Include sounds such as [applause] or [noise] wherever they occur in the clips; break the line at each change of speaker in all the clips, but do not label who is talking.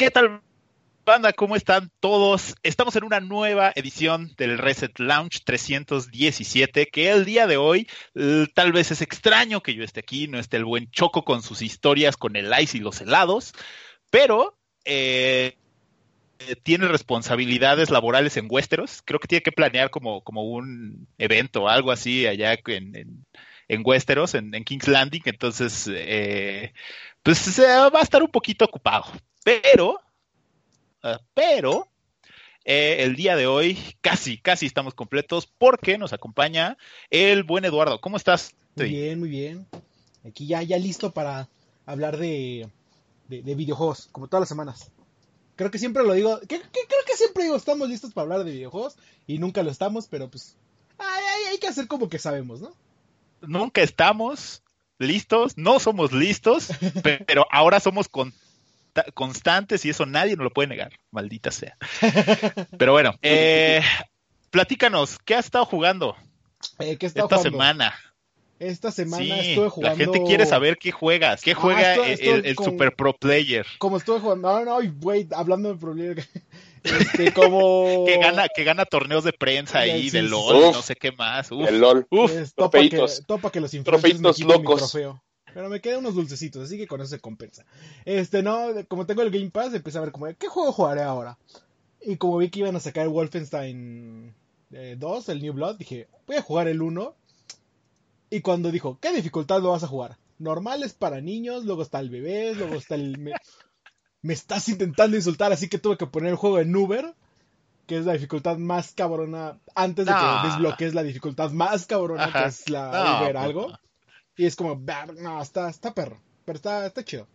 ¿Qué tal, banda? ¿Cómo están todos? Estamos en una nueva edición del Reset Launch 317, que el día de hoy tal vez es extraño que yo esté aquí, no esté el buen Choco con sus historias con el ice y los helados, pero eh, tiene responsabilidades laborales en Westeros. Creo que tiene que planear como, como un evento, algo así allá en, en, Westeros, en, King's Landing. Entonces, eh, pues va a estar un poquito ocupado. Pero, ah, pero, eh, el día de hoy casi, casi estamos completos porque nos acompaña el buen Eduardo. ¿Cómo estás?
Muy bien, muy bien. Aquí ya, ya listo para hablar de, de videojuegos, como todas las semanas. Creo que siempre lo digo, que, creo que siempre digo, estamos listos para hablar de videojuegos y nunca lo estamos, pero pues hay, que hacer como que sabemos, ¿no?
Nunca estamos listos, no somos listos, [laughs] pero ahora somos constantes y eso nadie nos lo puede negar, maldita sea. [laughs] Pero bueno, eh, platícanos, ¿qué has estado jugando
eh,
esta semana?
Esta semana estuve jugando.
La gente quiere saber qué juegas. ¿Qué ah, juega el, Super Pro Player?
Como estuve jugando. No, no, güey, hablando de Pro Player. Este, como. [laughs]
que, gana, que gana torneos de prensa ahí, de LOL, no sé qué más.
Uf, el LOL.
Uf, topa que, topa que los influencers me locos. Mi trofeo. Pero me quedan unos dulcecitos, así que con eso se compensa. Este, no, como tengo el Game Pass, empecé a ver como, ¿qué juego jugaré ahora? Y como vi que iban a sacar Wolfenstein 2, eh, el New Blood, dije, voy a jugar el 1 y cuando dijo, ¿qué dificultad lo vas a jugar? Normal es para niños, luego está el bebé, luego está el... Me, estás intentando insultar, así que tuve que poner el juego en Uber, que es la dificultad más cabrona, antes de que desbloquees la dificultad más cabrona, que es la Uber pues algo. Y es como, no, está, está perro, pero está, está chido.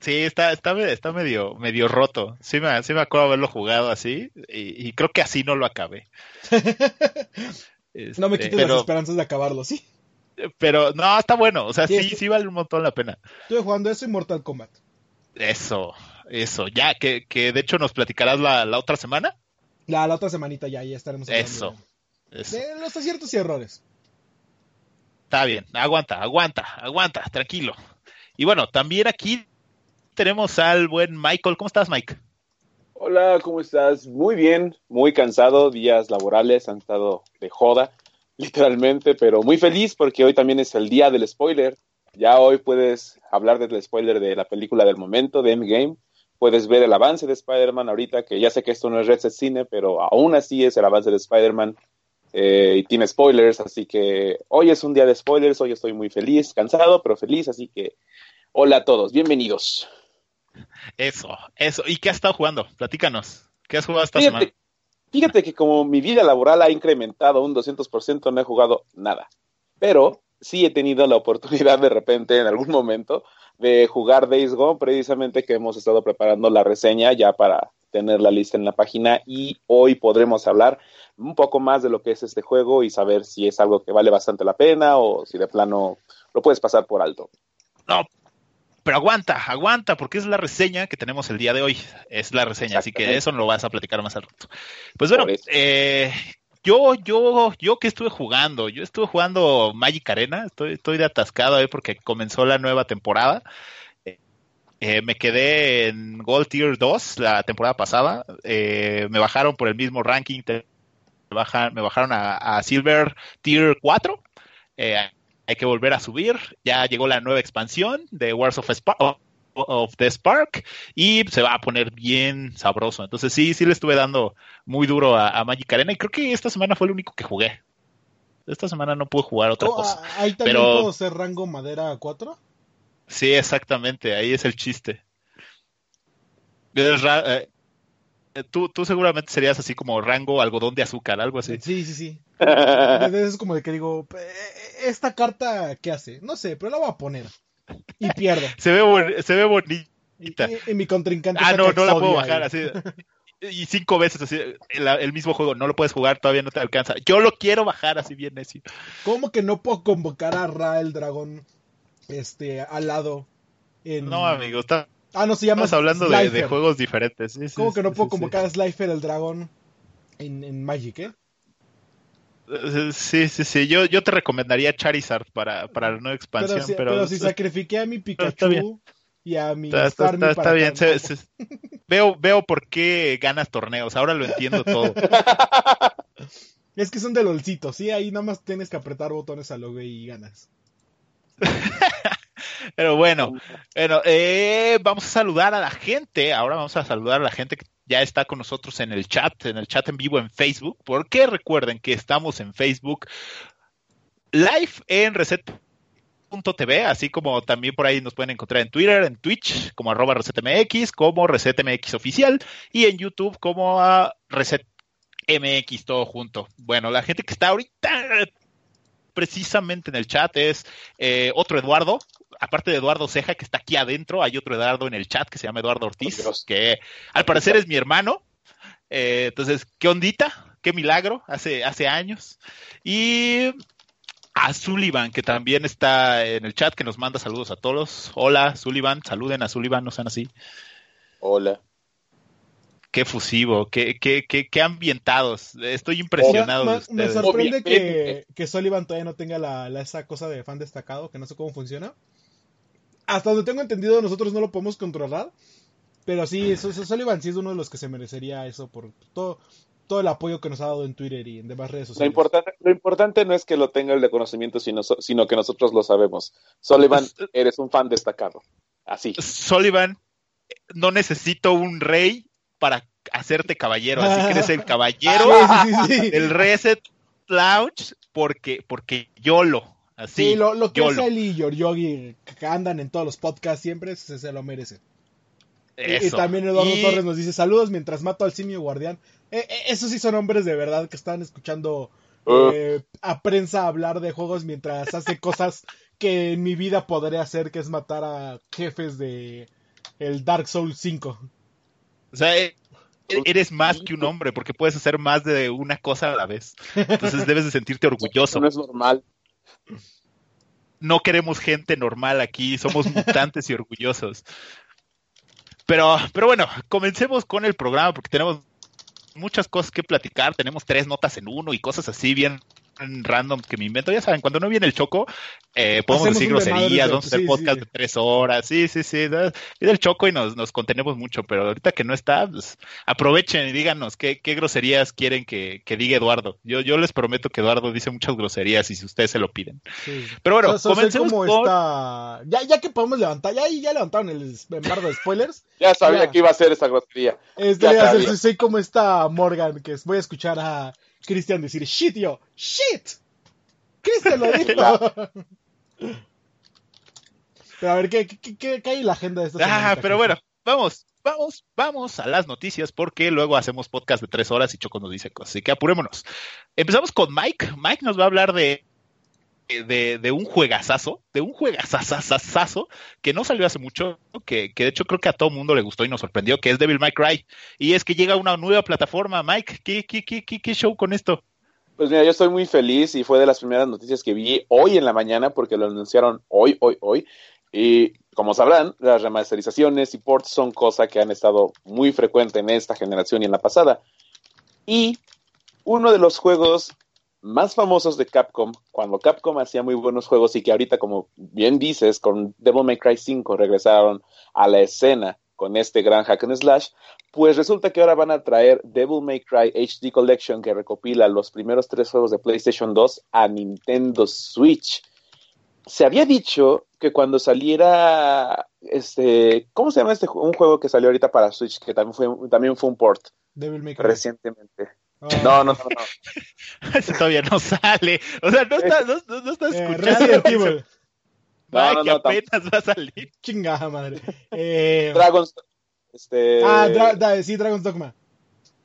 Sí, está, está, está medio, medio roto. Sí me, sí me acuerdo haberlo jugado así y, y creo que así no lo acabé. [laughs]
no me quites las esperanzas de acabarlo, ¿sí?
Pero no, está bueno, o sea, sí, sí, vale un montón la pena.
Estuve jugando eso y Mortal Kombat.
Eso, eso, ya, que, que de hecho nos platicarás la, la otra semana.
La, la otra semanita ya, ya estaremos.
Eso, eso.
De los aciertos y errores.
Está bien, aguanta, aguanta, aguanta, tranquilo. Y bueno, también aquí tenemos al buen Michael. ¿Cómo estás, Mike?
Hola, ¿cómo estás? Muy bien, muy cansado, días laborales han estado de joda, [laughs] literalmente, pero muy feliz porque hoy también es el día del spoiler. Ya hoy puedes hablar del spoiler de la película del momento, de Endgame. Puedes ver el avance de Spider-Man ahorita, que ya sé que esto no es Red Set Cine, pero aún así es el avance de Spider-Man eh, y tiene spoilers, así que hoy es un día de spoilers, hoy estoy muy feliz, cansado, pero feliz, así que hola a todos, bienvenidos.
Eso, eso. ¿Y qué has estado jugando? Platícanos. ¿Qué has jugado esta semana?
Fíjate que como mi vida laboral ha incrementado un 200%, no he jugado nada. Pero sí he tenido la oportunidad de repente, en algún momento, de jugar Days Gone, precisamente que hemos estado preparando la reseña ya para tener la lista en la página y hoy podremos hablar un poco más de lo que es este juego y saber si es algo que vale bastante la pena o si de plano lo puedes pasar por alto.
No, pero aguanta, aguanta, porque es la reseña que tenemos el día de hoy. Es la reseña, así que eso no lo vas a platicar más al rato. Pues bueno, eh, yo, yo, yo que estuve jugando, yo estuve jugando Magic Arena, estoy, estoy de atascado ahí porque comenzó la nueva temporada. Eh, me quedé en Gold Tier 2 la temporada pasada. Eh, me bajaron por el mismo ranking. me bajaron a, Silver Tier 4. Eh, hay que volver a subir. Ya llegó la nueva expansión de Wars of, of the Spark y se va a poner bien sabroso. Entonces sí, sí le estuve dando muy duro a, Magic Arena y creo que esta semana fue el único que jugué. Esta semana no pude jugar otra oh, cosa.
¿Ahí también pero... puedo ser rango madera 4?
Sí, exactamente, ahí es el chiste. Eh, tú, tú seguramente serías así como rango algodón de azúcar, algo así.
Sí, sí, sí. [laughs] es como de que digo, ¿esta carta qué hace? No sé, pero la voy a poner. Y pierdo. [laughs]
se, ve se ve bonita.
Y, mi contrincante.
Ah, no, no la puedo bajar así. Y cinco veces así, el, mismo juego, no lo puedes jugar, todavía no te alcanza. Yo lo quiero bajar así bien necio.
¿Cómo que no puedo convocar a Ra el dragón este al lado?
No, amigo, está.
Ah, no, se llama.
Estamos hablando de, juegos diferentes.
¿Cómo que no puedo convocar a Slifer el dragón en, en Magic, eh?
Sí, sí, sí. Yo, yo te recomendaría Charizard para, para la nueva expansión. Pero,
pero, si sacrifiqué a mi [laughs] Pikachu y a mi
está, está, bien, veo, veo por qué ganas torneos, ahora lo entiendo todo. [laughs]
es que son de lolcitos, sí, ahí nada más tienes que apretar botones a logo y ganas. [laughs]
Pero bueno, bueno eh, vamos a saludar a la gente. Ahora vamos a saludar a la gente que ya está con nosotros en el chat, en el chat en vivo en Facebook. Porque recuerden que estamos en Facebook live en reset.tv, así como también por ahí nos pueden encontrar en Twitter, en Twitch, como arroba resetmx, como resetmx oficial, y en YouTube como a resetmx todo junto. Bueno, la gente que está ahorita precisamente en el chat es eh, otro Eduardo, aparte de Eduardo Ceja, que está aquí adentro, hay otro Eduardo en el chat que se llama Eduardo Ortiz, que al parecer es mi hermano. Eh, entonces, ¿qué ondita? Qué milagro, hace, hace años. Y a Sullivan, que también está en el chat, que nos manda saludos a todos. Hola, Sullivan, saluden a Sullivan, no sean así.
Hola.
Qué fusivo, qué, qué, qué, qué ambientados. Estoy impresionado
me, Me sorprende que, que, Sullivan todavía no tenga la, esa cosa de fan destacado, que no sé cómo funciona. Hasta donde tengo entendido, nosotros no lo podemos controlar. Pero sí, Sullivan sí es uno de los que se merecería eso por todo, todo el apoyo que nos ha dado en Twitter y en demás redes sociales.
Lo importante, lo importante no es que lo tenga el de conocimiento, sino, sino que nosotros lo sabemos. Sullivan, eres un fan destacado. Así.
Sullivan, no necesito un rey para hacerte caballero, así que eres el [laughs] caballero del Reset Lounge porque, porque YOLO. Así,
sí, lo, que es él y Yogi que andan en todos los podcasts siempre se, lo merece. Y, también Eduardo Torres nos dice saludos mientras mato al simio guardián. Eh, eh, esos sí son hombres de verdad que están escuchando uh. eh, a prensa hablar de juegos mientras hace cosas que en mi vida podría hacer, que es matar a jefes de el Dark Souls 5.
O sea, eres más que un hombre porque puedes hacer más de una cosa a la vez. Entonces debes de sentirte [laughs] orgulloso.
No es normal.
No queremos gente normal aquí, somos mutantes y orgullosos. Pero, pero bueno, comencemos con el programa porque tenemos muchas cosas que platicar. Tenemos tres notas en uno y cosas así bien random que me invento. Ya saben, cuando no viene el choco, eh, podemos decir groserías, vamos a hacer podcast de tres horas. Sí, sí, sí. Y del choco y nos, nos contenemos mucho, pero ahorita que no está, pues, aprovechen y díganos qué, qué groserías quieren que, que, diga Eduardo. Yo, yo les prometo que Eduardo dice muchas groserías y si ustedes se lo piden. Pero bueno, comencemos con...
esta... ya, ya que podemos levantar, ya, ya levantaron el embargo de spoilers. [laughs]
ya sabía que iba a ser esa grosería.
Este, soy como esta Morgan, que voy a escuchar a Cristian decir shit yo, shit. Cristian lo dijo. [laughs] pero a ver, ¿qué, qué, hay en la agenda de esta
semana? Ah, pero bueno, vamos, vamos, vamos a las noticias porque luego hacemos podcast de tres horas y Choco nos dice cosas. Así que apurémonos. Empezamos con Mike. Mike nos va a hablar de de, de, un juegazazo, de un juegazazazazo que no salió hace mucho, que, que, de hecho creo que a todo mundo le gustó y nos sorprendió, que es Devil May Cry. Y es que llega una nueva plataforma. Mike, ¿qué, qué, qué, qué show con esto?
Pues mira, yo estoy muy feliz y fue de las primeras noticias que vi hoy en la mañana porque lo anunciaron hoy, hoy, hoy. Y como sabrán, las remasterizaciones y ports son cosas que han estado muy frecuentes en esta generación y en la pasada. Y uno de los juegos más famosos de Capcom, cuando Capcom hacía muy buenos juegos y que ahorita, como bien dices, con Devil May Cry 5 regresaron a la escena con este gran hack and slash, pues resulta que ahora van a traer Devil May Cry HD Collection que recopila los primeros tres juegos de PlayStation 2 a Nintendo Switch. Se había dicho que cuando saliera este, ¿cómo se llama este un juego que salió ahorita para Switch que también fue también fue un port
Devil May Cry.
recientemente? No, no, no,
no. [laughs] Ese todavía no sale. O sea, no está, no, no está eh, escuchando. Evil. No, no, que apenas va a salir.
Chingada madre. [laughs] Eh...
Dragon's. Este...
Ah, dra sí, Dragon's Dogma.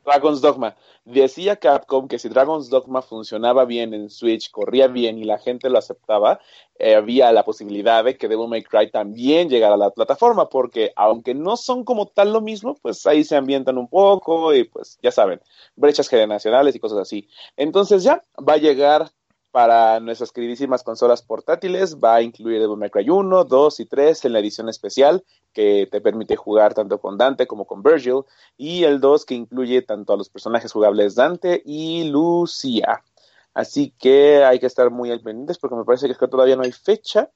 Dragon's Dogma. Decía Capcom que si Dragon's Dogma funcionaba bien en Switch, corría bien y la gente lo aceptaba, eh, había la posibilidad de que Devil May Cry también llegara a la plataforma, porque aunque no son como tal lo mismo, pues ahí se ambientan un poco y pues ya saben, brechas generacionales y cosas así. Entonces ya va a llegar para nuestras queridísimas consolas portátiles va a incluir Devil May Cry 1, 2 y 3 en la edición especial que te permite jugar tanto con Dante como con Virgil y el 2 que incluye tanto a los personajes jugables Dante y Lucia. Así que hay que estar muy al pendientes porque me parece que, que todavía no hay fecha.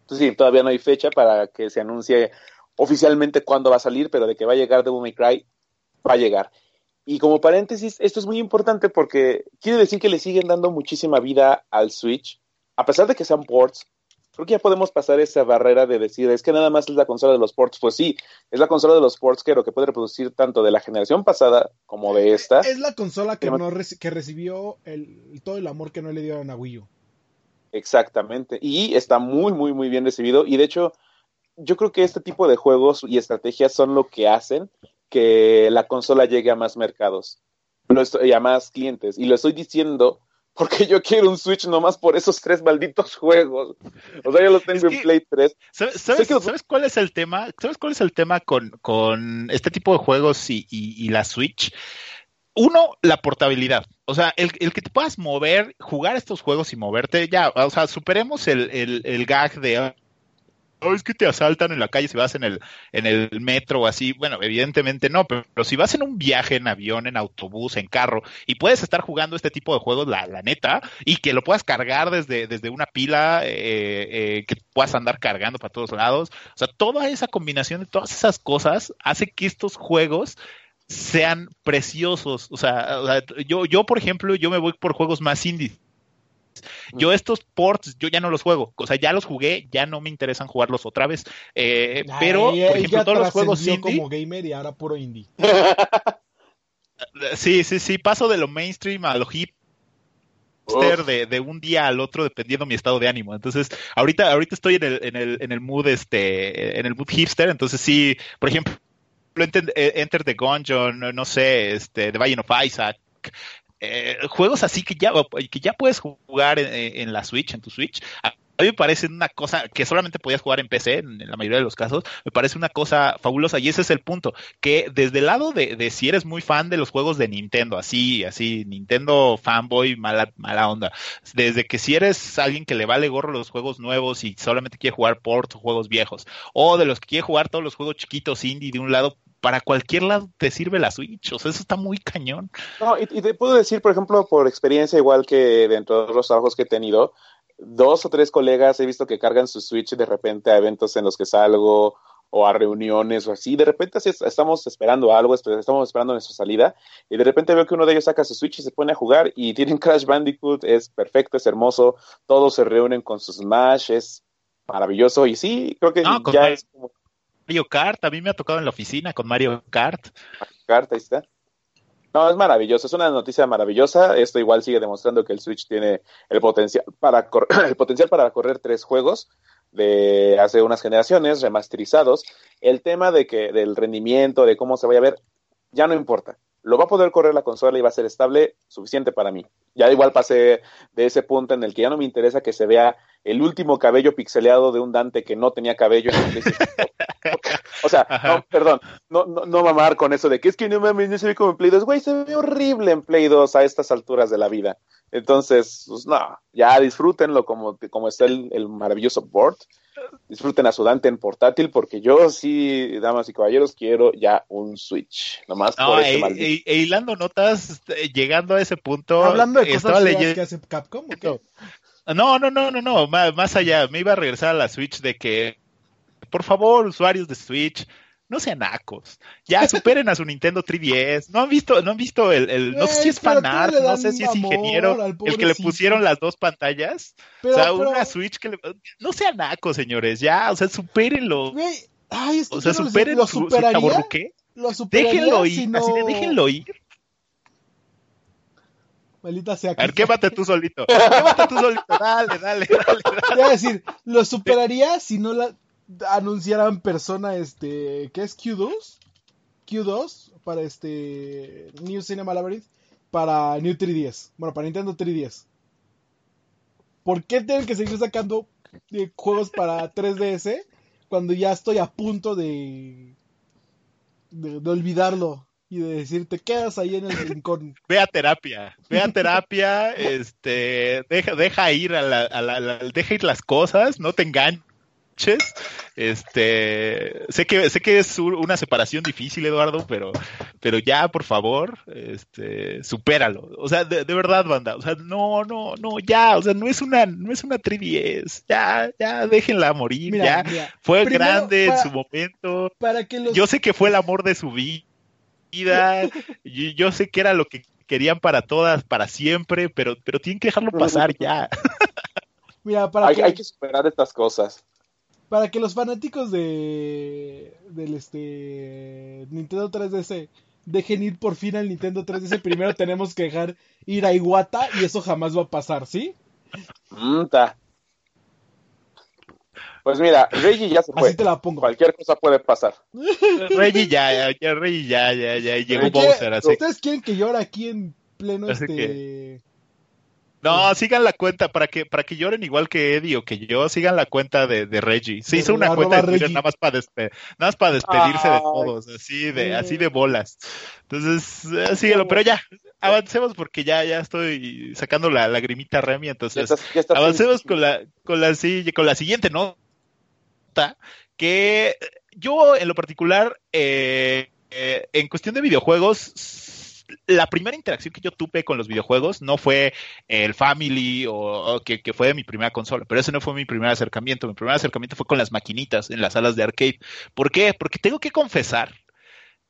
Entonces sí, todavía no hay fecha para que se anuncie oficialmente cuándo va a salir, pero de que va a llegar Devil May Cry, va a llegar. Y como paréntesis, esto es muy importante porque quiere decir que le siguen dando muchísima vida al Switch, a pesar de que sean ports. Creo que ya podemos pasar esa barrera de decir, es que nada más es la consola de los ports. Pues sí, es la consola de los ports que lo que puede reproducir tanto de la generación pasada como de esta.
Es la consola que, no que recibió el, todo el amor que no le dieron a Wii U.
Exactamente. Y está muy, muy, muy bien recibido. Y de hecho, yo creo que este tipo de juegos y estrategias son lo que hacen que la consola llegue a más mercados y a más clientes. Y lo estoy diciendo porque yo quiero un Switch nomás por esos tres malditos juegos. O sea, yo los tengo en Play 3.
¿sabes, cuál es el tema? ¿Sabes cuál es el tema con, con este tipo de juegos y, y, la Switch? Uno, la portabilidad. O sea, el, el, que te puedas mover, jugar estos juegos y moverte, ya, o sea, superemos el, el, el gag de oh, es que te asaltan en la calle si vas en el, en el metro o así. Bueno, evidentemente no, pero, si vas en un viaje en avión, en autobús, en carro, y puedes estar jugando este tipo de juegos, la, la neta, y que lo puedas cargar desde, desde una pila, eh, eh, que puedas andar cargando para todos lados. O sea, toda esa combinación de todas esas cosas hace que estos juegos sean preciosos. O sea, o sea yo, yo, por ejemplo, yo me voy por juegos más indies yo estos ports, yo ya no los juego. O sea, ya los jugué, ya no me interesan jugarlos otra vez. Eh, pero, por ejemplo, todos los juegos indie...
como gamer y ahora puro indie. [laughs]
sí, sí, sí. Paso de lo mainstream a lo hip de, de, un día al otro dependiendo mi estado de ánimo. Entonces, ahorita, ahorita estoy en el, en el, en el mood, este, en el mood hipster. Entonces, sí, por ejemplo, Enter, Enter the Gungeon, no sé, este, The Binding of Isaac, eh, juegos así que ya, que ya puedes jugar en, la Switch, en tu Switch, a mí me parece una cosa que solamente podías jugar en PC en, la mayoría de los casos, me parece una cosa fabulosa y ese es el punto, que desde el lado de, si eres muy fan de los juegos de Nintendo, así, así, Nintendo fanboy, mala, mala onda, desde que si eres alguien que le vale gorro los juegos nuevos y solamente quiere jugar ports o juegos viejos, o de los que quiere jugar todos los juegos chiquitos indie de un lado, para cualquier lado te sirve la Switch. O sea, eso está muy cañón.
No, y, te puedo decir, por ejemplo, por experiencia, igual que dentro de los trabajos que he tenido, dos o tres colegas he visto que cargan su Switch de repente a eventos en los que salgo o a reuniones o así. De repente estamos esperando algo, estamos esperando nuestra salida y de repente veo que uno de ellos saca su Switch y se pone a jugar y [laughs] tienen Crash Bandicoot, es perfecto, es hermoso, todos se reúnen con sus Smash, es maravilloso y sí, creo que ya es como
Mario Kart, a mí me ha tocado en la oficina con Mario Kart.
Mario Kart, ahí está. No, es maravilloso, es una noticia maravillosa. Esto igual sigue demostrando que el Switch tiene el potencial para [coughs] el potencial para correr tres juegos de hace unas generaciones remasterizados. El tema de que del rendimiento, de cómo se vaya a ver, ya no importa. Lo va a poder correr la consola y va a ser estable suficiente para mí. Ya igual pasé de ese punto en el que ya no me interesa que se vea el último cabello pixeleado de un Dante que no tenía cabello. [laughs] [laughs] o sea, no, perdón, no, no, no, mamar con eso de que es que no mames, no se ve como en Play 2. Güey, se ve horrible en Play 2 a estas alturas de la vida. Entonces, pues no, ya disfrútenlo como, como está el, el maravilloso board. Disfruten a su Dante en portátil porque yo sí, damas y caballeros, quiero ya un Switch. Nomás por
e, e, e, hilando notas, este, llegando a ese punto.
Hablando de cosas leyendo... que hace Capcom,
no, no, no, no, no, más, allá, me iba a regresar a la Switch de que, por favor, usuarios de Switch, no sean nacos. Ya [laughs] superen a su Nintendo 3DS. No han visto, no han visto el, no sé si es fanart, no sé si es ingeniero, el que le pusieron las dos pantallas. o sea, una Switch que le, no sean nacos, señores, ya, o sea, supérenlo. o sea, superen lo su, su Déjenlo ir, así de déjenlo ir.
Maldita sea.
A ver, [laughs] [laughs] quémate tú solito. Quémate tú solito. Dale, dale, dale.
Te voy a decir, lo superaría si no la anunciaran persona, este, ¿qué es Q2? Q2 para este New Cinema Labyrinth para New 3DS. Bueno, para Nintendo 3DS. ¿Por qué tienen que seguir sacando eh, juegos para 3DS cuando ya estoy a punto de, de olvidarlo? y de decir, te quedas ahí en el rincón. [laughs]
Ve terapia, ve terapia, este, deja, deja ir a la, deja ir las cosas, no te enganches. Este, sé que, sé que es una separación difícil, Eduardo, pero, pero ya, por favor, este, supéralo. O sea, de, verdad, banda, o sea, no, no, no, ya, o sea, no es una, no es una 3DS, ya, ya, déjenla morir, ya. fue grande en su momento.
Para que
Yo sé que fue el amor de su vida, [laughs] y yo sé que era lo que querían para todas, para siempre, pero, pero tienen que dejarlo pasar ya. [laughs]
Mira, para hay, que, hay que superar estas cosas.
Para que los fanáticos de del este Nintendo 3DS dejen ir por fin al Nintendo 3DS, primero tenemos que dejar ir a Iwata y eso jamás va a pasar, ¿sí?
Pues mira, Reggie ya se fue. Así te la pongo. Cualquier cosa puede pasar.
Reggie ya, ya, Reggie ya, ya, ya, llegó Bowser así.
¿Ustedes quieren que llore aquí en pleno este...
No, sigan la cuenta para que para que lloren igual que Eddie o que yo, sigan la cuenta de, de Reggie. Se hizo una cuenta de Twitter nada más para nada más para despedirse de todos, así de así de bolas. Entonces, eh, síguelo, pero ya avancemos porque ya ya estoy sacando la lagrimita Remy, entonces avancemos con la con la con la siguiente, ¿no? que yo en lo particular, eh, eh, en cuestión de videojuegos, la primera interacción que yo tuve con los videojuegos no fue el Family o, que, fue de mi primera consola, pero ese no fue mi primer acercamiento. Mi primer acercamiento fue con las maquinitas en las salas de arcade. ¿Por qué? Porque tengo que confesar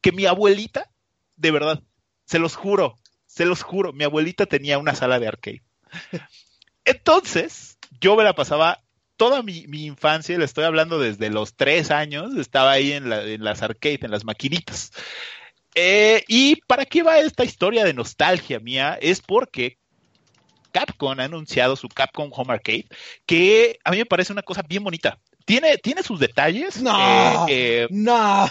que mi abuelita, de verdad, se los juro, se los juro, mi abuelita tenía una sala de arcade. [laughs] Entonces, yo me la pasaba toda mi, infancia, le estoy hablando desde los tres años, estaba ahí en, las arcades, en las maquinitas. Eh, ¿Y para qué va esta historia de nostalgia mía? Es porque Capcom ha anunciado su Capcom Home Arcade, que a mí me parece una cosa bien bonita. Tiene, tiene sus detalles.
No, eh, eh, no.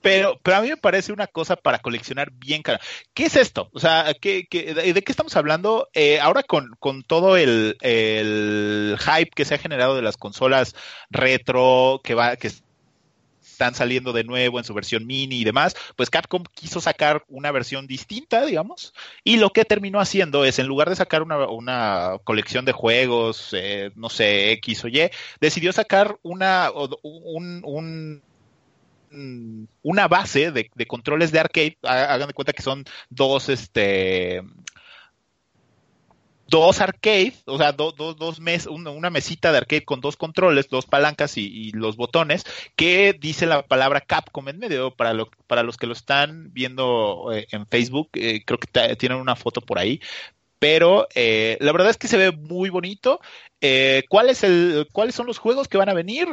Pero, pero a mí me parece una cosa para coleccionar bien cara. ¿Qué es esto? O sea, ¿qué, de, qué estamos hablando? Eh, ahora con, con todo el, el, hype que se ha generado de las consolas retro, que va, que están saliendo de nuevo en su versión mini y demás, pues Capcom quiso sacar una versión distinta, digamos, y lo que terminó haciendo es, en lugar de sacar una, una colección de juegos, eh, no sé, X o Y, decidió sacar una, un, un una base de, controles de arcade, hagan de cuenta que son dos, este, dos arcades, o sea, dos mes, una, mesita de arcade con dos controles, dos palancas y, los botones, que dice la palabra Capcom en medio. Para, para los que lo están viendo eh, en Facebook, eh, creo que tienen una foto por ahí. Pero eh, la verdad es que se ve muy bonito. ¿cuál es el, ¿Cuáles son los juegos que van a venir?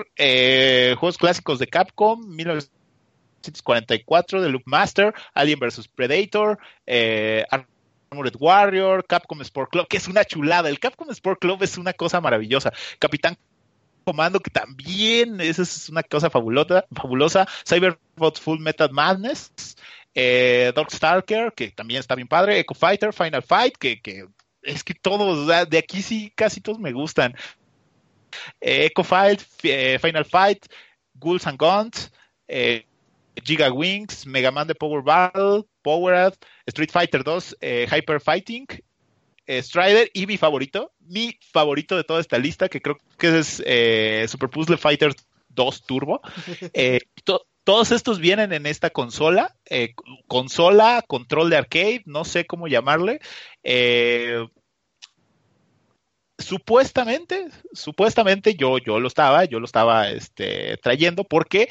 juegos clásicos de Capcom, 1944 de Loop Master, Alien vs Predator, eh, Armored Warrior, Capcom Sport Club, que es una chulada. El Capcom Sport Club es una cosa maravillosa. Capitán Comando, que también es, es una cosa fabulosa, fabulosa. Cyberbot Full Metal Madness, eh, Stalker, que también está bien padre. Echo Fighter, Final Fight, que, que es que todos, de aquí sí, casi todos me gustan. Eh, Echo Fight, eh, Final Fight, Ghouls and Guns, eh, Giga Wings, Mega Man de Power Battle, Power Street Fighter 2, eh, Hyper Fighting, eh, Strider y mi favorito, mi favorito de toda esta lista, que creo que es eh, Super Puzzle Fighter 2 Turbo. [laughs] todos estos vienen en esta consola, consola, control de arcade, no sé cómo llamarle. supuestamente, supuestamente yo, yo lo estaba, yo lo estaba este, trayendo porque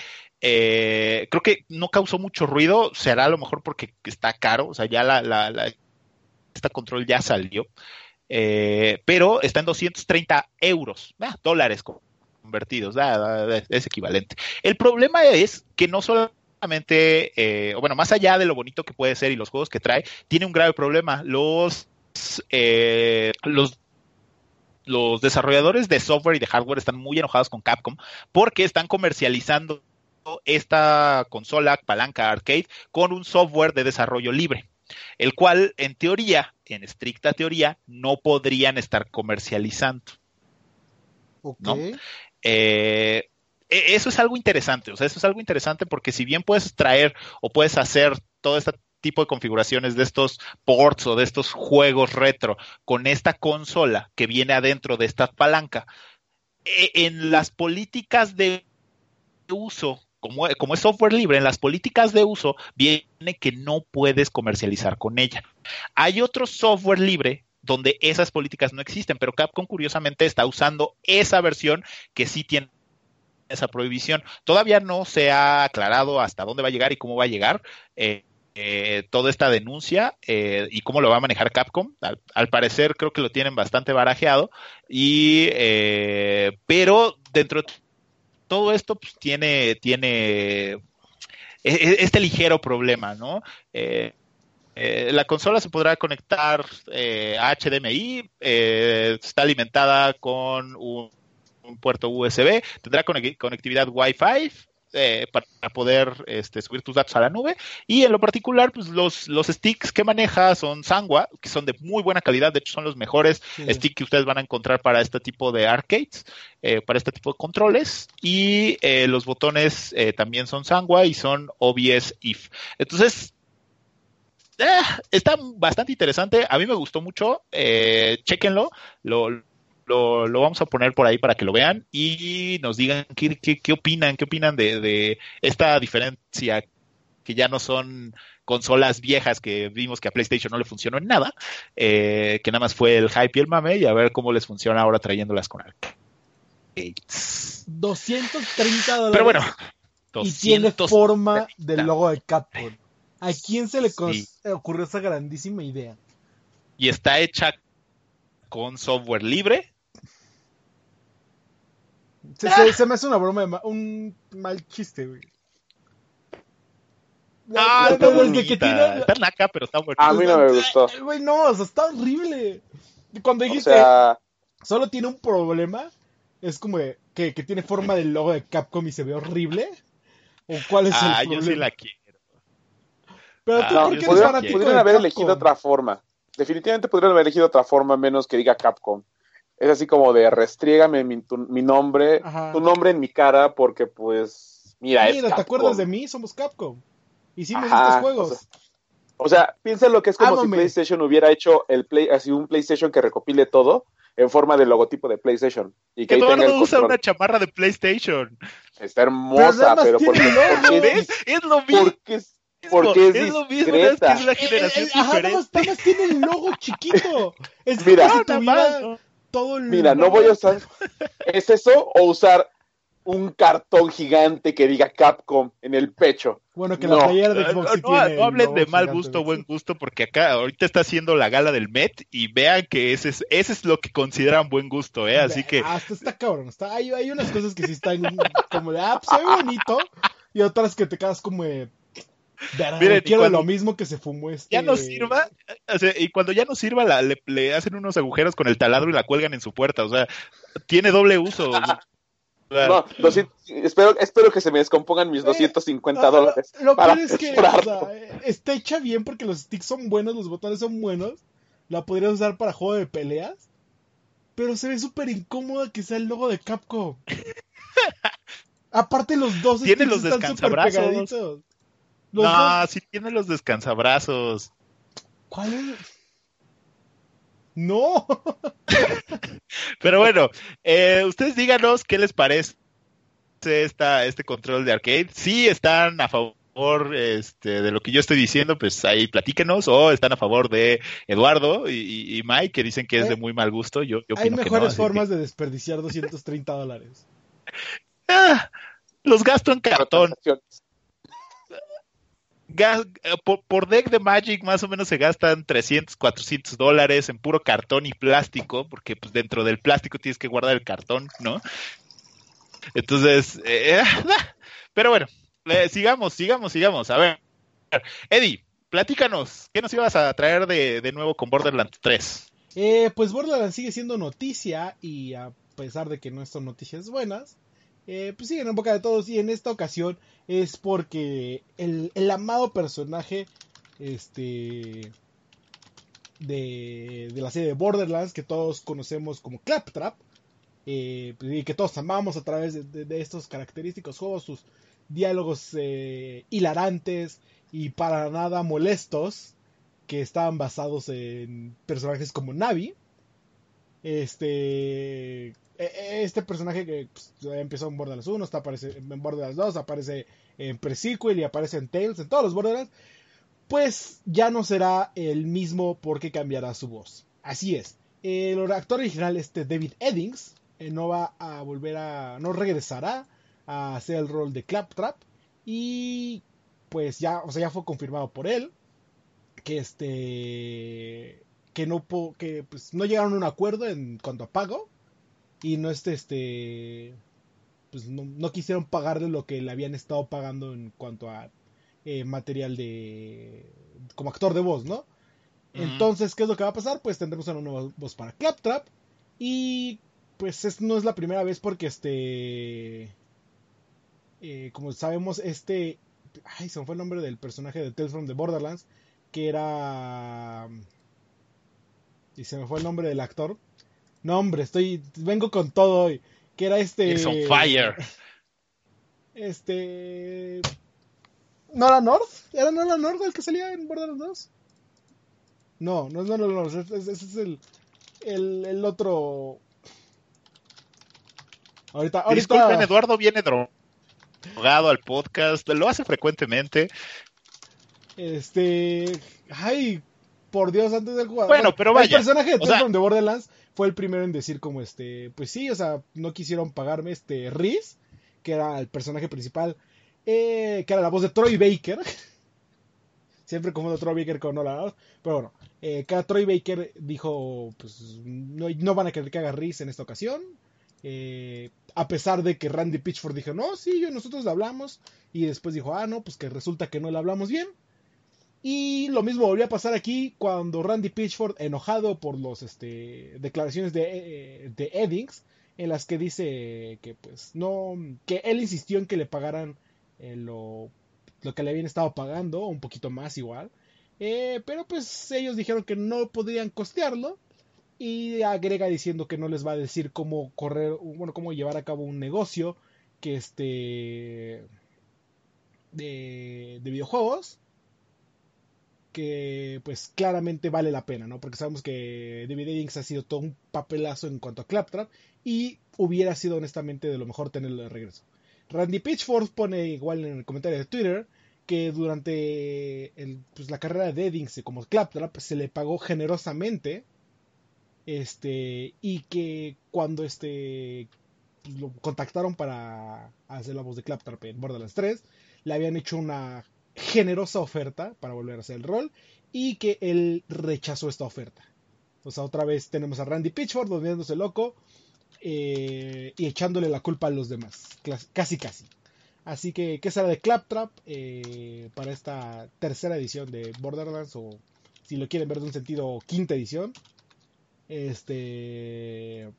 eh, creo que no causó mucho ruido, será a lo mejor porque está caro, o sea, ya la, esta control ya salió, eh, pero está en 230 euros, ah, dólares convertidos, ah, es equivalente. El problema es que no solamente, eh, bueno, más allá de lo bonito que puede ser y los juegos que trae, tiene un grave problema. Los, los los desarrolladores de software y de hardware están muy enojados con Capcom porque están comercializando esta consola palanca arcade con un software de desarrollo libre, el cual en teoría, en estricta teoría, no podrían estar comercializando. Eh, e, eso es algo interesante, o sea, eso es algo interesante porque si bien puedes traer o puedes hacer todo este tipo de configuraciones de estos ports o de estos juegos retro con esta consola que viene adentro de esta palanca, e, en las políticas de uso como, es software libre, en las políticas de uso viene que no puedes comercializar con ella. Hay otro software libre donde esas políticas no existen, pero Capcom curiosamente está usando esa versión que sí tiene esa prohibición. Todavía no se ha aclarado hasta dónde va a llegar y cómo va a llegar. Eh, eh, toda esta denuncia eh, y cómo lo va a manejar Capcom. Al, parecer creo que lo tienen bastante barajeado, y, pero dentro de todo esto pues, tiene, tiene e, e, este ligero problema, ¿no? la consola se podrá conectar a HDMI, está alimentada con un, un puerto USB, tendrá conectividad Wi-Fi, eh, para poder este, subir tus datos a la nube. Y en lo particular, pues los, los sticks que maneja son Sangwa, que son de muy buena calidad, de hecho son los mejores sticks que ustedes van a encontrar para este tipo de arcades, eh, para este tipo de controles. Y eh, los botones también son Sangwa y son OBS IF. Entonces, está bastante interesante. A mí me gustó mucho. Chequenlo. Lo, lo, lo, vamos a poner por ahí para que lo vean y nos digan qué, qué, opinan, qué opinan de, esta diferencia que ya no son consolas viejas que vimos que a PlayStation no le funcionó en nada, eh, que nada más fue el hype y el mame, y a ver cómo les funciona ahora trayéndolas con
arcades. 230 dólares.
Pero bueno,
y tiene forma del logo de Capcom. ¿A quién se le ocurrió esa grandísima idea?
Y está hecha con software libre,
se, me hace una broma, un mal chiste, güey.
Ah, está bonita. Está naca, pero está
bueno. A mí no me gustó.
Güey, no, o sea, está horrible. Cuando dijiste, solo tiene un problema, es como que, que tiene forma del logo de Capcom y se ve horrible. ¿O cuál es el problema? Ah, yo
sí la quiero.
Pero tú,
ah, ¿por qué podrían, podrían haber elegido otra forma. Definitivamente podrían haber elegido otra forma menos que diga Capcom es así como de restriégame mi, mi nombre, tu nombre en mi cara, porque pues, mira,
mira ¿te acuerdas de mí? Somos Capcom. Y sí me gustan juegos.
O sea, piensa lo que es como si PlayStation hubiera hecho el play, así un PlayStation que recopile todo en forma de logotipo de PlayStation.
Y que, que no usa una chamarra de PlayStation.
Está hermosa, pero, porque,
¿ves? Es lo mismo.
Porque es, porque es, es lo mismo, es
que es la generación eh, eh,
diferente. Ajá, más, tiene el logo chiquito. [laughs] Es
Mira, Mira, no voy a usar. ¿Es eso o usar un cartón gigante que diga Capcom en el pecho?
Bueno, que la playera de Xbox
no, no, hablen de mal gusto o buen gusto, porque acá ahorita está haciendo la gala del Met y vean que ese es, ese es lo que consideran buen gusto, ¿eh? Así que.
Hasta está cabrón. Está, hay, hay unas cosas que sí están como de, ah, pues, se ve bonito. Y otras que te quedas como de, Miren, quiero lo mismo que se fumó este.
Ya no sirva, y cuando ya no sirva, la, le, hacen unos agujeros con el taladro y la cuelgan en su puerta. O sea, tiene doble uso. [laughs]
no, espero, espero que se me descompongan mis 250 eh, dólares.
Lo, que es que está hecha bien porque los sticks son buenos, los botones son buenos. La podrías usar para juego de peleas. Pero se ve súper incómoda que sea el logo de Capcom. [laughs] Aparte los dos
tiene los descansabrazos. No, sí tiene los descansabrazos.
¿Cuál es? No. [laughs]
Pero bueno, eh, ustedes díganos qué les parece esta, este control de arcade. Si están a favor este, de lo que yo estoy diciendo, pues ahí platíquenos. O están a favor de Eduardo y, Mike, que dicen que es de eh, muy mal gusto. Yo,
Hay mejores formas de desperdiciar 230 dólares. [laughs]
Ah, los gasto en cartón. Eh, por, deck de Magic más o menos se gastan 300, 400 dólares en puro cartón y plástico, porque pues dentro del plástico tienes que guardar el cartón, ¿no? Entonces, eh, [laughs] pero bueno, eh, sigamos, sigamos, sigamos. A ver, Eddie, platícanos, ¿qué nos ibas a traer de, nuevo con Borderlands 3?
pues Borderlands sigue siendo noticia y a pesar de que no son noticias buenas, eh, pues siguen en boca de todos y en esta ocasión es porque el, amado personaje este de, la serie de Borderlands que todos conocemos como Claptrap eh, y que todos amamos a través de, estos característicos juegos, sus diálogos eh, hilarantes y para nada molestos que estaban basados en personajes como Navi Este, e, e, este personaje que pues, empezó en Borderlands 1, está aparece en Borderlands 2, aparece en Pre-Sequel y aparece en Tales, en todos los Borderlands, pues ya no será el mismo porque cambiará su voz. Así es. El actor original, este David Eddings, eh, no va a volver a. no regresará a hacer el rol de Claptrap. Y pues ya, o sea, ya fue confirmado por él que este que no que pues no llegaron a un acuerdo en cuanto a pago y no este este pues no, quisieron pagarle lo que le habían estado pagando en cuanto a eh, material de como actor de voz, ¿no? Entonces, ¿qué es lo que va a pasar? Pues tendremos una nueva voz para Claptrap y pues no es la primera vez porque este eh, como sabemos este ay se me fue el nombre del personaje de Tales from the Borderlands que era y se me fue el nombre del actor. No, hombre, estoy vengo con todo hoy. Que era este
It's on fire. [laughs]
Este Nora North, ¿era Nora North el que salía en Borderlands 2? No, no es Nora North, ese es, el, el, el otro
Ahorita, ahorita... Disculpen, Eduardo viene drogado al podcast, lo hace frecuentemente.
Este, ay, por Dios, antes del jugador.
Bueno, pero vaya.
El personaje de de Borderlands fue el primero en decir como este, pues sí, o sea, no quisieron pagarme este Riz, que era el personaje principal, eh, que era la voz de Troy Baker. [laughs] Siempre confundo Troy Baker con Nolan, pero bueno, eh, cada Troy Baker dijo, pues no, no, van a querer que haga Riz en esta ocasión. Eh, a pesar de que Randy Pitchford dijo, no, sí, yo, nosotros le hablamos. Y después dijo, ah, no, pues que resulta que no le hablamos bien. Y lo mismo volvió a pasar aquí cuando Randy Pitchford, enojado por las este, declaraciones de, eh, de Eddings, en las que dice que pues no, que él insistió en que le pagaran eh, lo, lo, que le habían estado pagando, un poquito más igual. Eh, pero pues ellos dijeron que no podían costearlo y agrega diciendo que no les va a decir cómo correr, bueno, cómo llevar a cabo un negocio que este de, de videojuegos que pues claramente vale la pena, ¿no? Porque sabemos que David Eddings ha sido todo un papelazo en cuanto a Claptrap y hubiera sido honestamente de lo mejor tenerlo de regreso. Randy Pitchford pone igual en el comentario de Twitter que durante pues, la carrera de Eddings como Claptrap se le pagó generosamente este y que cuando este pues, lo contactaron para hacer la voz de Claptrap en Borderlands 3 le habían hecho una generosa oferta para volver a hacer el rol y que él rechazó esta oferta. O sea, otra vez tenemos a Randy Pitchford volviéndose loco eh, y echándole la culpa a los demás. Casi, casi. Así que, ¿qué será de Claptrap eh, para esta tercera edición de Borderlands? O si lo quieren ver de un sentido, quinta edición. Este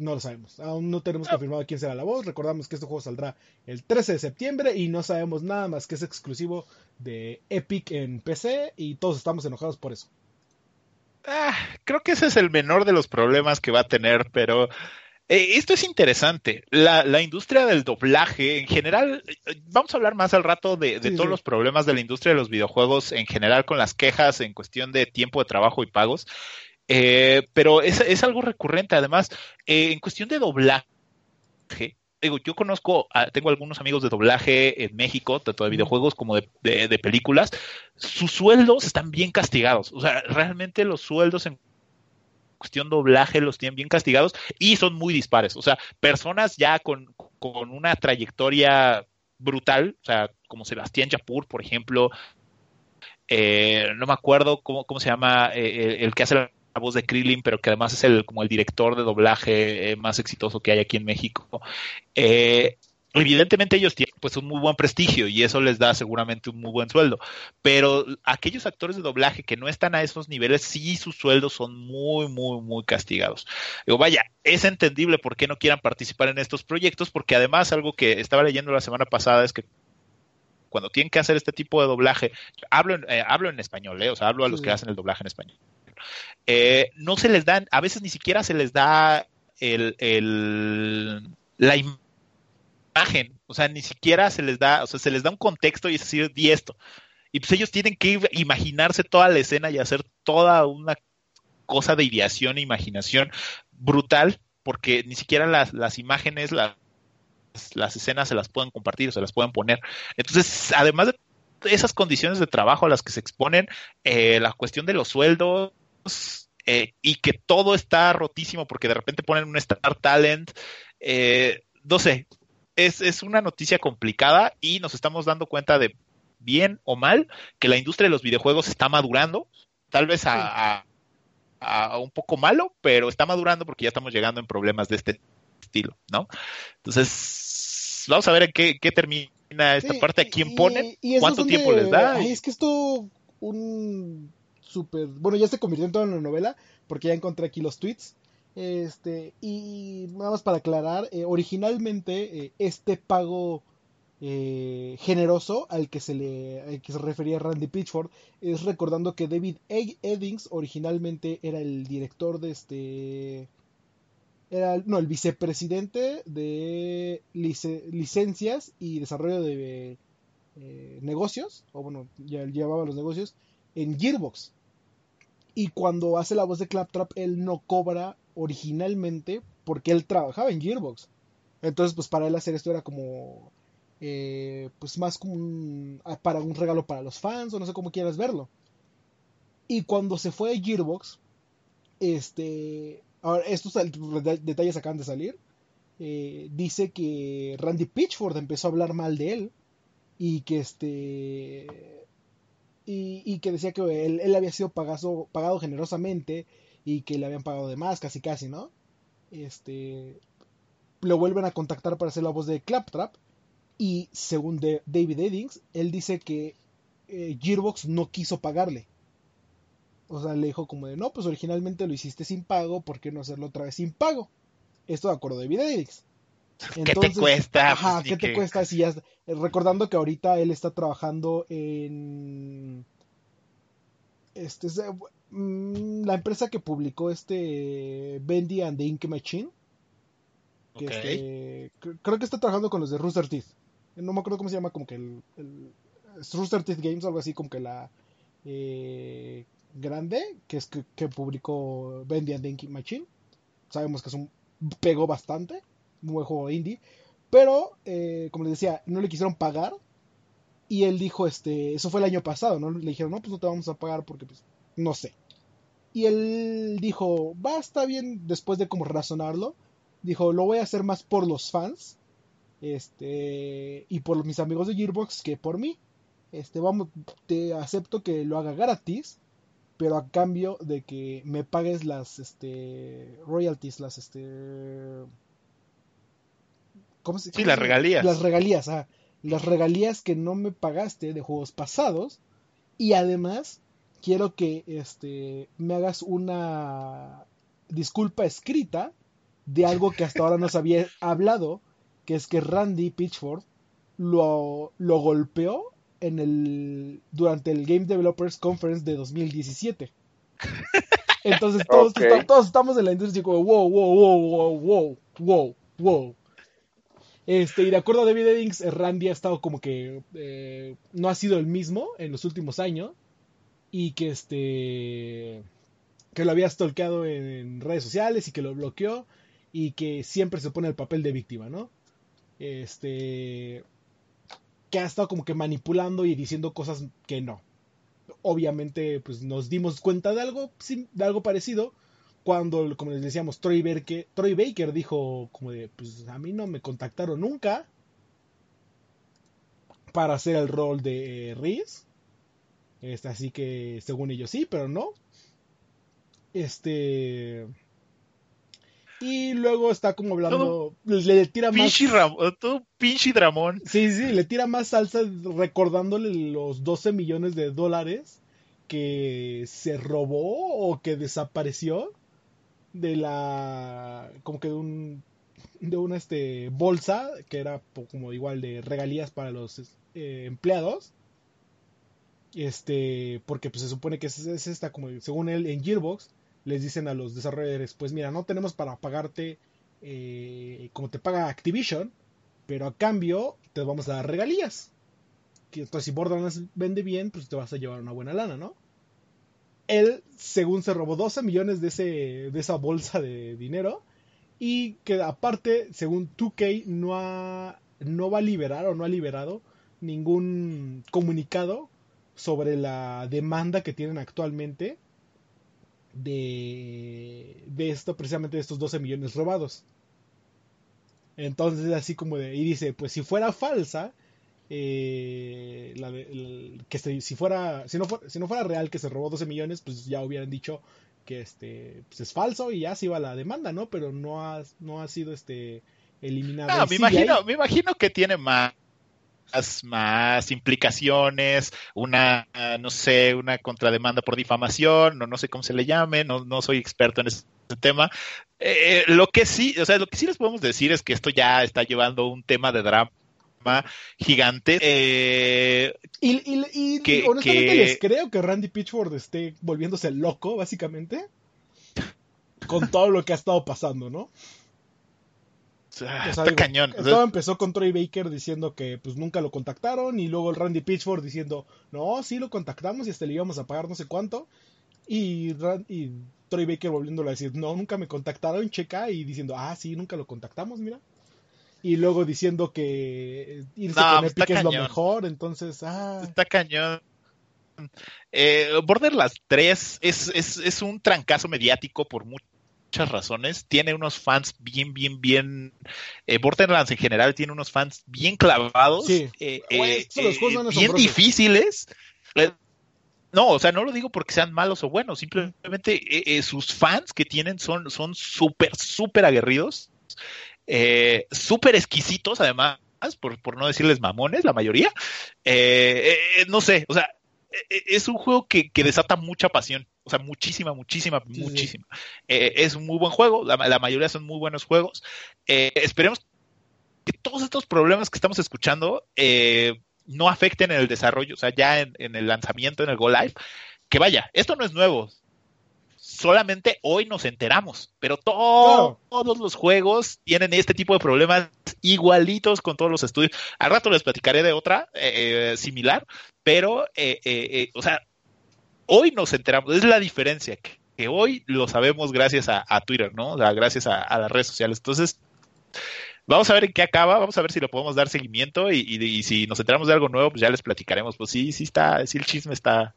no lo sabemos. Aún no tenemos confirmado quién será la voz. Recordamos que este juego saldrá el 13 de septiembre y no sabemos nada más que es exclusivo de Epic en PC y todos estamos enojados por eso.
Ah, creo que ese es el menor de los problemas que va a tener, pero eh, esto es interesante. La, industria del doblaje, en general, vamos a hablar más al rato de, todos los problemas de la industria de los videojuegos, en general con las quejas en cuestión de tiempo de trabajo y pagos. Eh, pero es, es, algo recurrente. Además, eh, en cuestión de doblaje, digo, yo conozco, tengo algunos amigos de doblaje en México, tanto de videojuegos como de, de, películas. Sus sueldos están bien castigados. O sea, realmente los sueldos en cuestión doblaje los tienen bien castigados y son muy dispares. O sea, personas ya con, con una trayectoria brutal, o sea, como Sebastián Yapur, por ejemplo, eh, no me acuerdo cómo, cómo se llama el, el, que hace la la voz de Krillin, pero que además es el como el director de doblaje eh, más exitoso que hay aquí en México. Eh, evidentemente ellos tienen pues un muy buen prestigio y eso les da seguramente un muy buen sueldo, pero aquellos actores de doblaje que no están a esos niveles sí sus sueldos son muy muy muy castigados. Digo, vaya, es entendible por qué no quieran participar en estos proyectos porque además algo que estaba leyendo la semana pasada es que cuando tienen que hacer este tipo de doblaje, hablo en, eh, hablo en español, o sea, hablo a los que hacen el doblaje en español. Eh, no se les dan, a veces ni siquiera se les da el, el, la imagen, o sea, ni siquiera se les da, o sea, se les da un contexto y es decir, di esto. Y pues ellos tienen que imaginarse toda la escena y hacer toda una cosa de ideación e imaginación brutal, porque ni siquiera las, las imágenes, las, las escenas se las pueden compartir se las pueden poner. Entonces, además de esas condiciones de trabajo a las que se exponen, eh, la cuestión de los sueldos eh, y que todo está rotísimo porque de repente ponen un Star Talent, eh, no sé, es, es una noticia complicada y nos estamos dando cuenta de bien o mal que la industria de los videojuegos está madurando, tal vez a, a, un poco malo, pero está madurando porque ya estamos llegando en problemas de este estilo, ¿no? Entonces, vamos a ver en qué, qué termina esta parte, a quién ponen, cuánto tiempo les da.
es que esto, un súper, bueno, ya se convirtió en toda una novela, porque ya encontré aquí los tweets. Este, y nada más para aclarar, eh, originalmente eh, este pago eh, generoso al que se le que se refería Randy Pitchford es recordando que David Eddings originalmente era el director de este era no el vicepresidente de licencias y desarrollo de negocios o bueno ya llevaba los negocios en Gearbox y cuando hace la voz de Claptrap él no cobra originalmente porque él trabajaba en Gearbox entonces pues para él hacer esto era como eh, pues más como un, ah, para un regalo para los fans o no sé cómo quieras verlo. Y cuando se fue a Gearbox, este, ahora estos detalles acaban de salir, eh, dice que Randy Pitchford empezó a hablar mal de él y que este y, que decía que él, él, había sido pagado, generosamente y que le habían pagado de más, casi casi, ¿no? Este lo vuelven a contactar para hacer la voz de Claptrap y según David Eddings, él dice que eh, Gearbox no quiso pagarle. O sea, le dijo como de, no, pues originalmente lo hiciste sin pago, ¿por qué no hacerlo otra vez sin pago? Esto de acuerdo David Eddings.
¿Qué te cuesta?
Ajá, pues, ¿qué te cuesta? Si ya, recordando que ahorita él está trabajando en... Este es, mm, la empresa que publicó este Bendy and the Ink Machine. Que este, creo que está trabajando con los de Rooster Teeth no me acuerdo cómo se llama, como que el, el Rooster Teeth Games, algo así, como que la eh, grande, que es que, publicó Bendy and Dinky Machine. Sabemos que es un pegó bastante, un buen juego indie, pero eh, como les decía, no le quisieron pagar y él dijo, este, eso fue el año pasado, ¿no? Le dijeron, no, pues no te vamos a pagar porque, pues, no sé. Y él dijo, va, está bien, después de como razonarlo, dijo, lo voy a hacer más por los fans este y por mis amigos de Gearbox que por mí este vamos te acepto que lo haga gratis pero a cambio de que me pagues las este royalties las este
¿cómo se sí las regalías
las regalías ah, las regalías que no me pagaste de juegos pasados y además quiero que este me hagas una disculpa escrita de algo que hasta ahora no se había [laughs] hablado que es que Randy Pitchford lo, lo golpeó en el durante el Game Developers Conference de 2017. Entonces todos, todos estamos en la industria como wow, wow, wow, wow, wow, wow, wow. Este, y de acuerdo a David Eddings, Randy ha estado como que eh, no ha sido el mismo en los últimos años y que este que lo había stalkeado en redes sociales y que lo bloqueó y que siempre se pone el papel de víctima, ¿no? este, que ha estado como que manipulando y diciendo cosas que no. Obviamente, pues nos dimos cuenta de algo, de algo parecido cuando, como les decíamos, Troy Baker, Troy Baker dijo como de, pues a mí no me contactaron nunca para hacer el rol de Reese. Este, así que según ellos sí, pero no. Este y luego está como hablando. le tira más.
todo pinche dramón.
Sí, sí, le tira más salsa recordándole los 12 millones de dólares que se robó o que desapareció de la. como que de un. de una este, bolsa que era como igual de regalías para los eh, empleados. Este, porque pues se supone que es, es esta como, según él, en Gearbox les dicen a los desarrolladores, pues mira, no tenemos para pagarte eh, como te paga Activision, pero a cambio te vamos a dar regalías. Entonces si Borderlands vende bien, pues te vas a llevar una buena lana, ¿no? Él, según se robó 12 millones de, ese, de esa bolsa de dinero y que aparte, según 2K, no, ha, no va a liberar o no ha liberado ningún comunicado sobre la demanda que tienen actualmente de, de esto, precisamente de estos 12 millones robados. Entonces, así como de, y dice, pues si fuera falsa, eh, la que si fuera, si no, si no fuera real que se robó 12 millones, pues ya hubieran dicho que este pues es falso y ya se iba la demanda, ¿no? Pero no ha, no ha sido este eliminado.
Me imagino, me imagino que tiene más más implicaciones, una, no sé, una contrademanda por difamación, no, no sé cómo se le llame, no, no soy experto en ese tema. Eh, lo que sí, o sea, lo que sí les podemos decir es que esto ya está llevando un tema de drama gigante. Eh,
y, honestamente les creo que Randy Pitchford esté volviéndose loco, básicamente, con todo lo que ha estado pasando, ¿no?
está cañón.
Todo empezó con Troy Baker diciendo que pues nunca lo contactaron y luego el Randy Pitchford diciendo, no, sí lo contactamos y hasta le íbamos a pagar no sé cuánto. Y, y Troy Baker volviéndolo a decir, no, nunca me contactaron, checa y diciendo, ah, sí, nunca lo contactamos, mira. Y luego diciendo que irse con Epic es lo mejor, entonces, ah.
Está cañón. Eh, Borderlands 3 es, es, es un trancazo mediático por mucho muchas razones. Tiene unos fans bien, bien, bien. Eh, Borderlands en general tiene unos fans bien clavados. Eh, eh, bien difíciles. No, o sea, no lo digo porque sean malos o buenos, simplemente sus fans que tienen son son súper, súper aguerridos, súper exquisitos además, por, por no decirles mamones, la mayoría. no sé, o sea, es un juego que, que desata mucha pasión. O sea, muchísima, muchísima, muchísima. Eh, es un muy buen juego, la, mayoría son muy buenos juegos. Eh, esperemos que todos estos problemas que estamos escuchando eh, no afecten en el desarrollo, o sea, ya en, el lanzamiento, en el Go Live. Que vaya, esto no es nuevo, solamente hoy nos enteramos, pero todos los juegos tienen este tipo de problemas igualitos con todos los estudios. Al rato les platicaré de otra similar, pero, o sea, hoy nos enteramos, es la diferencia, que, hoy lo sabemos gracias a, Twitter, ¿no? O sea, gracias a, las redes sociales. Entonces, vamos a ver en qué acaba, vamos a ver si lo podemos dar seguimiento y, si nos enteramos de algo nuevo, pues ya les platicaremos. Pues sí, sí está, sí el chisme está.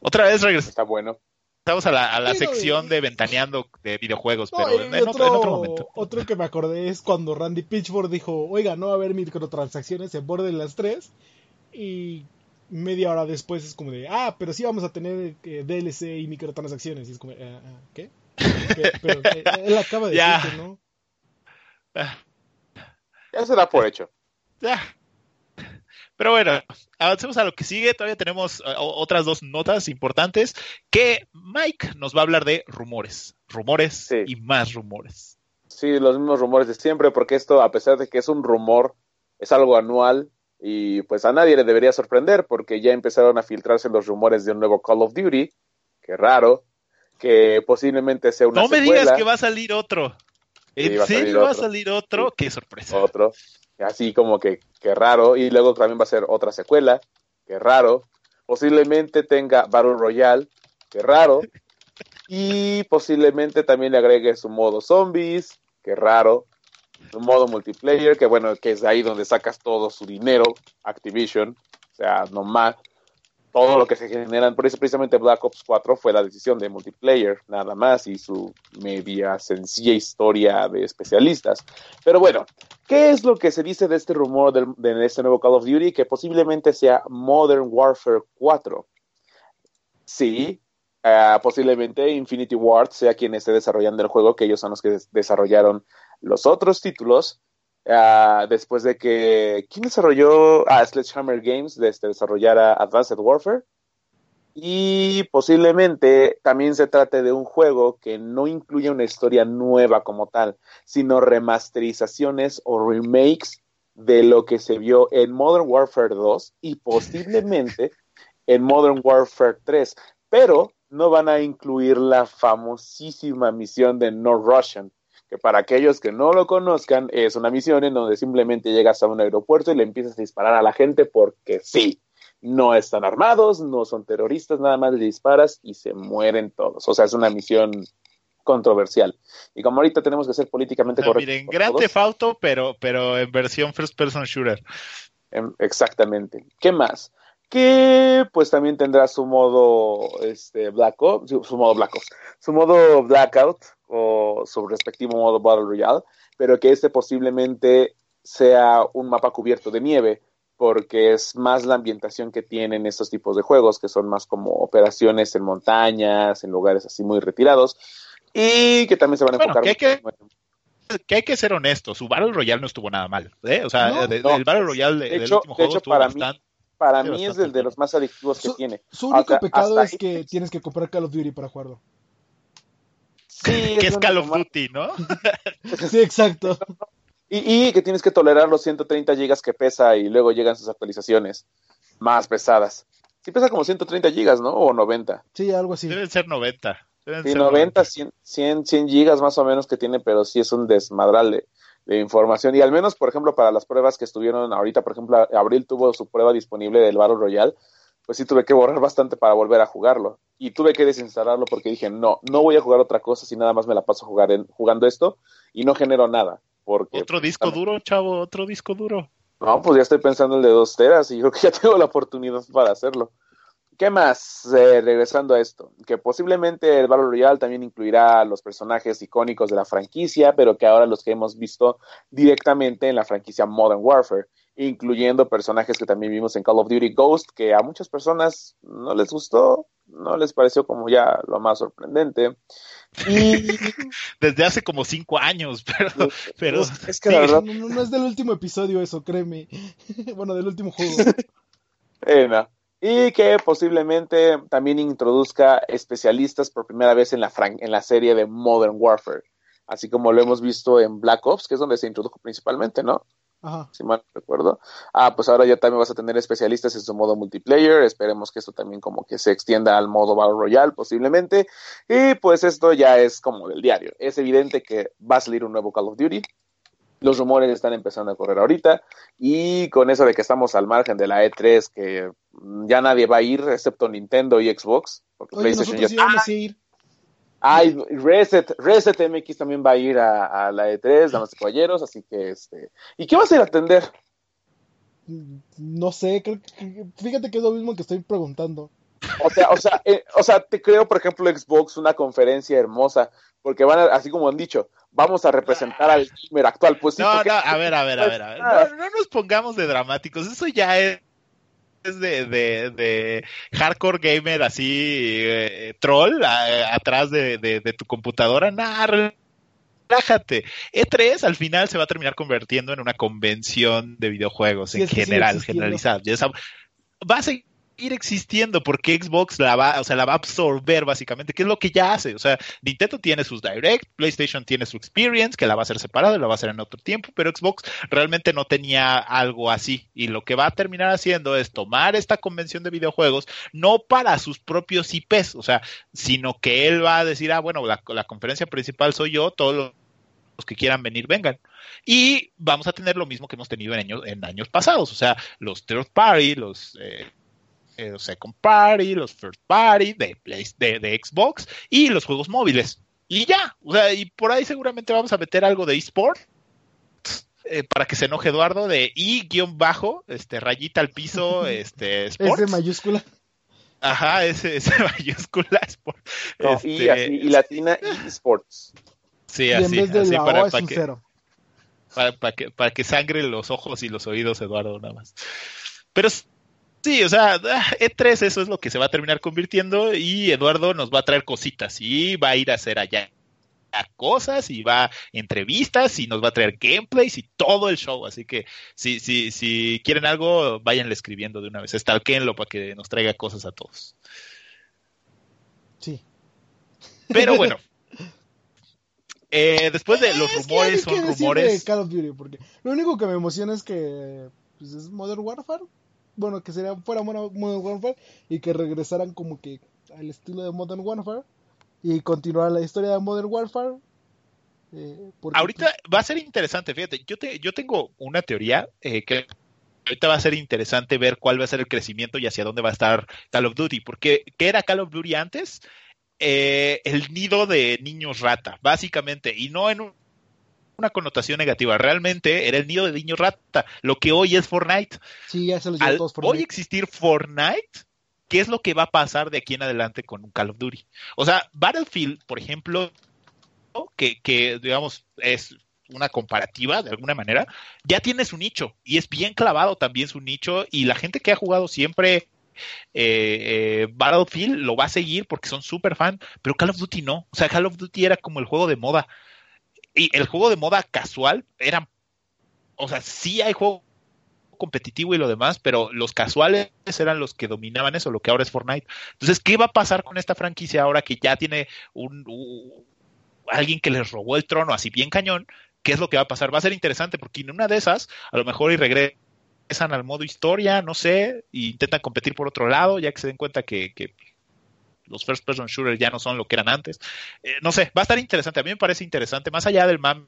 Otra vez regresamos.
Está bueno.
Estamos a la, sección de ventaneando de videojuegos, pero en, otro, en, otro, momento.
Otro que me acordé es cuando Randy Pitchford dijo, oiga, no va a haber microtransacciones en Borderlands 3. Y media hora después es como de, ah, pero sí vamos a tener eh, DLC y microtransacciones. Y es como, ah, ah, ¿qué? pero eh, [laughs] él acaba de decir ¿no?
Ya se da por hecho.
Ya. Pero bueno, avancemos a lo que sigue. Todavía tenemos eh, otras dos notas importantes que Mike nos va a hablar de rumores, rumores y más rumores.
Sí, los mismos rumores de siempre, porque esto, a pesar de que es un rumor, es algo anual, y pues a nadie le debería sorprender porque ya empezaron a filtrarse los rumores de un nuevo Call of Duty, que raro, que posiblemente sea una
No me digas que va a salir otro. ¿En serio va a salir otro? Qué sorpresa.
Otro. Así como que, que raro. Y luego también va a ser otra secuela. Qué raro. Posiblemente tenga Battle Royale. Qué raro. Y posiblemente también le agregue su modo zombies. Qué raro un modo multiplayer, que bueno, que es ahí donde sacas todo su dinero, Activision, o sea, nomás todo lo que se generan, por eso precisamente Black Ops 4 fue la decisión de multiplayer, nada más, y su media sencilla historia de especialistas. Pero bueno, ¿qué es lo que se dice de este rumor de, este nuevo Call of Duty? Que posiblemente sea Modern Warfare 4. Sí, uh, posiblemente Infinity Ward sea quien esté desarrollando el juego, que ellos son los que desarrollaron los otros títulos, uh, después de que. ¿Quién desarrolló a Sledgehammer Games de este, desarrollara Advanced Warfare? Y posiblemente también se trate de un juego que no incluye una historia nueva como tal, sino remasterizaciones o remakes de lo que se vio en Modern Warfare 2 y posiblemente [laughs] en Modern Warfare 3, pero no van a incluir la famosísima misión de No Russian, que para aquellos que no lo conozcan es una misión en donde simplemente llegas a un aeropuerto y le empiezas a disparar a la gente porque sí. no están armados, no son terroristas, nada más le disparas y se mueren todos. O sea, es una misión controversial. Y como ahorita tenemos que ser políticamente
correctos. Miren, Grand Theft Auto, pero, pero en versión first person shooter.
Em, exactamente. ¿Qué más? Que pues también tendrá su modo este, Black Ops, su modo Black Ops, su modo Blackout o su respectivo modo Battle Royale, pero que este posiblemente sea un mapa cubierto de nieve, porque es más la ambientación que tienen estos tipos de juegos, que son más como operaciones en montañas, en lugares así muy retirados, y que también se van a enfocar.
Que que, hay que ser honesto, su Battle Royale no estuvo nada mal, ¿eh? O sea, el Battle Royale del último juego estuvo
para
bastante,
mí, para mí es el de los más adictivos que tiene.
Su único pecado es que tienes que comprar Call of Duty para jugarlo.
Sí, [laughs] que es, Call of Duty, ¿no? [laughs]
sí, exacto.
Y, que tienes que tolerar los 130 gigas que pesa y luego llegan sus actualizaciones más pesadas. Sí pesa como 130 gigas, ¿no? O 90.
Sí, algo así.
Deben ser 90.
sí, 90, 100, 100, 100, gigas más o menos que tiene, pero sí es un desmadral de, de, información. Y al menos, por ejemplo, para las pruebas que estuvieron ahorita, por ejemplo, Abril tuvo su prueba disponible del Battle Royale, pues sí tuve que borrar bastante para volver a jugarlo. Y tuve que desinstalarlo porque dije, no, no voy a jugar otra cosa si nada más me la paso jugar en, jugando esto y no genero nada. Porque,
otro disco duro, chavo, otro disco duro.
No, pues ya estoy pensando en el de dos teras y creo que ya tengo la oportunidad para hacerlo. ¿Qué más? Eh, regresando a esto, que posiblemente el Battle Royale también incluirá los personajes icónicos de la franquicia, pero que ahora los que hemos visto directamente en la franquicia Modern Warfare, incluyendo personajes que también vimos en Call of Duty Ghost, que a muchas personas no les gustó, no les pareció como ya lo más sorprendente. Y [laughs]
desde hace como cinco años, pero, pero
es que la verdad no, es del último episodio eso, créeme. [laughs] bueno, del últtimo juego. [laughs]
Eh, y que posiblemente también introduzca especialistas por primera vez en la, en la serie de Modern Warfare, así como lo hemos visto en Black Ops, que es donde se introdujo principalmente, ¿no? Ajá. Si mal recuerdo. Ah, pues ahora ya también vas a tener especialistas en su modo multiplayer. Esperemos que esto también como que se extienda al modo Battle Royale posiblemente. Y pues esto ya es como del diario. Es evidente que va a salir un nuevo Call of Duty. Los rumores están empezando a correr ahorita. Y con eso de que estamos al margen de la E3, que ya nadie va a ir excepto Nintendo y Xbox.
Porque PlayStation ya... a ir.
Ay, Reset, Reset MX también va a ir a, la E3, damas y caballeros, así que este. ¿Y qué vas a ir a atender?
No sé, creo fíjate que es lo mismo que estoy preguntando.
O sea, o sea, eh, o sea, te creo, por ejemplo, Xbox, una conferencia hermosa, porque van a, así como han dicho, vamos a representar al gamer actual. Pues
no, no, a ver, a ver, a ver, a ver. No, no nos pongamos de dramáticos, eso ya es de, de, de, hardcore gamer así eh, troll atrás de, de, tu computadora, nada, relájate. E3 al final se va a terminar convirtiendo en una convención de videojuegos en general, generalizada. Va a seguir ir existiendo porque Xbox la va, o sea, la va a absorber básicamente, que es lo que ya hace. O sea, Nintendo tiene sus Direct, PlayStation tiene su Experience, que la va a hacer separada, la va a hacer en otro tiempo, pero Xbox realmente no tenía algo así. Y lo que va a terminar haciendo es tomar esta convención de videojuegos, no para sus propios IPs, o sea, sino que él va a decir, ah, bueno, la, conferencia principal soy yo, todos los que quieran venir, vengan. Y vamos a tener lo mismo que hemos tenido en años, en años pasados, o sea, los third party, los eh, eh, los second party, los first party de, de, de, Xbox y los juegos móviles. Y ya, o sea, y por ahí seguramente vamos a meter algo de eSport. Eh, para que se enoje Eduardo de i guion bajo, este rayita al piso, [laughs] este sports.
Ese mayúscula.
Ajá, ese, ese [laughs] mayúscula sport.
y, este, y, latina [laughs] eSports.
Sí, así, así para, para que, para, para, que, para que sangre los ojos y los oídos, Eduardo, nada más. Pero Sí, o sea, E3 eso es lo que se va a terminar convirtiendo y Eduardo nos va a traer cositas y va a ir a hacer allá cosas y va a entrevistas y nos va a traer gameplays y todo el show. Así que si, si, si quieren algo, váyanle escribiendo de una vez. Stalkenlo para que nos traiga cosas a todos.
Sí.
Pero [laughs] bueno. Eh, después de los rumores, son rumores.
porque lo único que me emociona es que pues, es Modern Warfare bueno, que sería fuera Modern Warfare y que regresaran como que al estilo de Modern Warfare y continuar la historia de Modern Warfare.
Eh, Ahorita va a ser interesante, fíjate, yo, te, yo tengo una teoría eh, que ahorita va a ser interesante ver cuál va a ser el crecimiento y hacia dónde va a estar Call of Duty, porque ¿qué era Call of Duty antes? Eh, el nido de niños rata, básicamente, y no en una connotación negativa, realmente era el nido de niños rata, lo que hoy es Fortnite.
Sí, ya se lo
Al Hoy existir Fortnite, ¿qué es lo que va a pasar de aquí en adelante con un Call of Duty? O sea, Battlefield, por ejemplo, que, que digamos es una comparativa de alguna manera, ya tiene su nicho y es bien clavado también su nicho y la gente que ha jugado siempre eh, eh, Battlefield lo va a seguir porque son súper fan, pero Call of Duty no. O sea, Call of Duty era como el juego de moda. Y el juego de moda casual era, o sea, sí hay juego competitivo y lo demás, pero los casuales eran los que dominaban eso, lo que ahora es Fortnite. Entonces, ¿qué va a pasar con esta franquicia ahora que ya tiene un, alguien que les robó el trono así bien cañón? ¿Qué es lo que va a pasar? Va a ser interesante porque en una de esas, a lo mejor y regresan al modo historia, no sé, e intentan competir por otro lado, ya que se den cuenta que, los first person shooters ya no son lo que eran antes. Eh, no sé, va a estar interesante. A mí me parece interesante, más allá del mame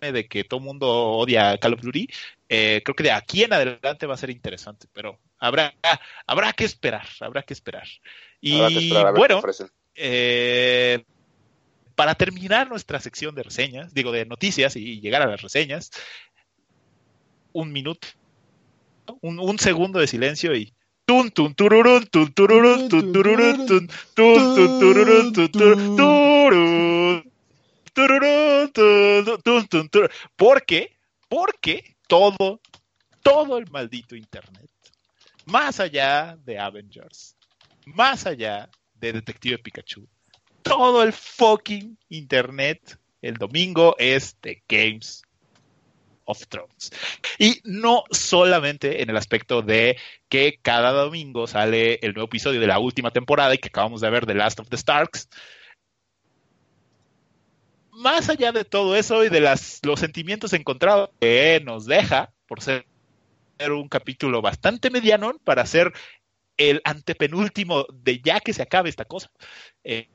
de que todo el mundo odia Call of Duty, eh, creo que de aquí en adelante va a ser interesante, pero habrá, habrá que esperar, habrá que esperar. Y bueno, eh, para terminar nuestra sección de reseñas, digo de noticias y llegar a las reseñas, un minuto, un, segundo de silencio y tun tun tururun tun tururun tun tururun tun tun tun tururun tun tururun tun tun porque porque todo todo el maldito internet más allá de Avengers más allá de Detective Pikachu todo el fucking internet el domingo es The Games of Thrones. Y no solamente en el aspecto de que cada domingo sale el nuevo episodio de la última temporada y que acabamos de ver The Last of the Starks. Más allá de todo eso y de las, los sentimientos encontrados que nos deja por ser un capítulo bastante mediano para ser el antepenúltimo de ya que se acabe esta cosa. Eh,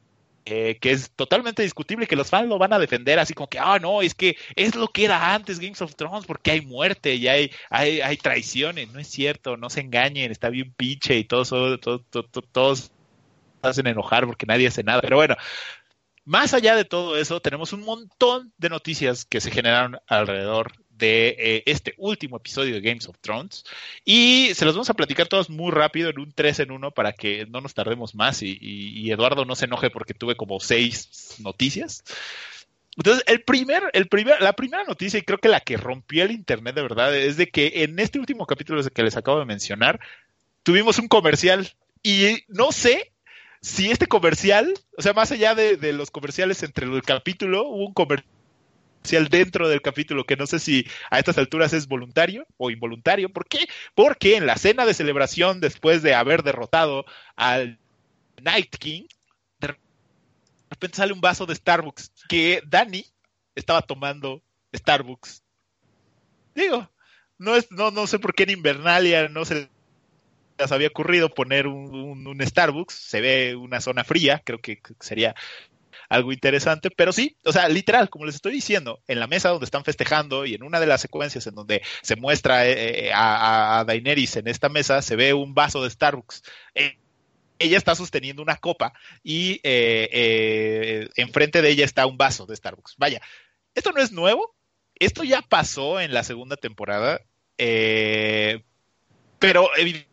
eh, que es totalmente discutible, que los fans lo van a defender así como que, ah, no, es que es lo que era antes Games of Thrones, porque hay muerte y hay, hay, hay traiciones. No es cierto, no se engañen, está bien pinche y todos, todos, todos, todos hacen enojar porque nadie hace nada. Pero bueno, más allá de todo eso, tenemos un montón de noticias que se generaron alrededor de eh, este último episodio de Games of Thrones. Y se los vamos a platicar todos muy rápido en un 3 en 1 para que no nos tardemos más y, Eduardo no se enoje porque tuve como seis noticias. Entonces, el primer, el primer, la primera noticia, y creo que la que rompió el internet de verdad, es de que en este último capítulo que les acabo de mencionar, tuvimos un comercial. Y no sé si este comercial, o sea, más allá de, de los comerciales entre el capítulo, hubo un comercial dentro del capítulo que no sé si a estas alturas es voluntario o involuntario. ¿Por qué? Porque en la cena de celebración después de haber derrotado al Night King, de repente sale un vaso de Starbucks que Danny estaba tomando Starbucks. Digo, no es, no, no sé por qué en Invernalia no se les había ocurrido poner un Starbucks, se ve una zona fría, creo que sería algo interesante, pero sí, o sea, literal, como les estoy diciendo, en la mesa donde están festejando y en una de las secuencias en donde se muestra eh, eh, a, Daenerys en esta mesa, se ve un vaso de Starbucks. Eh, ella está sosteniendo una copa y enfrente de ella está un vaso de Starbucks. Vaya, esto no es nuevo, esto ya pasó en la segunda temporada, pero evidentemente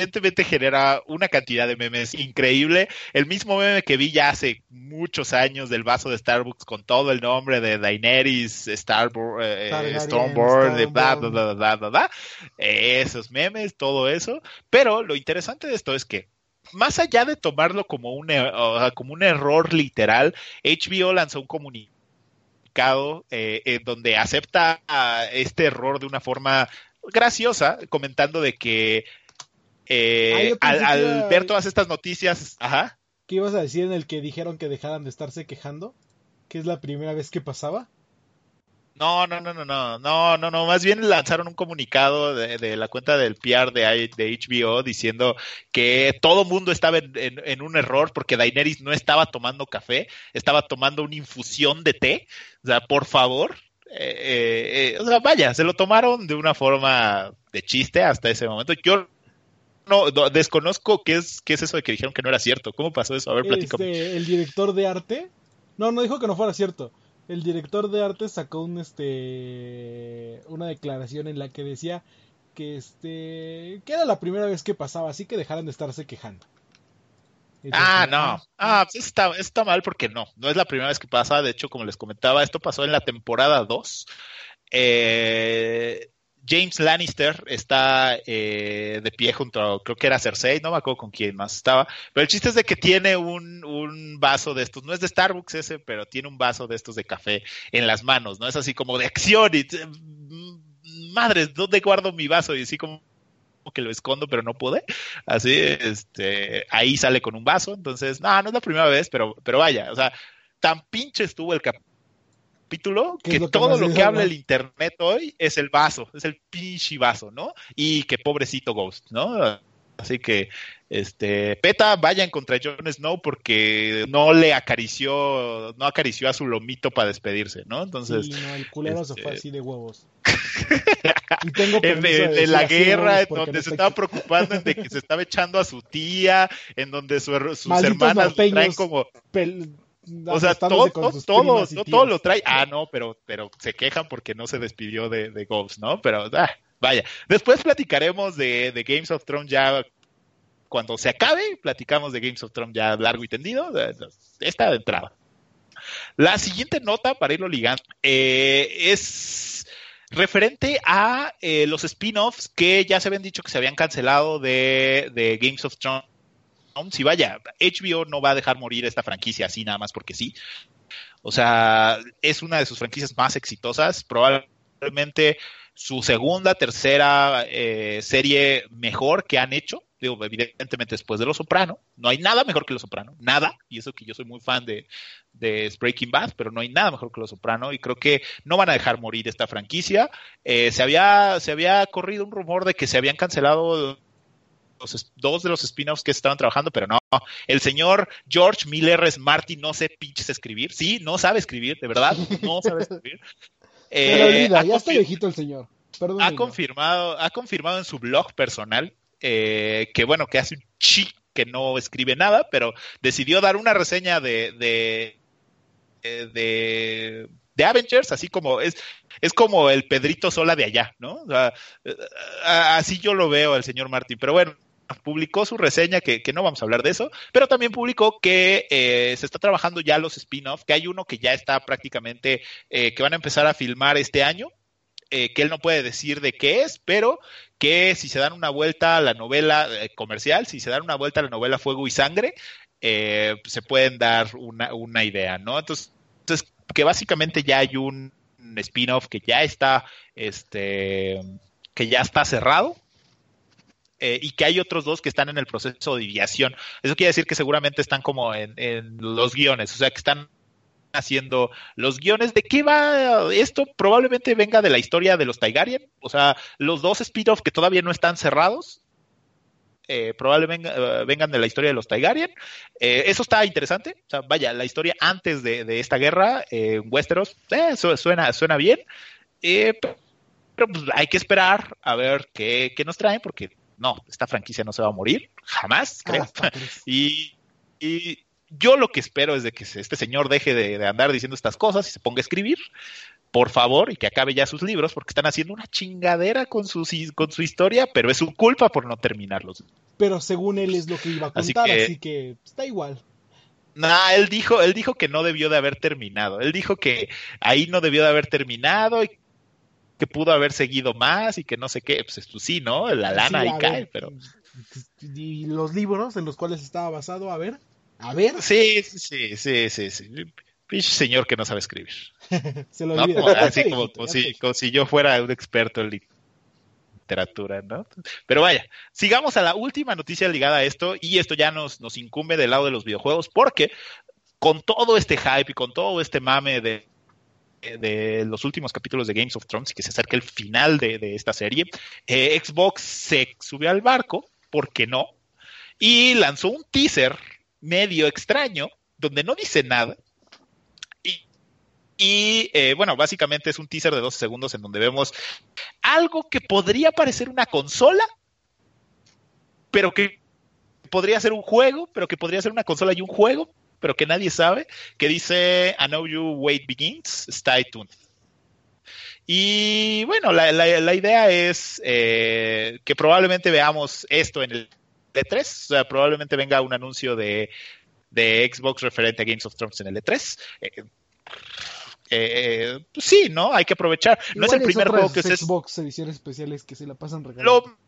evidentemente genera una cantidad de memes increíble. El mismo meme que vi ya hace muchos años del vaso de Starbucks con todo el nombre de Daenerys, Starboard, eh, Stormboard, de bla, bla, bla, bla, bla, bla. esos memes, todo eso. Pero lo interesante de esto es que más allá de tomarlo como un, er, como un error literal, HBO lanzó un comunicado eh, en donde acepta este error de una forma graciosa, comentando de que eh, al, ver todas estas noticias, ajá.
¿Qué ibas a decir en el que dijeron que dejaran de estarse quejando? ¿Que es la primera vez que pasaba?
No, no, no, no, no, no, no, no, más bien lanzaron un comunicado de, la cuenta del PR de, de, HBO diciendo que todo mundo estaba en, un error porque Daenerys no estaba tomando café, estaba tomando una infusión de té. O sea, por favor, eh, eh, o sea, vaya, se lo tomaron de una forma de chiste hasta ese momento. Yo no, desconozco qué es, qué es eso de que dijeron que no era cierto. ¿Cómo pasó eso? A ver, platícame.
Este, el director de arte. No, no dijo que no fuera cierto. El director de arte sacó un este una declaración en la que decía que este que era la primera vez que pasaba, así que dejaran de estarse quejando.
ah, no. Ah, ah pues está, está mal porque no. No es la primera vez que pasa. De hecho, como les comentaba, esto pasó en la temporada 2. Eh, James Lannister está eh, de pie junto a, creo que era Cersei, no me acuerdo con quién más estaba, pero el chiste es de que tiene un, un, vaso de estos, no es de Starbucks ese, pero tiene un vaso de estos de café en las manos, ¿no? Es así como de acción y, mm, madres, ¿dónde guardo mi vaso? Y así como que lo escondo, pero no pude. Así, este, ahí sale con un vaso, entonces, no, no es la primera vez, pero, pero vaya, o sea, tan pinche estuvo el capítulo capítulo que todo lo que habla el internet hoy es el vaso, es el pinche vaso, ¿no? Y que pobrecito Ghost, ¿no? Así que, este, PETA, vayan contra Jon Snow porque no le acarició, no acarició a su lomito para despedirse, ¿no? Entonces.
Sí, no, el culero se fue este así de huevos. [laughs]
y tengo de, la guerra, en donde se estaba preocupando de que se estaba echando a su tía, en donde sus hermanas traen como o sea, todo, todo, todo, lo trae. Ah, no, pero, pero se quejan porque no se despidió de, de Ghost, ¿no? Pero, ah, vaya. Después platicaremos de, de, Games of Thrones ya cuando se acabe. Platicamos de Games of Thrones ya largo y tendido. Esta de entrada. La siguiente nota para irlo ligando eh, es referente a eh, los spin-offs que ya se habían dicho que se habían cancelado de, de Games of Thrones si vaya, HBO no va a dejar morir esta franquicia así nada más porque sí. O sea, es una de sus franquicias más exitosas, probablemente su segunda, tercera eh, serie mejor que han hecho. Digo, evidentemente después de Los Soprano. No hay nada mejor que Los Soprano, nada. Y eso que yo soy muy fan de, de Breaking Bad, pero no hay nada mejor que Los Soprano. Y creo que no van a dejar morir esta franquicia. Eh, se, había, se había corrido un rumor de que se habían cancelado dos de los spin-offs que estaban trabajando, pero no. El señor George Miller es Martin, no sé pinches escribir. Sí, no sabe escribir, de verdad, no sabe escribir. [laughs]
Eh, ya está viejito el señor.
ha confirmado, ha confirmado en su blog personal eh, que bueno, que hace un chi que no escribe nada, pero decidió dar una reseña de, de, eh, de, de Avengers, así como es, es como el Pedrito Sola de allá, ¿no? así yo lo veo al señor Martin, pero bueno, publicó su reseña, que, no vamos a hablar de eso, pero también publicó que eh, se está trabajando ya los spin-offs, que hay uno que ya está prácticamente, eh, que van a empezar a filmar este año, eh, que él no puede decir de qué es, pero que si se dan una vuelta a la novela comercial, si se dan una vuelta a la novela Fuego y Sangre, se pueden dar una, una idea, ¿no? Entonces, entonces, que básicamente ya hay un spin-off que ya está, este, que ya está cerrado, eh, y que hay otros dos que están en el proceso de ideación. Eso quiere decir que seguramente están como en, los guiones, o sea, que están haciendo los guiones. ¿De qué va esto? Probablemente venga de la historia de los Taigarian, o sea, los dos spin-offs que todavía no están cerrados. Eh, probablemente eh, vengan de la historia de los Taigarian. eso está interesante. O sea, vaya, la historia antes de, esta guerra en Westeros suena, suena bien. pero pues, hay que esperar a ver qué, qué nos traen, porque no, esta franquicia no se va a morir, jamás, creo. [laughs] y, yo lo que espero es de que este señor deje de, andar diciendo estas cosas y se ponga a escribir, por favor, y que acabe ya sus libros, porque están haciendo una chingadera con su, con su historia, pero es su culpa por no terminarlos.
Pero según él es lo que iba a contar, así que, está igual.
Nah, él dijo, él dijo que no debió de haber terminado. Él dijo que ahí no debió de haber terminado y que pudo haber seguido más y que no sé qué, pues esto sí, ¿no? La lana ahí cae, pero...
Y los libros en los cuales estaba basado, a ver, a ver.
Sí, sí, sí, sí, sí. Pinche señor que no sabe escribir. [laughs]
Se lo olvida.
así [laughs] como, si, como si yo fuera un experto en literatura, ¿no? Pero vaya, sigamos a la última noticia ligada a esto, y esto ya nos, nos incumbe del lado de los videojuegos, porque con todo este hype y con todo este mame de de los últimos capítulos de Games of Thrones y que se acerca el final de, esta serie, eh, Xbox se subió al barco, ¿por qué no? Y lanzó un teaser medio extraño, donde no dice nada, Y eh, bueno, básicamente es un teaser de 12 segundos en donde vemos algo que podría parecer una consola, pero que podría ser un juego, pero que podría ser una consola y un juego, pero que nadie sabe, que dice I know you wait begins, stay tuned. Y bueno, la, idea es eh, que probablemente veamos esto en el E3, o sea, probablemente venga un anuncio de, Xbox referente a Games of Thrones en el E3. Eh, eh, pues sí, ¿no? Hay que aprovechar. no es el primer juego que
se... Xbox ediciones especiales que se la pasan regalando.
Lo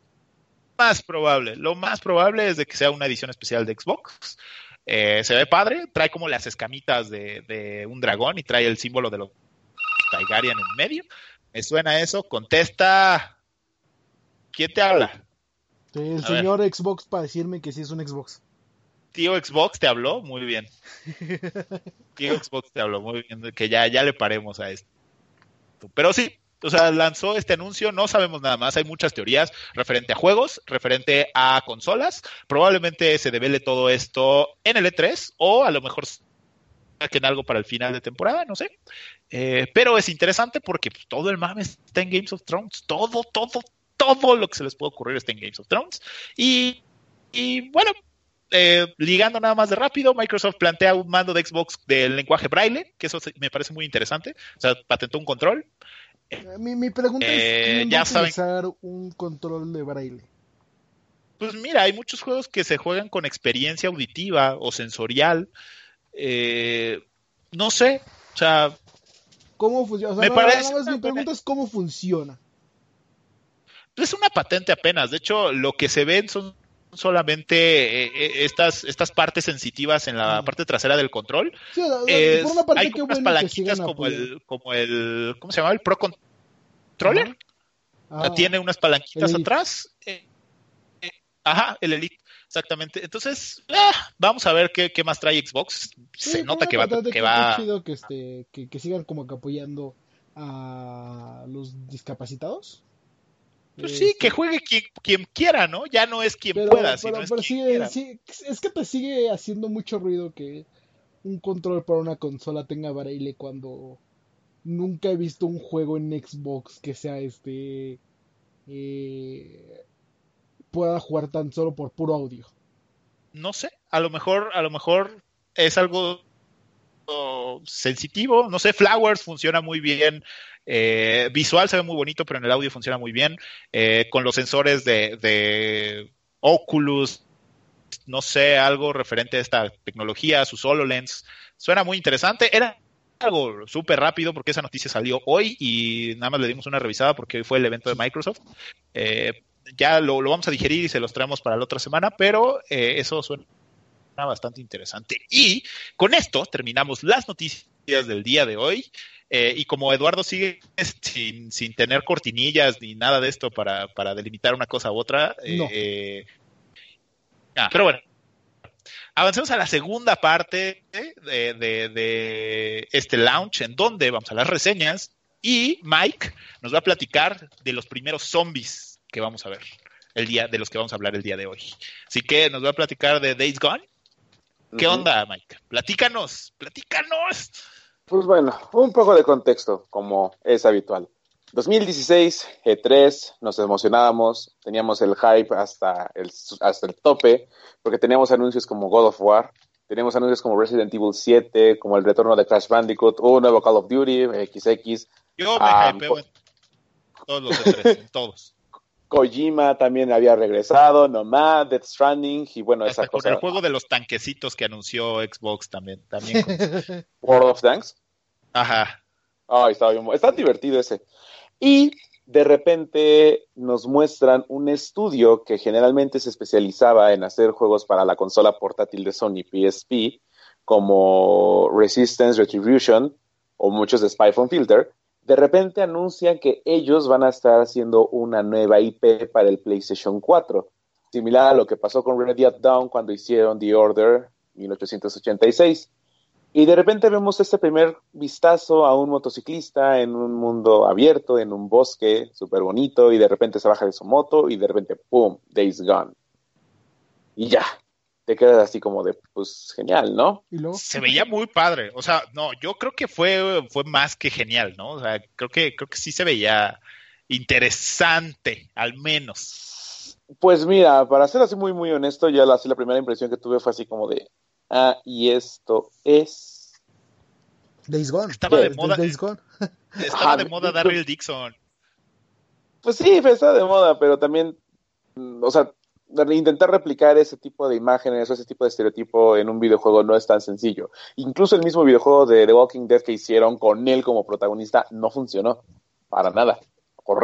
más probable, lo más probable es de que sea una edición especial de Xbox. Se ve padre, trae como las escamitas de, un dragón y trae el símbolo de los Tigarian en medio. Me suena eso. Contesta. ¿Quién te habla?
El señor Xbox para decirme que sí es un Xbox.
Tío Xbox te habló, muy bien. [laughs] Tío Xbox te habló, muy bien, que ya, ya le paremos a esto. Pero sí, o sea, lanzó este anuncio, no sabemos nada más, hay muchas teorías referente a juegos, referente a consolas. Probablemente se devele todo esto en el E3 o a lo mejor en algo para el final de temporada, no sé. Eh, pero es interesante porque pues, todo el mame está en Games of Thrones. Todo, todo, todo lo que se les puede ocurrir está en Games of Thrones. Y, bueno, eh, ligando nada más de rápido, Microsoft plantea un mando de Xbox del lenguaje braille, que eso me parece muy interesante. O sea, patentó un control.
Eh, mi, pregunta es, ¿quién ya va a utilizar un control de braille?
Pues mira, hay muchos juegos que se juegan con experiencia auditiva o sensorial. no sé, o sea,
¿Cómo funciona? me parece mi pregunta es cómo funciona.
Es una patente apenas. De hecho, lo que se ven son solamente eh, eh, estas, estas partes sensitivas en la parte trasera del control. Sí, por una parte, hay unas palanquitas como el, como el, ¿cómo se llama? El Pro Controller. Ah. Tiene unas palanquitas atrás. Eh, ajá, el Elite. Exactamente. Entonces, ah, vamos a ver qué, más trae Xbox. Se nota que va. Que, va...
chido que, este, que, sigan como que apoyando a los discapacitados.
Pues sí, que este, juegue quien, quien, quiera, ¿no? Ya no es quien pueda, sino es quien
sí, es que te sigue haciendo mucho ruido que un control para una consola tenga braille cuando nunca he visto un juego en Xbox que sea este eh, pueda jugar tan solo por puro audio.
No sé, a lo mejor, a lo mejor es algo sensitivo, no sé, Flowers funciona muy bien, eh, visual se ve muy bonito, pero en el audio funciona muy bien, eh, con los sensores de, Oculus, no sé, algo referente a esta tecnología, su HoloLens, suena muy interesante, era algo súper rápido porque esa noticia salió hoy y nada más le dimos una revisada porque hoy fue el evento de Microsoft. Eh, ya lo, vamos a digerir y se los traemos para la otra semana, pero eh, eso suena bastante interesante. Y con esto terminamos las noticias del día de hoy. Eh, y como Eduardo sigue sin, sin, tener cortinillas ni nada de esto para, para delimitar una cosa u otra, eh, ah, pero bueno, avancemos a la segunda parte de, de, este launch, en donde vamos a las reseñas y Mike nos va a platicar de los primeros zombies que vamos a ver el día de los que vamos a hablar el día de hoy. Así que nos va a platicar de Days Gone. ¿Qué onda, Mike? Platícanos, platícanos.
Pues bueno, un poco de contexto, como es habitual. 2016, E3, nos emocionábamos, teníamos el hype hasta el, hasta el tope, porque teníamos anuncios como God of War, teníamos anuncios como Resident Evil 7, como el retorno de Crash Bandicoot, un nuevo Call of Duty, XX.
Yo me um, hypeo en todos los E3, todos.
Kojima también había regresado, Nomad, Death Stranding y bueno, esa cosa.
el juego de los tanquecitos que anunció Xbox también. también [laughs]
World of Tanks.
Ajá.
Ay, estaba bien. Está divertido ese. Y de repente nos muestran un estudio que generalmente se especializaba en hacer juegos para la consola portátil de Sony PSP, como Resistance, Retribution o muchos de Spy Phone Filter de repente anuncian que ellos van a estar haciendo una nueva IP para el PlayStation 4, similar a lo que pasó con Red Dead Dawn cuando hicieron The Order 1886. Y de repente vemos este primer vistazo a un motociclista en un mundo abierto, en un bosque súper bonito, y de repente se baja de su moto y de repente, ¡pum!, Days Gone. Y ya. Te quedas así como de, pues genial, ¿no?
Se veía muy padre, o sea, no, yo creo que fue, fue más que genial, ¿no? O sea, creo que, creo que sí se veía interesante, al menos.
Pues mira, para ser así muy, muy honesto, ya la, la primera impresión que tuve fue así como de, ah, y esto es...
Days Gone.
Estaba de moda. [laughs] Estaba de moda Daryl Dixon.
Pues sí, estaba de moda, pero también, mm, o sea, intentar replicar ese tipo de imágenes o ese tipo de estereotipo en un videojuego no es tan sencillo. Incluso el mismo videojuego de The Walking Dead que hicieron con él como protagonista no funcionó para nada.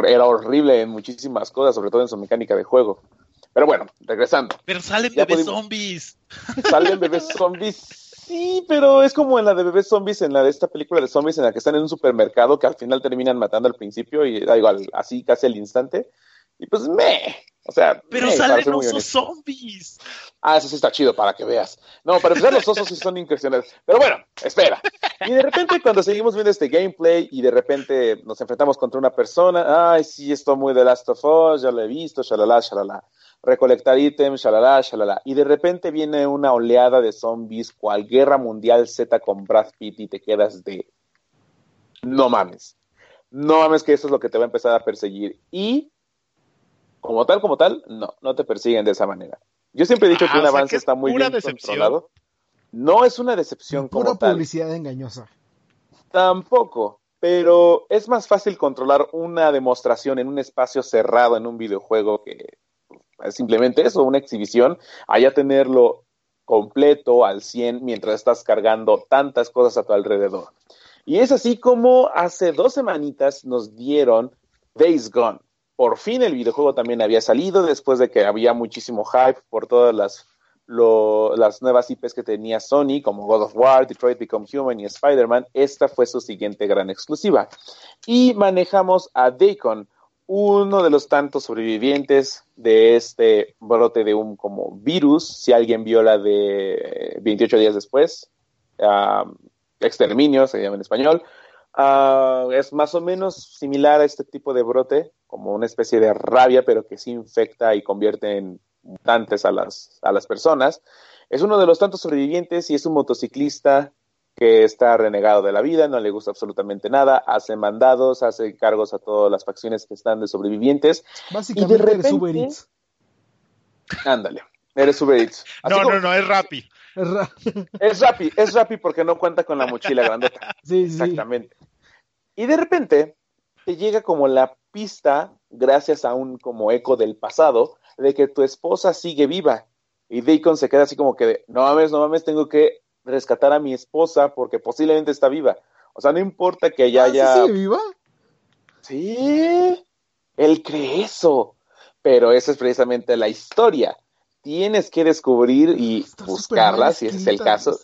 Era horrible en muchísimas cosas, sobre todo en su mecánica de juego. Pero bueno, regresando.
Pero salen bebés zombies. [laughs]
Salen bebés zombies. Sí, pero es como en la de bebés zombies, en la de esta película de zombies en la que están en un supermercado que al final terminan matando al principio y da igual, así casi al instante. Y pues me, o sea,
pero salen osos zombies.
Ah, eso sí está chido para que veas. No, para empezar, los osos sí son impresionantes. Pero bueno, espera. Y de repente, cuando seguimos viendo este gameplay y de repente nos enfrentamos contra una persona, ay, sí, esto muy de Last of Us, ya lo he visto, shalala, shalala. Recolectar ítems, shalala, shalala. Y de repente viene una oleada de zombies, cual Guerra Mundial Z con Brad Pitt y te quedas de. No mames. No mames que eso es lo que te va a empezar a perseguir. Y como tal, como tal, no, no te persiguen de esa manera. Yo siempre he dicho que un avance está muy bien controlado. No es una decepción
pura como publicidad engañosa.
Tampoco, pero es más fácil controlar una demostración en un espacio cerrado en un videojuego que simplemente eso, una exhibición, allá tenerlo completo al 100 mientras estás cargando tantas cosas a tu alrededor. Y es así como hace dos semanitas nos dieron Days Gone, por fin el videojuego también había salido después de que había muchísimo hype por todas las, las nuevas IPs que tenía Sony, como God of War, Detroit Become Human y Spider-Man. Esta fue su siguiente gran exclusiva. Y manejamos a Dacon, uno de los tantos sobrevivientes de este brote de un como virus, si alguien vio la de 28 días después, exterminio se llama en español, Ah, es más o menos similar a este tipo de brote, como una especie de rabia, pero que sí infecta y convierte en mutantes a las, a las personas. Es uno de los tantos sobrevivientes y es un motociclista que está renegado de la vida, no le gusta absolutamente nada, hace mandados, hace cargos a todas las facciones que están de sobrevivientes.
Básicamente y de repente, eres Uber Eats.
Ándale, eres Uber Eats.
no, no, no, es Rappi. [laughs]
Es Rappi, es Rappi porque no cuenta con la mochila grandota. [laughs]
Sí,
Exactamente. Y de repente te llega como la pista, gracias a un como eco del pasado, de que tu esposa sigue viva. Y Deacon se queda así como que, no mames, no mames, tengo que rescatar a mi esposa porque posiblemente está viva. O sea, no importa que ella
¿Ah,
haya...
¿sí sigue viva?
Sí, él cree eso. Pero esa es precisamente la historia tienes que descubrir y buscarla, si ese es el caso,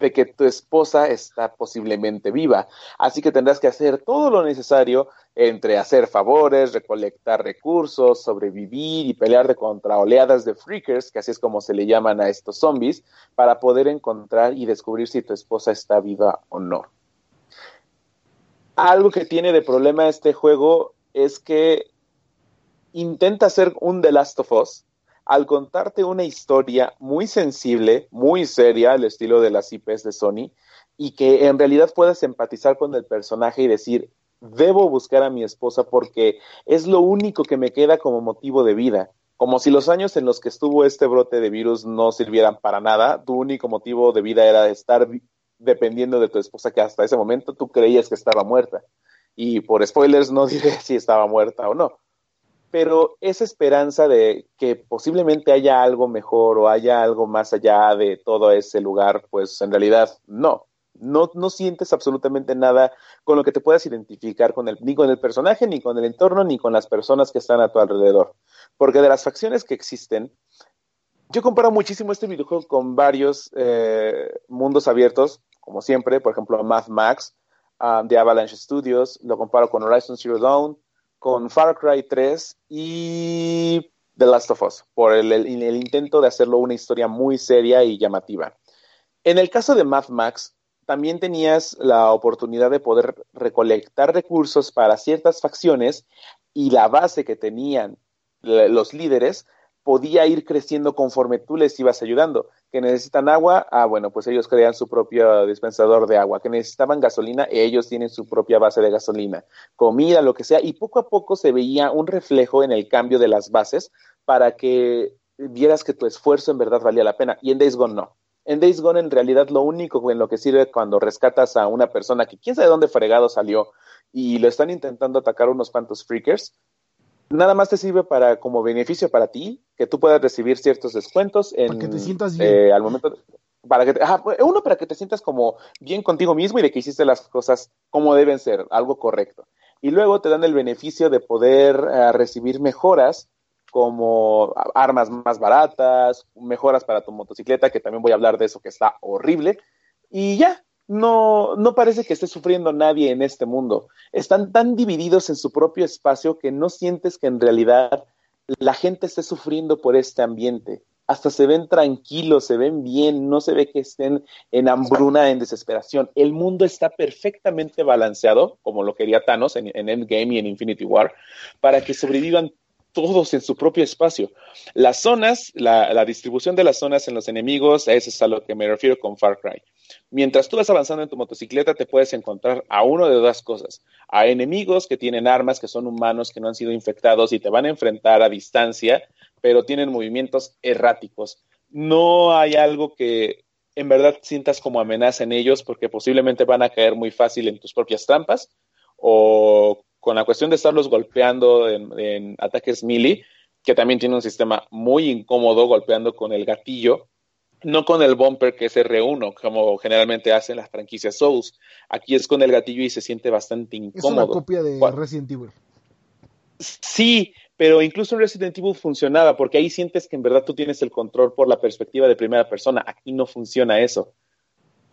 de que tu esposa está posiblemente viva. Así que tendrás que hacer todo lo necesario entre hacer favores, recolectar recursos, sobrevivir y pelear de contra oleadas de freakers, que así es como se le llaman a estos zombies, para poder encontrar y descubrir si tu esposa está viva o no. Algo que tiene de problema este juego es que intenta ser un The Last of Us, al contarte una historia muy sensible, muy seria, al estilo de las IPs de Sony, y que en realidad puedas empatizar con el personaje y decir, debo buscar a mi esposa porque es lo único que me queda como motivo de vida. Como si los años en los que estuvo este brote de virus no sirvieran para nada, tu único motivo de vida era estar dependiendo de tu esposa que hasta ese momento tú creías que estaba muerta. Y por spoilers no [laughs] diré si estaba muerta o no pero esa esperanza de que posiblemente haya algo mejor o haya algo más allá de todo ese lugar, pues en realidad no. No, no sientes absolutamente nada con lo que te puedas identificar con el, ni con el personaje, ni con el entorno, ni con las personas que están a tu alrededor. Porque de las facciones que existen, yo comparo muchísimo este videojuego con varios eh, mundos abiertos, como siempre, por ejemplo, Math Max ah, de Avalanche Studios, lo comparo con Horizon Zero Dawn, con Far Cry 3 y The Last of Us, por el, intento de hacerlo una historia muy seria y llamativa. En el caso de Mad Max, también tenías la oportunidad de poder recolectar recursos para ciertas facciones y la base que tenían los líderes podía ir creciendo conforme tú les ibas ayudando. Que necesitan agua, ah, bueno, pues ellos crean su propio dispensador de agua. Que necesitaban gasolina, ellos tienen su propia base de gasolina. Comida, lo que sea. Y poco a poco se veía un reflejo en el cambio de las bases para que vieras que tu esfuerzo en verdad valía la pena. Y en Days Gone no. En Days Gone en realidad lo único en lo que sirve cuando rescatas a una persona que quién sabe dónde fregado salió y lo están intentando atacar unos cuantos freakers, nada más te sirve para como beneficio para ti, que tú puedas recibir ciertos descuentos en,
para que te sientas bien.
Eh, al momento para que uno para que te sientas como bien contigo mismo y de que hiciste las cosas como deben ser, algo correcto. Y luego te dan el beneficio de poder eh, recibir mejoras como armas más baratas, mejoras para tu motocicleta, que también voy a hablar de eso que está horrible. Y ya, no, no parece que esté sufriendo nadie en este mundo. Están tan divididos en su propio espacio que no sientes que en realidad la gente esté sufriendo por este ambiente. Hasta se ven tranquilos, se ven bien, no se ve que estén en hambruna, en desesperación. El mundo está perfectamente balanceado, como lo quería Thanos en, en Endgame y en Infinity War, para que sobrevivan todos en su propio espacio. Las zonas, la, distribución de las zonas en los enemigos, eso es a lo que me refiero con Far Cry. Mientras tú vas avanzando en tu motocicleta, te puedes encontrar a uno de dos cosas. A enemigos que tienen armas, que son humanos, que no han sido infectados y te van a enfrentar a distancia, pero tienen movimientos erráticos. No hay algo que en verdad sientas como amenaza en ellos porque posiblemente van a caer muy fácil en tus propias trampas o con la cuestión de estarlos golpeando en, ataques melee, que también tiene un sistema muy incómodo golpeando con el gatillo, no con el bumper que es R1, como generalmente hacen las franquicias Souls. Aquí es con el gatillo y se siente bastante incómodo. Es
una copia de Resident Evil.
Sí, pero incluso en Resident Evil funcionaba, porque ahí sientes que en verdad tú tienes el control por la perspectiva de primera persona. Aquí no funciona eso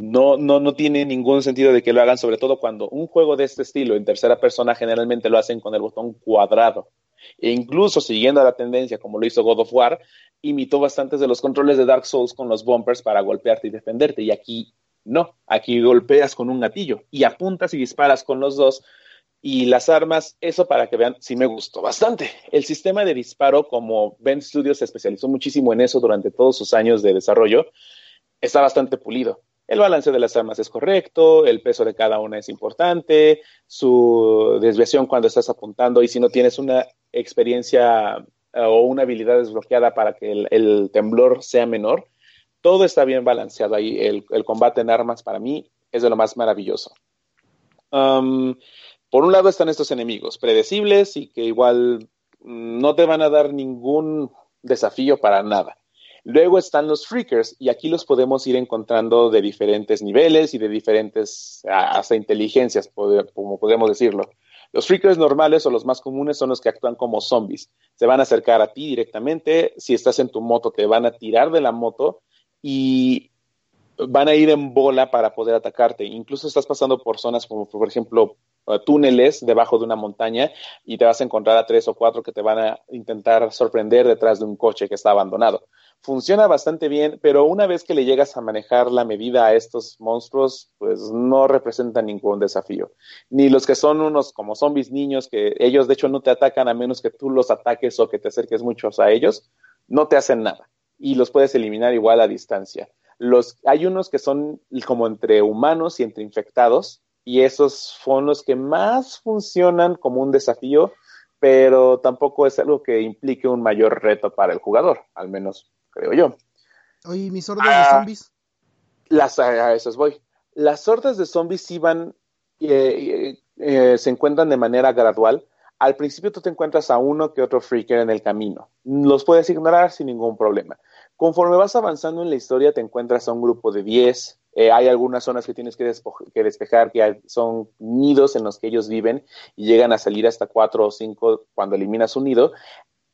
no, no, no tiene ningún sentido de que lo hagan, sobre todo cuando un juego de este estilo en tercera persona generalmente lo hacen con el botón cuadrado. E incluso siguiendo la tendencia, como lo hizo God of War, imitó bastantes de los controles de Dark Souls con los bumpers para golpearte y defenderte. Y aquí no, aquí golpeas con un gatillo y apuntas y disparas con los dos. Y las armas, eso para que vean, sí me gustó bastante. El sistema de disparo, como Ben Studios se especializó muchísimo en eso durante todos sus años de desarrollo, está bastante pulido el balance de las armas es correcto, el peso de cada una es importante, su desviación cuando estás apuntando y si no tienes una experiencia eh, o una habilidad desbloqueada para que el, temblor sea menor, todo está bien balanceado ahí. El, combate en armas para mí es de lo más maravilloso. por un lado están estos enemigos predecibles y que igual mm, no te van a dar ningún desafío para nada. Luego están los freakers y aquí los podemos ir encontrando de diferentes niveles y de diferentes, hasta inteligencias, como podemos decirlo. Los freakers normales o los más comunes son los que actúan como zombies. Se van a acercar a ti directamente. Si estás en tu moto, te van a tirar de la moto y van a ir en bola para poder atacarte. Incluso estás pasando por zonas como, por ejemplo, eh, túneles debajo de una montaña y te vas a encontrar a tres o cuatro que te van a intentar sorprender detrás de un coche que está abandonado funciona bastante bien, pero una vez que le llegas a manejar la medida a estos monstruos, pues no representan ningún desafío. Ni los que son unos como zombies niños, que ellos de hecho no te atacan a menos que tú los ataques o que te acerques muchos a ellos, no te hacen nada y los puedes eliminar igual a distancia. Los, hay unos que son como entre humanos y entre infectados, y esos son los que más funcionan como un desafío, pero tampoco es algo que implique un mayor reto para el jugador, al menos creo yo.
Oye, ¿mis hordas de ah, zombies?
Las, a esas voy. Las hordas de zombies iban, eh, eh, se encuentran de manera gradual. Al principio tú te encuentras a uno que otro freaker en el camino. Los puedes ignorar sin ningún problema. Conforme vas avanzando en la historia, te encuentras a un grupo de 10. Eh, hay algunas zonas que tienes que, que, despejar, que son nidos en los que ellos viven y llegan a salir hasta 4 o 5 cuando eliminas un nido.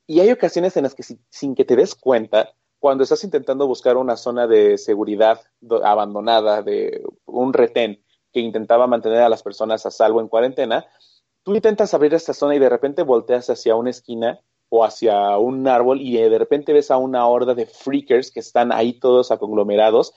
Y hay ocasiones en las que sin que te des cuenta, cuando estás intentando buscar una zona de seguridad abandonada, de un retén que intentaba mantener a las personas a salvo en cuarentena, tú intentas abrir esta zona y de repente volteas hacia una esquina o hacia un árbol y de repente ves a una horda de freakers que están ahí todos aconglomerados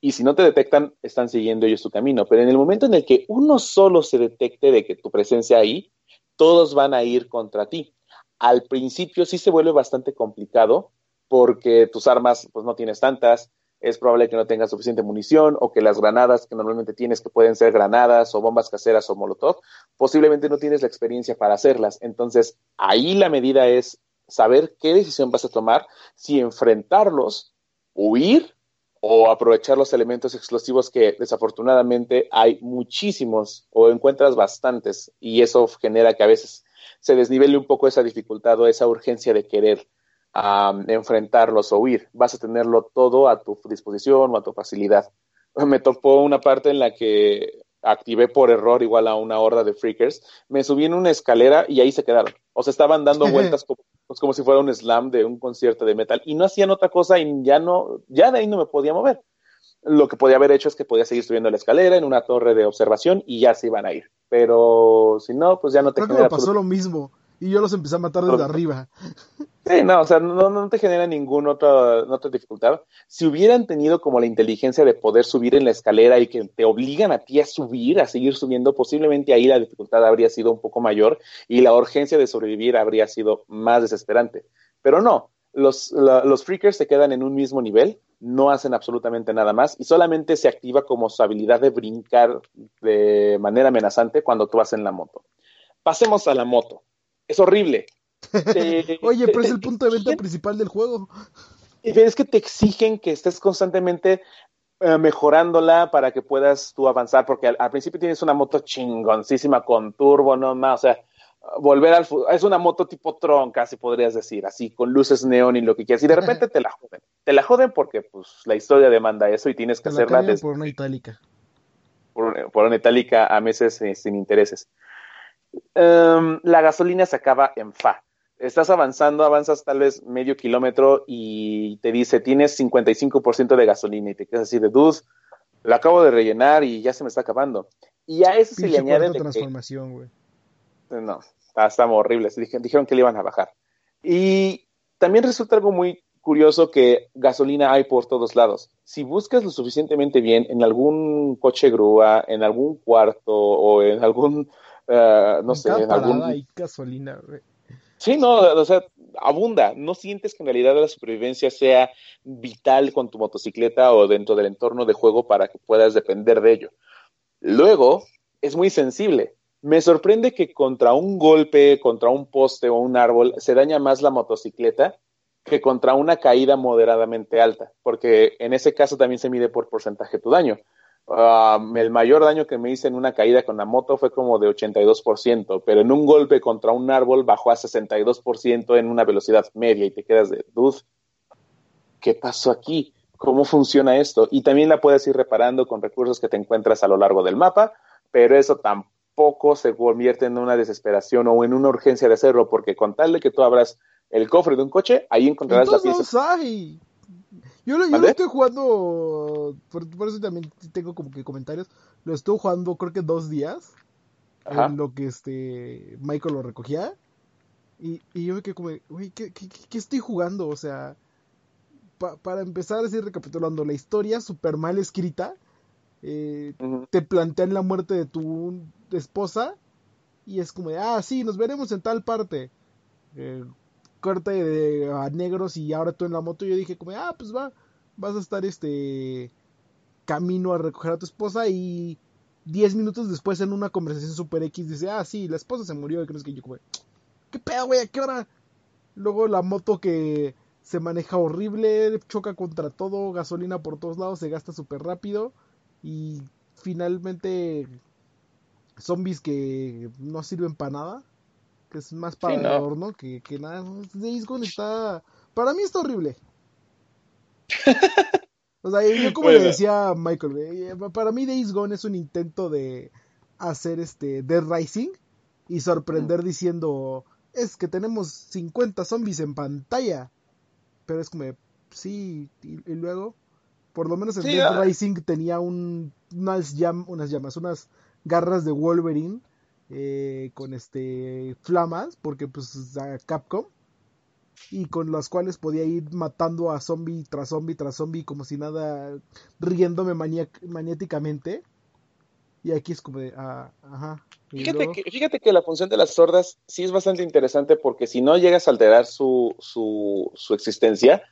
y si no te detectan, están siguiendo ellos tu camino. Pero en el momento en el que uno solo se detecte de que tu presencia ahí, todos van a ir contra ti al principio sí se vuelve bastante complicado porque tus armas pues no tienes tantas, es probable que no tengas suficiente munición o que las granadas que normalmente tienes, que pueden ser granadas o bombas caseras o molotov, posiblemente no tienes la experiencia para hacerlas. Entonces, ahí la medida es saber qué decisión vas a tomar, si enfrentarlos, huir o aprovechar los elementos explosivos que desafortunadamente hay muchísimos o encuentras bastantes y eso genera que a veces se desnivele un poco esa dificultad o esa urgencia de querer enfrentarlos o huir. Vas a tenerlo todo a tu disposición o a tu facilidad. [laughs] Me topó una parte en la que activé por error igual a una horda de freakers, me subí en una escalera y ahí se quedaron. O sea, estaban dando vueltas como, pues, como si fuera un slam de un concierto de metal y no hacían otra cosa y ya no, ya de ahí no me podía mover. Lo que podía haber hecho es que podía seguir subiendo la escalera en una torre de observación y ya se iban a ir. Pero si no, pues ya no te
Creo que me pasó lo mismo y yo los empecé a matar desde arriba.
Sí, no, o sea, no, no te genera ninguna otra, otra dificultad. Si hubieran tenido como la inteligencia de poder subir en la escalera y que te obligan a ti a subir, a seguir subiendo, posiblemente ahí la dificultad habría sido un poco mayor y la urgencia de sobrevivir habría sido más desesperante. Pero no, los, los freakers se quedan en un mismo nivel, no hacen absolutamente nada más y solamente se activa como su habilidad de brincar de manera amenazante cuando tú vas en la moto. Pasemos a la moto es horrible. [laughs]
Oye, pero es el punto de venta principal del juego.
Es que te exigen que estés constantemente eh, mejorándola para que puedas tú avanzar, porque al, principio tienes una moto chingoncísima con turbo, no más, o sea, volver al es una moto tipo Tron, casi podrías decir, así, con luces neón y lo que quieras, y de repente [laughs] te la joden. Te la joden porque, pues, la historia demanda eso y tienes que hacerla.
por una itálica.
Por, por, una itálica a meses eh, sin intereses. Em, la gasolina se acaba en fa. Estás avanzando, avanzas tal vez medio kilómetro y te dice tienes 55% de gasolina y te quedas así de dude, lo acabo de rellenar y ya se me está acabando. Y a eso se le añade.
transformación, güey.
No, está, horrible. Dijeron que le iban a bajar. Y también resulta algo muy curioso que gasolina hay por todos lados. Si buscas lo suficientemente bien en algún coche grúa, en algún cuarto o en algún eh, no sé, en algún...
hay gasolina,
Sí, no, o sea, abunda. No sientes que en realidad la supervivencia sea vital con tu motocicleta o dentro del entorno de juego para que puedas depender de ello. Luego, es muy sensible. Me sorprende que contra un golpe, contra un poste o un árbol, se daña más la motocicleta que contra una caída moderadamente alta, porque en ese caso también se mide por porcentaje tu daño. Um, el mayor daño que me hice en una caída con la moto fue como de 82%, pero en un golpe contra un árbol bajó a 62% en una velocidad media y te quedas de, dude, ¿qué pasó aquí? ¿Cómo funciona esto? Y también la puedes ir reparando con recursos que te encuentras a lo largo del mapa, pero eso tampoco se convierte en una desesperación o en una urgencia de hacerlo, porque con tal de que tú abras el cofre de un coche, ahí encontrarás la pieza.
Yo, lo, yo estoy jugando, por, eso también tengo como que comentarios. Lo estoy jugando creo que dos días. En lo que este Michael lo recogía. Y, y yo me quedé como, güey, ¿qué, ¿qué, estoy jugando? O sea, para empezar así recapitulando, la historia súper mal escrita. Eh, te plantean la muerte de tu esposa. Y es como de, ah, sí, nos veremos en tal parte. Eh, corte de, a negros y ahora tú en la moto. yo dije como, ah, pues va, vas a estar este camino a recoger a tu esposa y 10 minutos después en una conversación super X dice, ah, sí, la esposa se murió y crees que yo como, ¿qué pedo, güey? ¿A qué hora? Luego la moto que se maneja horrible, choca contra todo, gasolina por todos lados, se gasta súper rápido y finalmente zombies que no sirven para nada que es más para el horno que, que nada. Days Gone está. Para mí está horrible. [laughs] o sea, yo como le decía a Michael, eh, para mí Days Gone es un intento de hacer este Dead Rising y sorprender mm. diciendo es que tenemos 50 zombies en pantalla. Pero es como, sí, y, luego, por lo menos en Dead Rising tenía un, unas, unas llamas, unas garras de Wolverine eh, con este flamas, porque pues a Capcom, y con las cuales podía ir matando a zombie tras zombie tras zombie como si nada, riéndome maniáticamente. Y aquí es como de, ah, ajá.
Fíjate que, fíjate que la función de las sordas sí es bastante interesante porque si no llegas a alterar su, su, su existencia,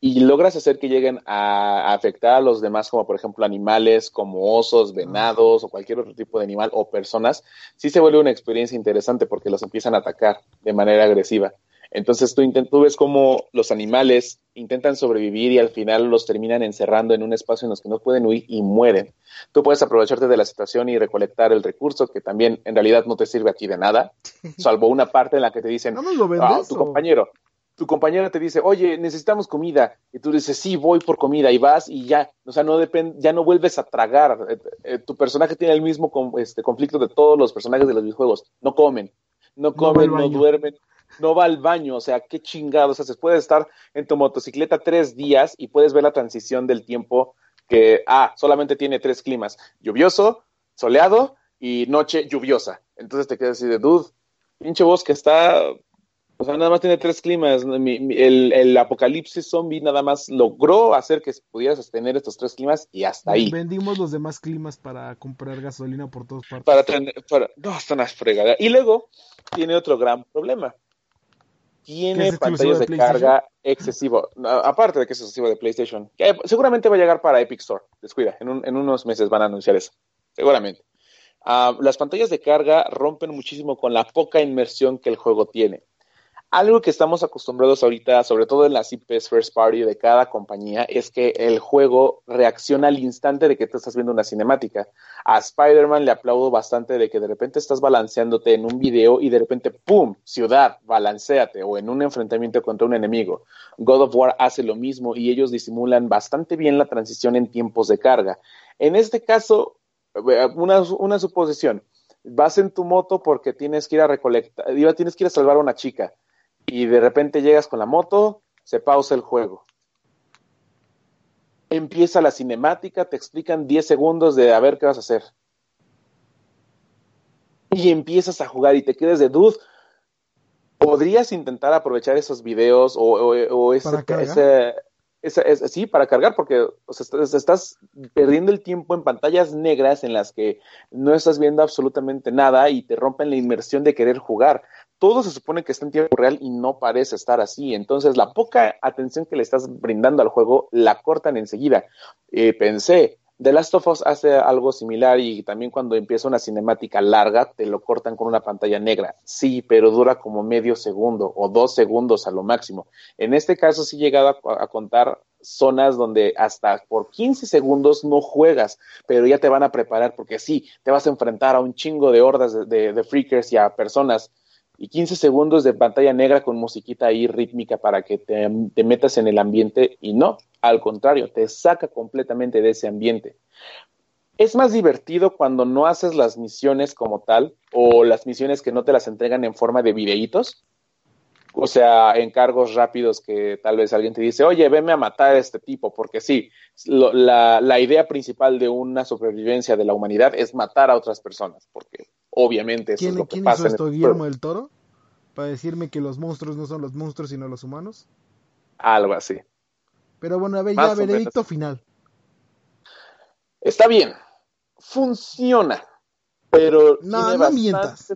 y logras hacer que lleguen a, afectar a los demás, como por ejemplo animales, como osos, venados o cualquier otro tipo de animal o personas, sí se vuelve una experiencia interesante porque los empiezan a atacar de manera agresiva. Entonces tú, tú ves cómo los animales intentan sobrevivir y al final los terminan encerrando en un espacio en los que no pueden huir y mueren. Tú puedes aprovecharte de la situación y recolectar el recurso, que también en realidad no te sirve aquí de nada, [laughs] salvo una parte en la que te dicen,
¿No lo vendes,
ah, tu compañero, tu compañera te dice, oye, necesitamos comida, y tú dices, sí, voy por comida, y vas y ya, o sea, no depende, ya no vuelves a tragar. Eh, eh, tu personaje tiene el mismo este, conflicto de todos los personajes de los videojuegos, no comen, no comen, no, duermen, no va al baño, o sea, qué chingados haces. Puedes estar en tu motocicleta tres días y puedes ver la transición del tiempo que, ah, solamente tiene tres climas, lluvioso, soleado y noche lluviosa. Entonces te quedas así de, dude, pinche bosque está o sea, nada más tiene tres climas. el, apocalipsis zombie nada más logró hacer que pudiera sostener estos tres climas y hasta ahí.
Vendimos los demás climas para comprar gasolina por todas partes.
Para tener, para, no, están las fregadas. Y luego tiene otro gran problema. Tiene pantallas de, carga excesivo. Aparte de que es excesivo de PlayStation. Que seguramente va a llegar para Epic Store. Descuida, en, en unos meses van a anunciar eso. Seguramente. Ah, las pantallas de carga rompen muchísimo con la poca inmersión que el juego tiene. Algo que estamos acostumbrados ahorita, sobre todo en las IPs First Party de cada compañía, es que el juego reacciona al instante de que tú estás viendo una cinemática. A Spider-Man le aplaudo bastante de que de repente estás balanceándote en un video y de repente, ¡pum! Ciudad, balanceate o en un enfrentamiento contra un enemigo. God of War hace lo mismo y ellos disimulan bastante bien la transición en tiempos de carga. En este caso, eh, una, una suposición. Vas en tu moto porque tienes que ir a recolectar, tienes que ir a salvar a una chica y de repente llegas con la moto, se pausa el juego. Empieza la cinemática, te explican 10 segundos de a ver qué vas a hacer. Y empiezas a jugar y te quedas de dude. ¿Podrías intentar aprovechar esos videos o, o, ese, sí, para cargar, porque estás perdiendo el tiempo en pantallas negras en las que no estás viendo absolutamente nada y te rompen la inmersión de querer jugar todo se supone que está en tiempo real y no parece estar así. Entonces, la poca atención que le estás brindando al juego la cortan enseguida. Eh, pensé, The Last of Us hace algo similar y también cuando empieza una cinemática larga te lo cortan con una pantalla negra. Sí, pero dura como medio segundo o dos segundos a lo máximo. En este caso sí he llegado a, contar zonas donde hasta por 15 segundos no juegas, pero ya te van a preparar porque sí, te vas a enfrentar a un chingo de hordas de, de freakers y a personas y 15 segundos de pantalla negra con musiquita ahí rítmica para que te, metas en el ambiente y no, al contrario, te saca completamente de ese ambiente. Es más divertido cuando no haces las misiones como tal o las misiones que no te las entregan en forma de videitos. O sea, encargos rápidos que tal vez alguien te dice, oye, venme a matar a este tipo, porque sí, la, la idea principal de una supervivencia de la humanidad es matar a otras personas, porque obviamente eso es lo que
¿quién
pasa.
Hizo esto, Guillermo del Toro? Para decirme que los monstruos no son los monstruos, sino los humanos.
Algo así.
Pero bueno, a ver, ya veredicto final.
Está bien. Funciona. Pero.
No, no mientas.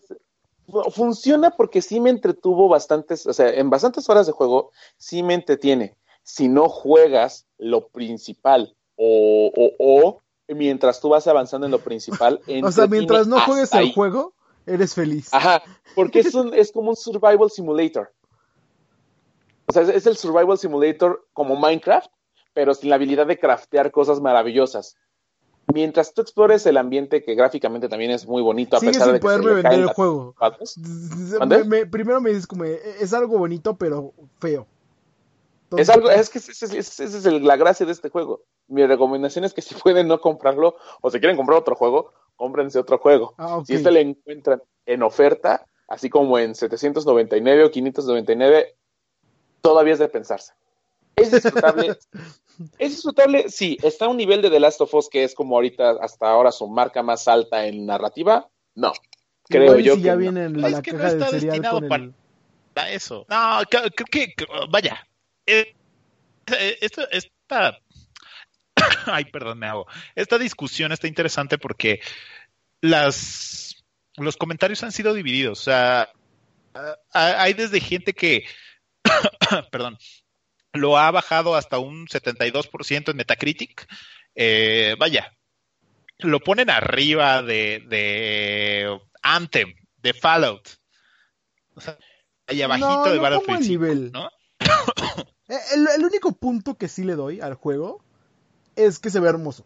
Funciona porque sí me entretuvo bastantes, o sea, en bastantes horas de juego sí me entretiene. Si no juegas lo principal o, o, o mientras tú vas avanzando en lo principal. [laughs]
o sea, mientras no juegues el juego, eres feliz.
Ajá, porque es, un, es como un survival simulator. O sea, es, el survival simulator como Minecraft, pero sin la habilidad de craftear cosas maravillosas. Mientras tú explores el ambiente, que gráficamente también es muy bonito, a pesar de que
poderme vender el juego. [laughs] primero me dices como, es algo bonito, pero feo.
Es algo, es que esa es, la gracia de este juego mi recomendación es que si [laughs] pueden no comprarlo o si quieren comprar otro juego, cómprense otro juego. Ah, si este le encuentran en oferta, así como en 799 o 599, todavía es de pensarse. ¿Es disfrutable? [laughs] ¿Es disfrutable? Sí. ¿Está a un nivel de The Last of Us que es como ahorita, hasta ahora, su marca más alta en narrativa? No. Creo yo
que
ya
viene en la es que no está destinado
para, eso. No, creo que, vaya. Eh, eh, esta [coughs] Ay, perdón, me hago. Esta discusión está interesante porque las, los comentarios han sido divididos. O sea, hay desde gente que, [coughs] perdón, lo ha bajado hasta un 72% en Metacritic. Eh, vaya, lo ponen arriba de, de Anthem, de Fallout. O sea, ahí abajito de Battlefield. nivel. ¿no? [coughs]
Eh, el, único punto que sí le doy al juego es que se ve hermoso.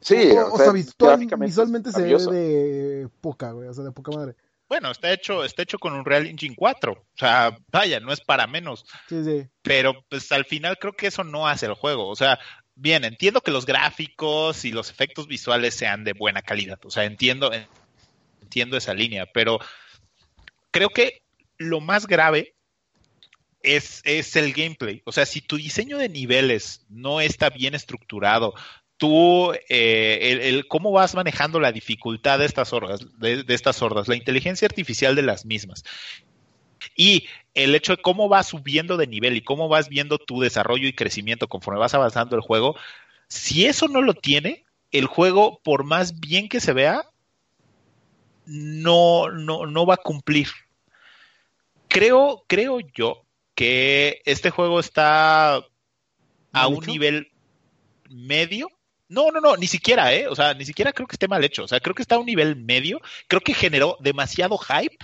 Sí,
o, sea, visualmente se ve de poca, güey, o sea, de poca madre.
Bueno, está hecho, está hecho con un Real Engine 4. O sea, vaya, no es para menos.
Sí, sí.
Pero pues al final creo que eso no hace el juego. O sea, bien, entiendo que los gráficos y los efectos visuales sean de buena calidad. O sea, entiendo, entiendo esa línea, pero creo que lo más grave es, es el gameplay. O sea, si tu diseño de niveles no está bien estructurado, tú, eh, el, cómo vas manejando la dificultad de estas hordas, de, estas hordas, la inteligencia artificial de las mismas. Y el hecho de cómo vas subiendo de nivel y cómo vas viendo tu desarrollo y crecimiento conforme vas avanzando el juego, si eso no lo tiene, el juego, por más bien que se vea, no, no, no va a cumplir. Creo, creo yo que este juego está a un nivel medio. No, no, no, ni siquiera, ¿eh? O sea, ni siquiera creo que esté mal hecho. O sea, creo que está a un nivel medio. Creo que generó demasiado hype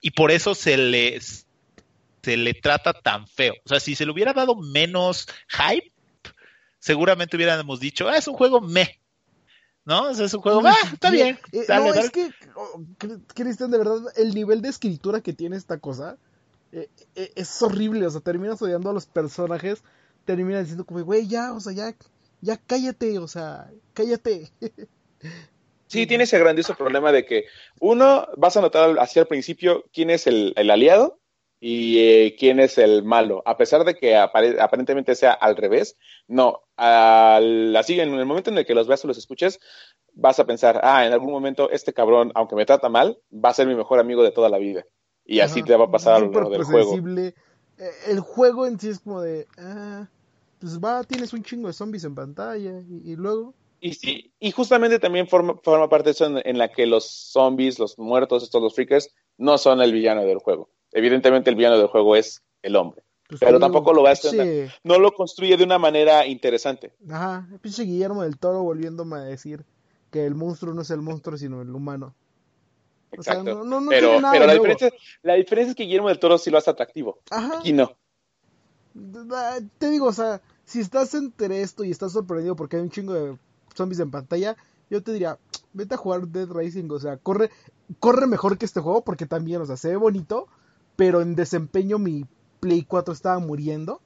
y por eso se le, se le trata tan feo. O sea, si se le hubiera dado menos hype, seguramente hubiéramos dicho, ah, es un juego me. ¿No? O sea, es un juego, ah, está bien.
Eh, no, es que, oh, Cristian, de verdad, el nivel de escritura que tiene esta cosa eh, eh, es horrible, o sea, terminas odiando a los personajes, terminas diciendo como, güey, ya, o sea, ya, ya cállate, o sea, cállate. [laughs]
Sí, tiene ese grandioso problema de que uno, vas a notar hacia el principio quién es el, aliado y eh, quién es el malo, a pesar de que aparentemente sea al revés, no, así en el momento en el que los veas o los escuches, vas a pensar, ah, en algún momento este cabrón, aunque me trata mal, va a ser mi mejor amigo de toda la vida. Y así te va a pasar a lo largo del juego.
Eh, el juego en sí es como de, ah, pues va, tienes un chingo de zombies en pantalla y, luego...
Y sí, y justamente también forma, forma parte de eso en, la que los zombies, los muertos, estos los freakers, no son el villano del juego. Evidentemente el villano del juego es el hombre. Pues pero tampoco lo va a hacer, no lo construye de una manera interesante.
Ajá, el pinche Guillermo del Toro volviéndome a decir que el monstruo no es el monstruo, sino el humano.
Exacto. pero, la, diferencia, la diferencia es que Guillermo del Toro sí lo hace atractivo. Ajá. Aquí no.
Te digo, o sea, si estás entre esto y estás sorprendido porque hay un chingo de zombies en pantalla, yo te diría, vete a jugar Dead Racing, o sea, corre, corre mejor que este juego porque también, o sea, se ve bonito, pero en desempeño mi Play 4 estaba muriendo.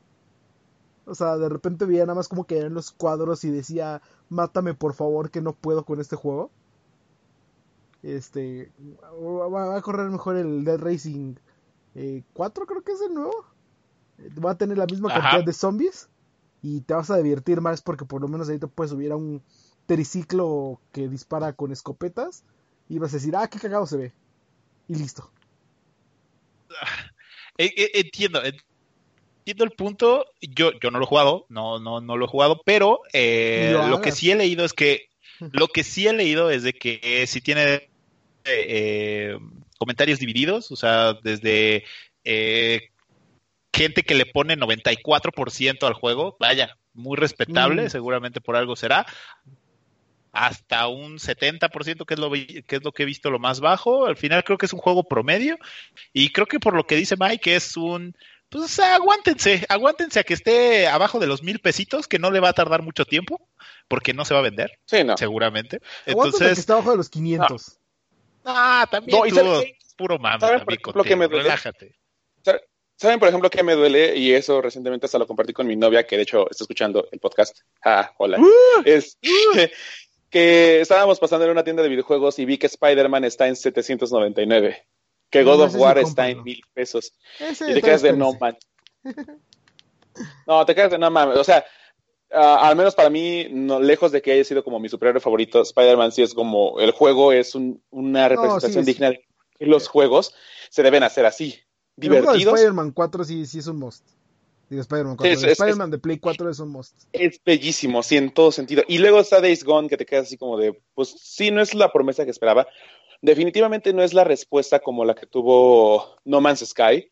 O sea, de repente veía nada más como que eran los cuadros y decía, mátame por favor que no puedo con este juego. Este va, a correr mejor el Dead Racing 4, eh, creo que es el nuevo. Va a tener la misma cantidad de zombies y te vas a divertir más porque por lo menos ahí te puedes subir a un triciclo que dispara con escopetas y vas a decir, ah, qué cagado se ve. Y listo.
Eh, eh, entiendo, entiendo el punto. Yo, yo no lo he jugado, no, no, no lo he jugado, pero lo que sí he leído es que lo que sí he leído es de que si tiene eh, comentarios divididos, o sea, desde eh, gente que le pone 94% al juego, vaya, muy respetable, mm. seguramente por algo será, hasta un 70%, que es, lo, que es lo que he visto lo más bajo. Al final creo que es un juego promedio y creo que por lo que dice Mike es un... Pues aguántense, aguántense a que esté abajo de los mil pesitos, que no le va a tardar mucho tiempo, porque no se va a vender, sí, no. seguramente. Entonces,
que está abajo de los 500.
Ah, también no, puro mame, ¿saben, por ejemplo, que me duele? relájate.
¿Saben, por ejemplo, qué me duele? Y eso recientemente hasta lo compartí con mi novia, que de hecho está escuchando el podcast. Ah, hola. ¡Uh! es [laughs] que, estábamos pasando en una tienda de videojuegos y vi que Spider-Man está en 799. Que God of War está en mil pesos. y te quedas de no man. No, te quedas de no mames. O sea, Ah, al menos para mí, no, lejos de que haya sido como mi superhéroe favorito, Spider-Man sí es como el juego es una representación digna de que los juegos se deben hacer así. Divertidos.
Spider-Man 4 sí, sí es un must. Digo, Spider-Man 4. Spider-Man de Play 4 es un must.
Es bellísimo, sí, en todo sentido. Y luego está Days Gone, que te quedas así como de, pues sí, no es la promesa que esperaba. Definitivamente no es la respuesta como la que tuvo No Man's Sky,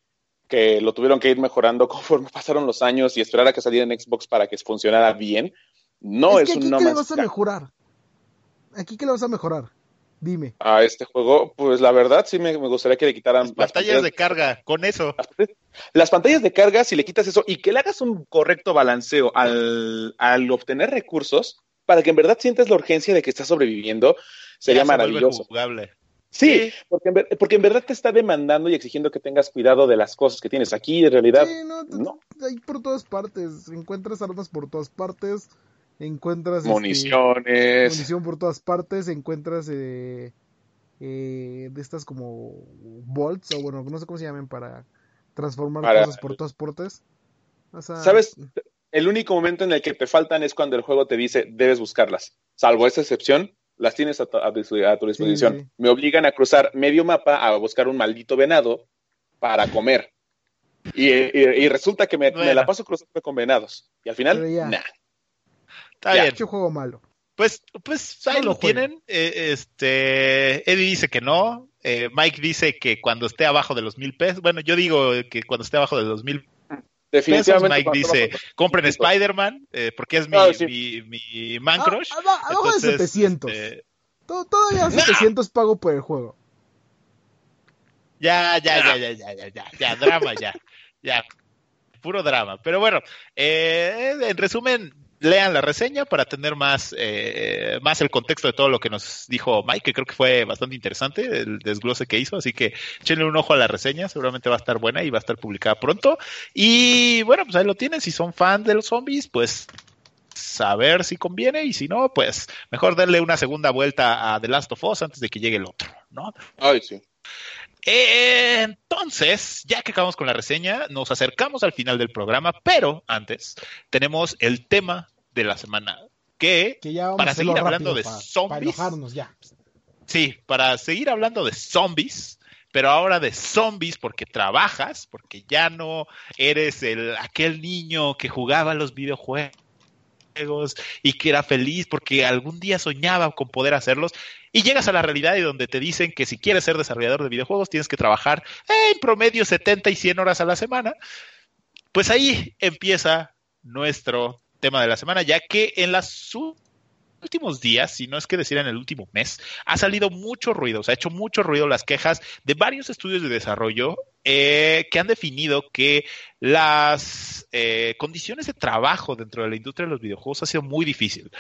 que lo tuvieron que ir mejorando [laughs] conforme pasaron los años y esperar a que saliera en Xbox para que funcionara bien. No es, un No Man's Sky. ¿Qué le vas a
mejorar? ¿Aquí qué le vas a mejorar? Dime.
A este juego, pues la verdad sí me, gustaría que le quitaran.
Las pantallas, de carga, con eso.
Las pantallas de carga, si le quitas eso y que le hagas un correcto balanceo al, al obtener recursos, para que en verdad sientas la urgencia de que estás sobreviviendo, sería maravilloso. Sí, Porque, en, porque en verdad te está demandando y exigiendo que tengas cuidado de las cosas que tienes aquí, en realidad. Sí, no, no.
Hay por todas partes, encuentras armas por todas partes, encuentras este,
municiones,
munición por todas partes, encuentras eh, eh, de estas como bolts o bueno, no sé cómo se llaman para transformar cosas por todas partes.
¿Sabes? El único momento en el que te faltan es cuando el juego te dice debes buscarlas. Salvo esa excepción, las tienes a, tu disposición. Me obligan a cruzar medio mapa a buscar un maldito venado para comer. Y, resulta que me, la paso cruzando con venados. Y al final, nada.
Está bien. juego malo.
Pues, pues ahí lo, tienen. Eh, este, Eddie dice que no. Eh, Mike dice que cuando esté abajo de los mil pesos. Bueno, yo digo que cuando esté abajo de los mil Definitivamente. Mike dice, compren Spider-Man, eh, porque es mi, mi, mi, man ah, crush.
abajo de 700. Este, todavía 700 pago por el juego.
Ya, ya, ya, ya, ya, ya, ya, ya, drama, ya, ya, puro drama. Pero bueno, eh, en resumen, lean la reseña para tener más, eh, más el contexto de todo lo que nos dijo Mike, que creo que fue bastante interesante el desglose que hizo, así que échenle un ojo a la reseña, seguramente va a estar buena y va a estar publicada pronto. Y bueno, pues ahí lo tienen, si son fans de los zombies, pues saber si conviene y si no, pues mejor darle una segunda vuelta a The Last of Us antes de que llegue el otro, ¿no?
Ay, sí.
Entonces, ya que acabamos con la reseña, nos acercamos al final del programa, pero antes tenemos el tema de la semana. Que, para seguir hablando de zombies.
ya.
Sí, para seguir hablando de zombies, pero ahora de zombies porque trabajas, porque ya no eres el aquel niño que jugaba los videojuegos y que era feliz porque algún día soñaba con poder hacerlos y llegas a la realidad y donde te dicen que si quieres ser desarrollador de videojuegos tienes que trabajar en promedio 70 y 100 horas a la semana. Pues ahí empieza nuestro tema de la semana, ya que en los últimos días, si no es que decir en el último mes, ha salido mucho ruido, se ha hecho mucho ruido las quejas de varios estudios de desarrollo eh, que han definido que las eh, condiciones de trabajo dentro de la industria de los videojuegos ha sido muy difícil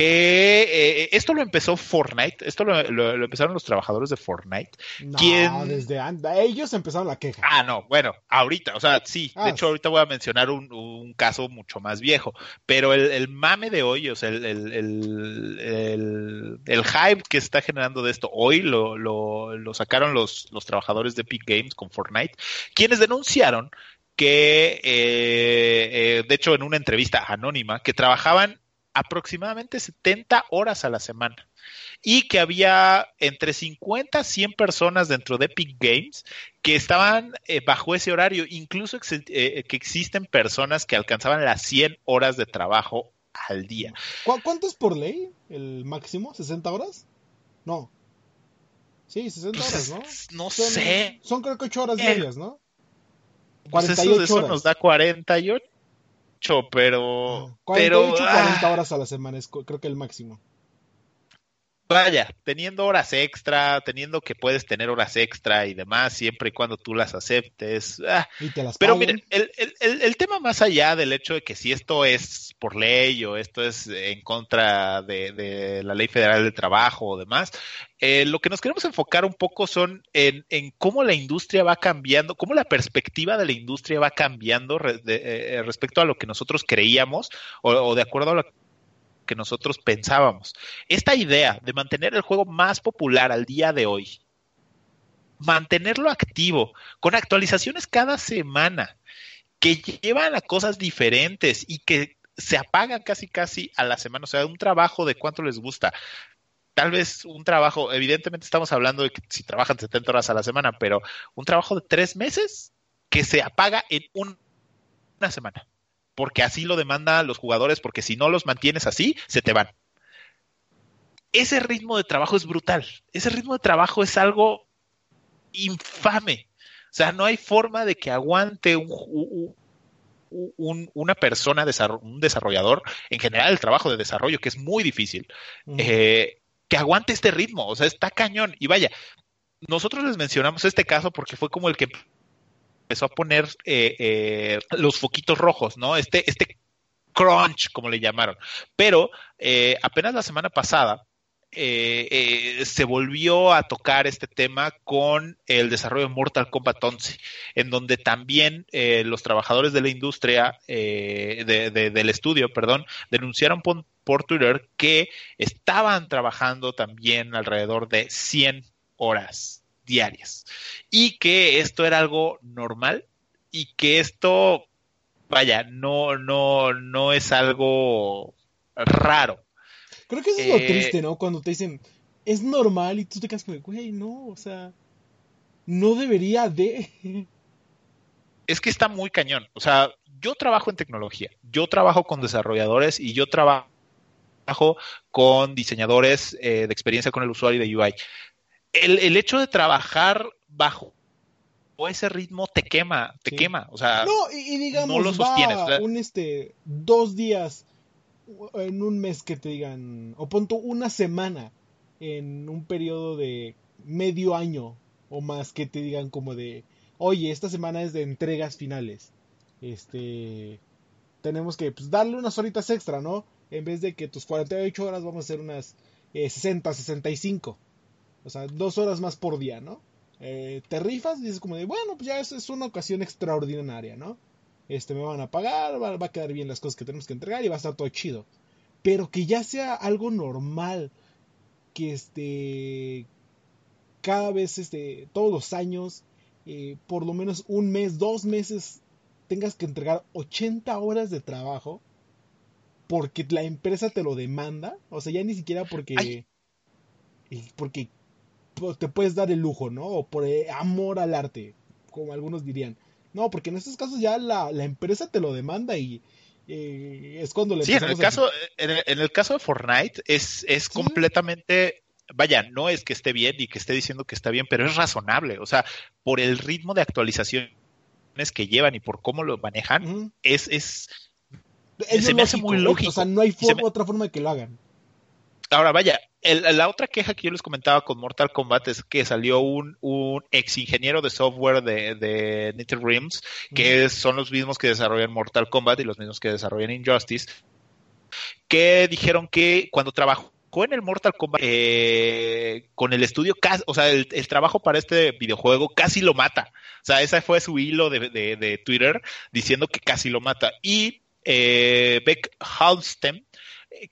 que eh, esto lo empezó Fortnite, esto lo, empezaron los trabajadores de Fortnite.
No, desde antes, ellos empezaron la queja.
Ah, no, bueno, ahorita, o sea, sí, de ah, hecho ahorita voy a mencionar un, un caso mucho más viejo, pero el, el mame de hoy, o sea, el, el, el, hype que está generando de esto hoy lo, lo, lo sacaron los, los trabajadores de Epic Games con Fortnite, quienes denunciaron que, eh, eh, de hecho, en una entrevista anónima, que trabajaban aproximadamente 70 horas a la semana y que había entre 50 a 100 personas dentro de Epic Games que estaban eh, bajo ese horario, incluso eh, que existen personas que alcanzaban las 100 horas de trabajo al día.
¿Cuánto es por ley el máximo? ¿60 horas? No. Sí, 60 pues horas, ¿no?
No sé.
Son creo que 8 horas eh, diarias, ¿no?
48 pues eso, nos da 48 pero.
48, pero, 40 ah. horas a la semana es creo que el máximo.
Vaya, teniendo horas extra, teniendo que puedes tener horas extra y demás, siempre y cuando tú las aceptes. Ah. pero miren, el, el, el, tema más allá del hecho de que si esto es por ley o esto es en contra de, de la ley federal del trabajo o demás, eh, lo que nos queremos enfocar un poco son en, en, cómo la industria va cambiando, cómo la perspectiva de la industria va cambiando eh, respecto a lo que nosotros creíamos o, o de acuerdo a lo que nosotros pensábamos. Esta idea de mantener el juego más popular al día de hoy, mantenerlo activo, con actualizaciones cada semana, que llevan a cosas diferentes y que se apagan casi casi a la semana, o sea, un trabajo de cuánto les gusta. Tal vez un trabajo, evidentemente estamos hablando de que si trabajan 70 horas a la semana, pero un trabajo de tres meses que se apaga en una una semana, porque así lo demandan los jugadores, porque si no los mantienes así, se te van. Ese ritmo de trabajo es brutal, ese ritmo de trabajo es algo infame. O sea, no hay forma de que aguante un, una persona, un desarrollador, en general el trabajo de desarrollo, que es muy difícil, eh, que aguante este ritmo. O sea, está cañón. Y vaya, nosotros les mencionamos este caso porque fue como el que empezó a poner eh, eh, los foquitos rojos, ¿no? Este, este crunch, como le llamaron. Pero apenas la semana pasada, eh, eh, se volvió a tocar este tema con el desarrollo de Mortal Kombat 11, en donde también eh, los trabajadores de la industria, del estudio, perdón, denunciaron por, Twitter que estaban trabajando también alrededor de 100 horas diarias y que esto era algo normal y que esto, vaya, no, no, no es algo raro
Creo que eso es lo eh, triste, ¿no? Cuando te dicen, es normal y tú te quedas como, güey, no, o sea, no debería de.
Es que está muy cañón. O sea, yo trabajo en tecnología, yo trabajo con desarrolladores y yo trabajo con diseñadores eh, de experiencia con el usuario de UI. El, hecho de trabajar bajo ese ritmo te quema, te quema. O sea,
no, y, digamos, no lo sostienes. un este, dos días en un mes que te digan, o punto una semana en un periodo de medio año o más que te digan como de, oye, esta semana es de entregas finales. Este, tenemos que pues, darle unas horitas extra, ¿no? En vez de que tus 48 horas vamos a hacer unas 60, eh, 65. O sea, dos horas más por día, ¿no? Eh, te rifas y dices como de, bueno, pues ya es, es una ocasión extraordinaria, ¿no? este, me van a pagar, va, a quedar bien las cosas que tenemos que entregar y va a estar todo chido. Pero que ya sea algo normal, que este, cada vez, este, todos los años, eh, por lo menos un mes, dos meses, tengas que entregar 80 horas de trabajo porque la empresa te lo demanda, o sea, ya ni siquiera porque, porque te puedes dar el lujo, ¿no? O por eh, amor al arte, como algunos dirían. No, porque en estos casos ya la, empresa te lo demanda y es cuando le
Sí, en el, caso, en, el, caso de Fortnite es, es completamente vaya, no es que esté bien y que esté diciendo que está bien, pero es razonable. O sea, por el ritmo de actualizaciones que llevan y por cómo lo manejan, es, es,
se me hace muy lógico. O sea, no hay otra forma de que lo hagan.
Ahora, vaya, la otra queja que yo les comentaba con Mortal Kombat es que salió un, ex ingeniero de software de, de NetherRealms, que son los mismos que desarrollan Mortal Kombat y los mismos que desarrollan Injustice, que dijeron que cuando trabajó en el Mortal Kombat eh, con el estudio, o sea, el, trabajo para este videojuego casi lo mata. O sea, ese fue su hilo de, Twitter diciendo que casi lo mata. Y eh, Beck Halstem,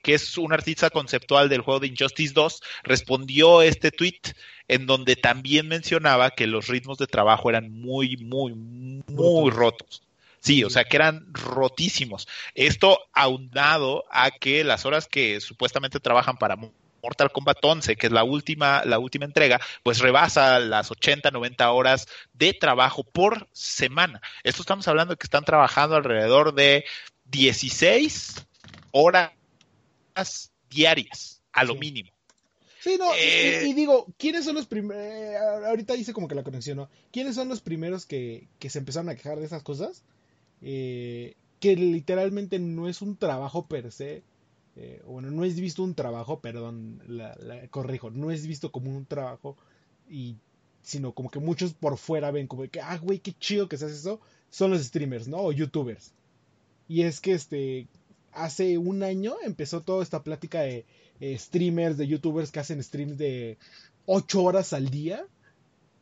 que es un artista conceptual del juego de Injustice 2, respondió este tweet en donde también mencionaba que los ritmos de trabajo eran muy, muy, muy rotos. Sí, o sea que eran rotísimos. Esto aunado a que las horas que supuestamente trabajan para Mortal Kombat 11, que es la última, la última entrega, pues rebasa las 80, 90 horas de trabajo por semana. Esto estamos hablando de que están trabajando alrededor de 16 horas diarias, a lo mínimo.
Sí, no, y, eh, digo, ¿quiénes son los primeros? Eh, ahorita dice como que la conexión, ¿no? ¿Quiénes son los primeros que, se empezaron a quejar de esas cosas? Eh, que literalmente no es un trabajo per se. bueno, no es visto un trabajo, perdón, la, corrijo, no es visto como un trabajo, y sino como que muchos por fuera ven como que, ah, güey, qué chido que seas eso, son los streamers, ¿no? O youtubers. Y es que, este, hace un año empezó toda esta plática de eh, streamers, de youtubers que hacen streams de 8 horas al día.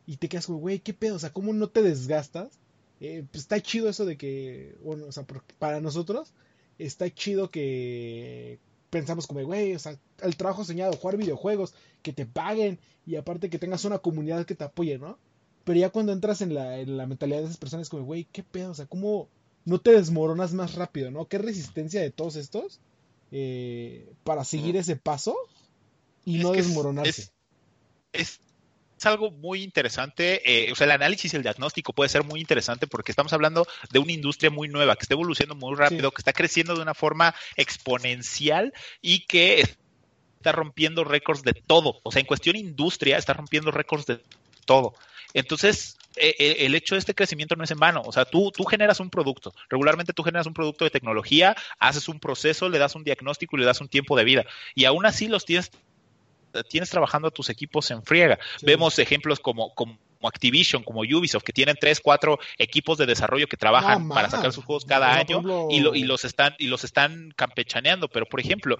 Y te quedas como, güey, ¿qué pedo? O sea, ¿cómo no te desgastas? Eh, pues está chido eso de que, bueno, o sea, para nosotros está chido que pensamos como, güey, o sea, el trabajo soñado, jugar videojuegos, que te paguen y aparte que tengas una comunidad que te apoye, ¿no? Pero ya cuando entras en la, en la mentalidad de esas personas, como, güey, ¿qué pedo? O sea, ¿cómo, no te desmoronas más rápido, ¿no? Qué resistencia de todos estos eh, para seguir ese paso y no desmoronarse.
Es, algo muy interesante, eh, o sea, el análisis y el diagnóstico puede ser muy interesante porque estamos hablando de una industria muy nueva, que está evolucionando muy rápido, que está creciendo de una forma exponencial y que está rompiendo récords de todo. O sea, en cuestión industria, está rompiendo récords de todo. Entonces, el hecho de este crecimiento no es en vano. O sea, tú, tú generas un producto. Regularmente tú generas un producto de tecnología, haces un proceso, le das un diagnóstico y le das un tiempo de vida. Y aún así los tienes tienes trabajando a tus equipos en friega. Vemos ejemplos como, como Activision, como Ubisoft, que tienen tres, cuatro equipos de desarrollo que trabajan para sacar sus juegos cada año y, y, los están, y los están campechaneando. Pero, por ejemplo,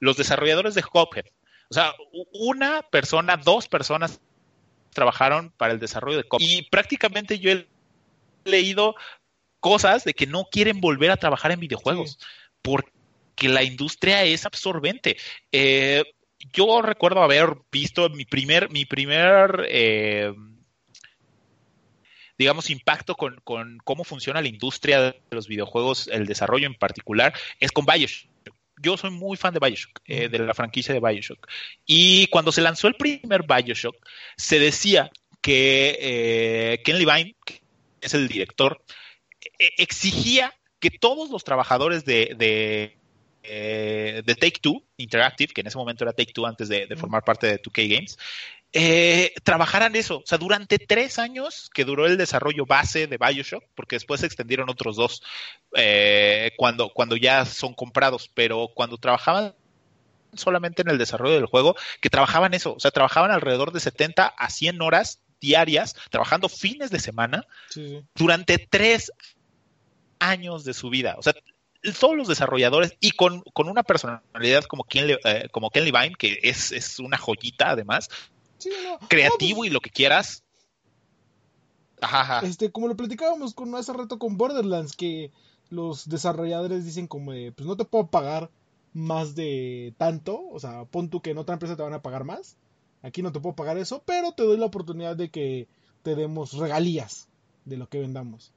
los desarrolladores de Cuphead, o sea, una persona, dos personas trabajaron para el desarrollo de Cuphead. Y prácticamente yo he leído cosas de que no quieren volver a trabajar en videojuegos. Porque la industria es absorbente. Eh, yo recuerdo haber visto mi primer, mi primer eh, digamos, impacto con, cómo funciona la industria de los videojuegos, el desarrollo en particular, es con Bioshock. Yo soy muy fan de Bioshock, eh, de la franquicia de Bioshock. Y cuando se lanzó el primer Bioshock, se decía que eh, Ken Levine, que es el director, e, exigía que todos los trabajadores de eh, de Take Two Interactive, que en ese momento era Take Two antes de, formar parte de 2K Games, eh, trabajaran eso. O sea, durante tres años que duró el desarrollo base de Bioshock, porque después se extendieron otros dos eh, cuando, cuando ya son comprados, pero cuando trabajaban solamente en el desarrollo del juego, que trabajaban eso, o sea, trabajaban alrededor de 70 a 100 horas diarias, trabajando fines de semana, durante tres años de su vida. O sea, todos los desarrolladores y con, una personalidad como Ken, eh, como Ken Levine, que es, es una joyita además, creativo pues y lo que quieras.
Ajá, Este, como lo platicábamos con hace rato con Borderlands, que los desarrolladores dicen como de, pues no te puedo pagar más de tanto, o sea, pon tú que en otra empresa te van a pagar más, aquí no te puedo pagar eso, pero te doy la oportunidad de que te demos regalías de lo que vendamos.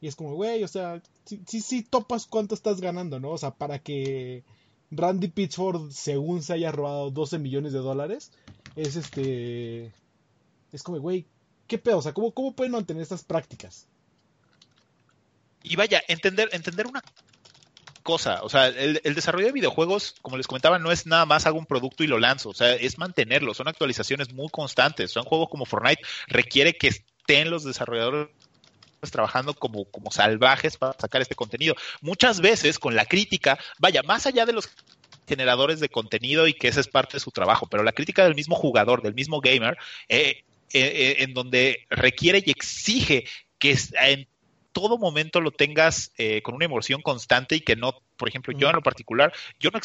Y es como, güey, o sea, sí, sí, topas cuánto estás ganando, ¿no? O sea, para que Randy Pitchford, según se haya robado 12 millones de dólares, es este. Es como, güey, ¿qué pedo? O sea, ¿cómo, cómo pueden mantener estas prácticas?
Y vaya, entender, entender una cosa, o sea, el, el, desarrollo de videojuegos, como les comentaba, no es nada más hago un producto y lo lanzo, o sea, es mantenerlo, son actualizaciones muy constantes, son juegos como Fortnite, requiere que estén los desarrolladores trabajando como, como salvajes para sacar este contenido. Muchas veces con la crítica, vaya, más allá de los generadores de contenido y que esa es parte de su trabajo, pero la crítica del mismo jugador, del mismo gamer, eh, eh, eh, en donde requiere y exige que en todo momento lo tengas con una emoción constante y que no, por ejemplo, yo en lo particular, yo no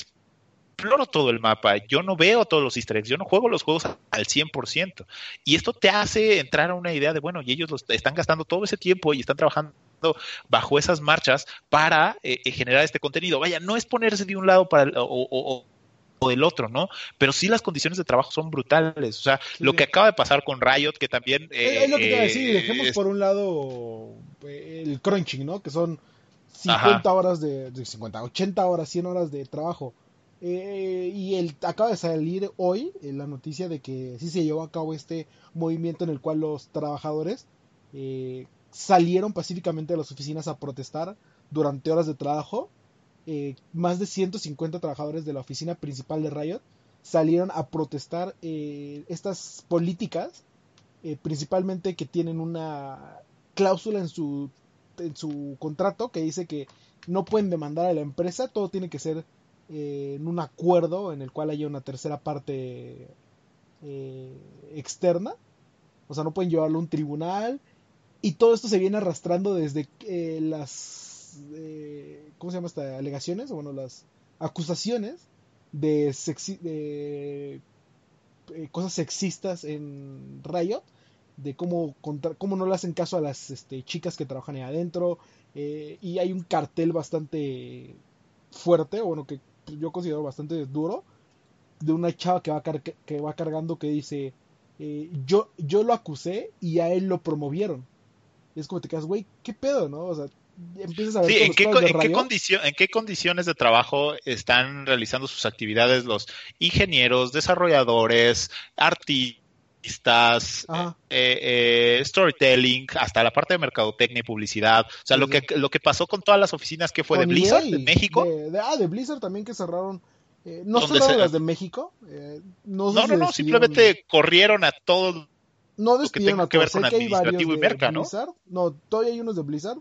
exploro todo el mapa, yo no veo todos los easter eggs, yo no juego los juegos al 100%. Y esto te hace entrar a una idea de, bueno, y ellos están gastando todo ese tiempo y están trabajando bajo esas marchas para eh, eh, generar este contenido. Vaya, no es ponerse de un lado para o, del otro, ¿no? Pero sí las condiciones de trabajo son brutales. O sea, lo que acaba de pasar con Riot, que también...
es lo que te iba a decir, dejemos por un lado el crunching, ¿no? Que son 50 horas de, de, 50, 80 horas, 100 horas de trabajo. Eh, y acaba de salir hoy eh, la noticia de que sí se llevó a cabo este movimiento en el cual los trabajadores eh, salieron pacíficamente de las oficinas a protestar durante horas de trabajo. más de 150 trabajadores de la oficina principal de Riot salieron a protestar estas políticas, principalmente que tienen una cláusula en su, en su contrato que dice que no pueden demandar a la empresa, todo tiene que ser eh, en un acuerdo en el cual haya una tercera parte eh, externa. O sea, no pueden llevarlo a un tribunal. Y todo esto se viene arrastrando desde eh, las... ¿Cómo se llama esta? Alegaciones, o bueno, las acusaciones de, de cosas sexistas en Riot, de cómo, cómo no le hacen caso a las este, chicas que trabajan ahí adentro, y hay un cartel bastante fuerte, bueno, que yo considero bastante duro, de una chava que va, que va cargando que dice, eh, yo, yo lo acusé y a él lo promovieron. Y es como te quedas, güey, ¿qué pedo, no? O sea, empiezas a ver...
Sí, ¿en, qué, ¿en, qué condiciones de trabajo están realizando sus actividades los ingenieros, desarrolladores, artistas? Estás eh, eh, storytelling, hasta la parte de mercadotecnia y publicidad. O sea, lo que lo que pasó con todas las oficinas que fue de Blizzard de México.
ah, de Blizzard también que cerraron. Eh, no solo las de México.
no, no, no, simplemente corrieron a todos.
No despidieron que a que ver con administrativo y merca, ¿no? No, todavía hay unos de Blizzard.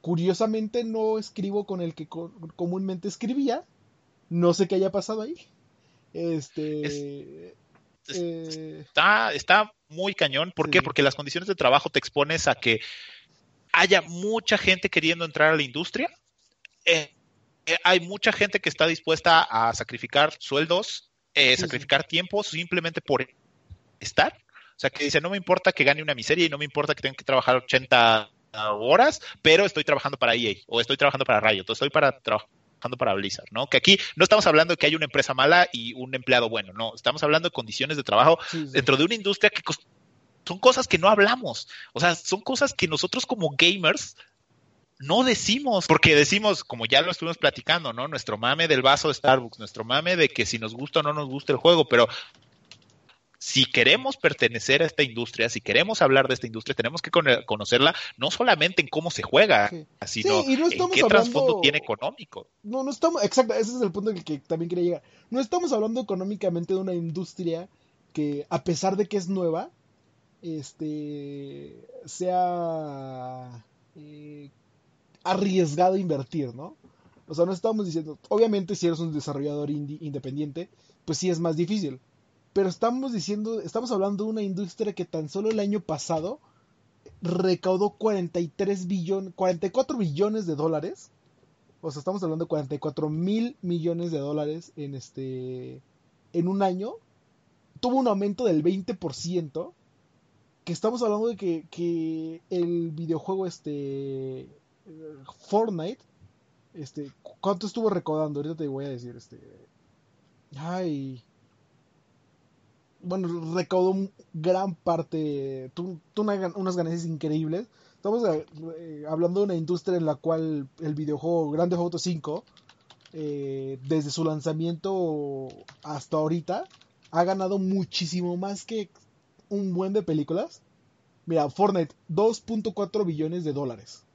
curiosamente no escribo con el que comúnmente escribía. No sé qué haya pasado ahí. Este.
Está, está muy cañón. ¿Por qué? Porque las condiciones de trabajo te expones a que haya mucha gente queriendo entrar a la industria. Eh, eh, hay mucha gente que está dispuesta a sacrificar sueldos, sacrificar tiempo simplemente por estar. O sea, que dice, no me importa que gane una miseria y no me importa que tenga que trabajar 80 horas, pero estoy trabajando para EA o estoy trabajando para Riot o estoy para para Blizzard, ¿no? Que aquí no estamos hablando de que hay una empresa mala y un empleado bueno, no, estamos hablando de condiciones de trabajo dentro de una industria que son cosas que no hablamos, o sea, son cosas que nosotros como gamers no decimos, porque decimos, como ya lo estuvimos platicando, ¿no? Nuestro mame del vaso de Starbucks, nuestro mame de que si nos gusta o no nos gusta el juego, pero si queremos pertenecer a esta industria, si queremos hablar de esta industria, tenemos que conocerla no solamente en cómo se juega, sino en qué trasfondo tiene económico.
No, no estamos, exacto, ese es el punto en el que también quería llegar. No estamos hablando económicamente de una industria que, a pesar de que es nueva, este, sea eh, arriesgado a invertir, ¿no? O sea, no estamos diciendo, obviamente si eres un desarrollador independiente, pues sí es más difícil pero estamos diciendo, estamos hablando de una industria que tan solo el año pasado recaudó 43 billones, 44 billones de dólares. O sea, estamos hablando de 44 mil millones de dólares en este, en un año. Tuvo un aumento del 20%. Que estamos hablando de que, que el videojuego este Fortnite este cuánto estuvo recaudando ahorita te voy a decir este ay bueno, recaudó gran parte, tuvo, unas ganancias increíbles. Estamos eh, hablando de una industria en la cual el videojuego Grand Theft Auto 5, eh, desde su lanzamiento hasta ahorita, ha ganado muchísimo más que un buen de películas. Mira, Fortnite, 2.4 billones de dólares.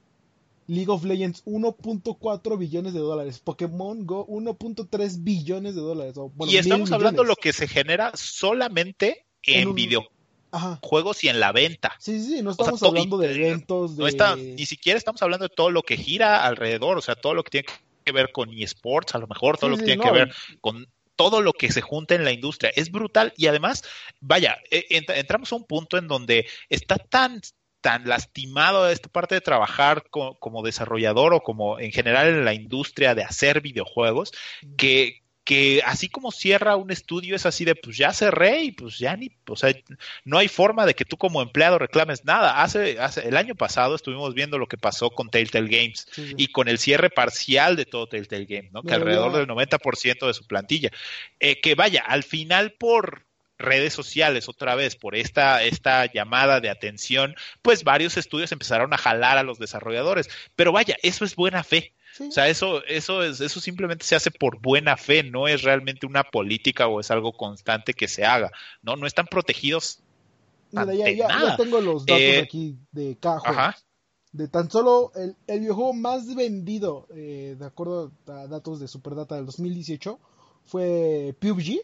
League of Legends 1.4 billones de dólares, Pokémon Go 1.3 billones de dólares.
y estamos hablando de lo que se genera solamente en, videojuegos y en la venta.
Sí, sí, no estamos hablando de eventos.
No está, ni siquiera estamos hablando de todo lo que gira alrededor, o sea, todo lo que tiene que ver con eSports, a lo mejor, todo lo que tiene que ver con todo lo que se junta en la industria. Es brutal y además, vaya, e, entramos a un punto en donde está tan tan lastimado esta parte de trabajar como desarrollador o como en general en la industria de hacer videojuegos, que, que así como cierra un estudio es así de pues ya cerré y pues ya ni, o sea, no hay forma de que tú como empleado reclames nada. Hace, hace el año pasado estuvimos viendo lo que pasó con Telltale Games y con el cierre parcial de todo Telltale Games, ¿no? que alrededor del 90% de su plantilla. Eh, que vaya, al final por redes sociales otra vez por esta, esta llamada de atención, pues varios estudios empezaron a jalar a los desarrolladores. Pero vaya, eso es buena fe. O sea, eso, eso es, eso simplemente se hace por buena fe, no es realmente una política o es algo constante que se haga, ¿no? No están protegidos.
Mira, ya, ya, tengo los datos eh, aquí de caja. De tan solo el, el videojuego más vendido, eh, de acuerdo a datos de Superdata del 2018, fue PUBG,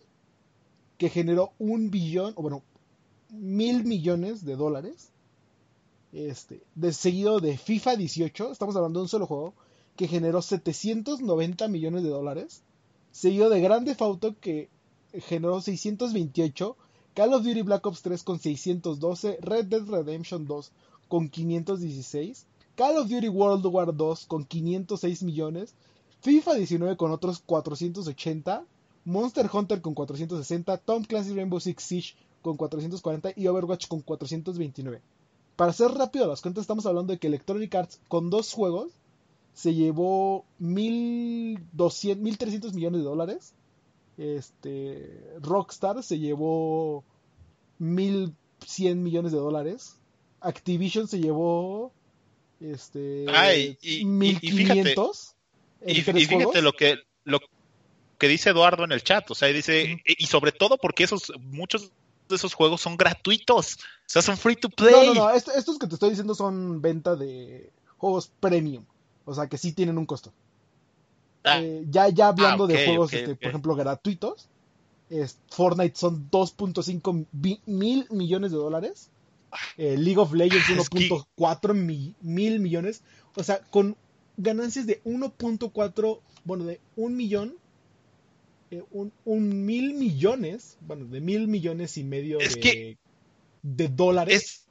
que generó un billón, o bueno, mil millones de dólares. Este, seguido de FIFA 18, estamos hablando de un solo juego, que generó 790 millones de dólares. Seguido de Grande Auto, que generó 628. Call of Duty Black Ops 3 con 612. Red Dead Redemption 2 con 516. Call of Duty World War 2 con 506 millones. FIFA 19 con otros 480. Monster Hunter con 460, Tom Clancy Rainbow Six Siege con 440 y Overwatch con 429. Para ser rápido las cuentas, estamos hablando de que Electronic Arts con dos juegos se llevó 1.200, 1.300 millones de dólares. Este, Rockstar se llevó 1.100 millones de dólares. Activision se llevó este,
Ay, y, 1.500. Y, fíjate, lo que, lo, que dice Eduardo en el chat, o sea, dice, y sobre todo porque esos, muchos de esos juegos son gratuitos. O sea, son free to play.
No, no, no. estos que te estoy diciendo son venta de juegos premium. O sea, que sí tienen un costo. Ah. Eh, ya, ya hablando ah, de juegos, este, por ejemplo, gratuitos. Fortnite son 2.5 mil millones de dólares. Eh, League of Legends 1.4 mil millones. O sea, con ganancias de 1.4, bueno, de un millón, eh, un, mil millones, bueno, de mil millones y medio de, de, dólares.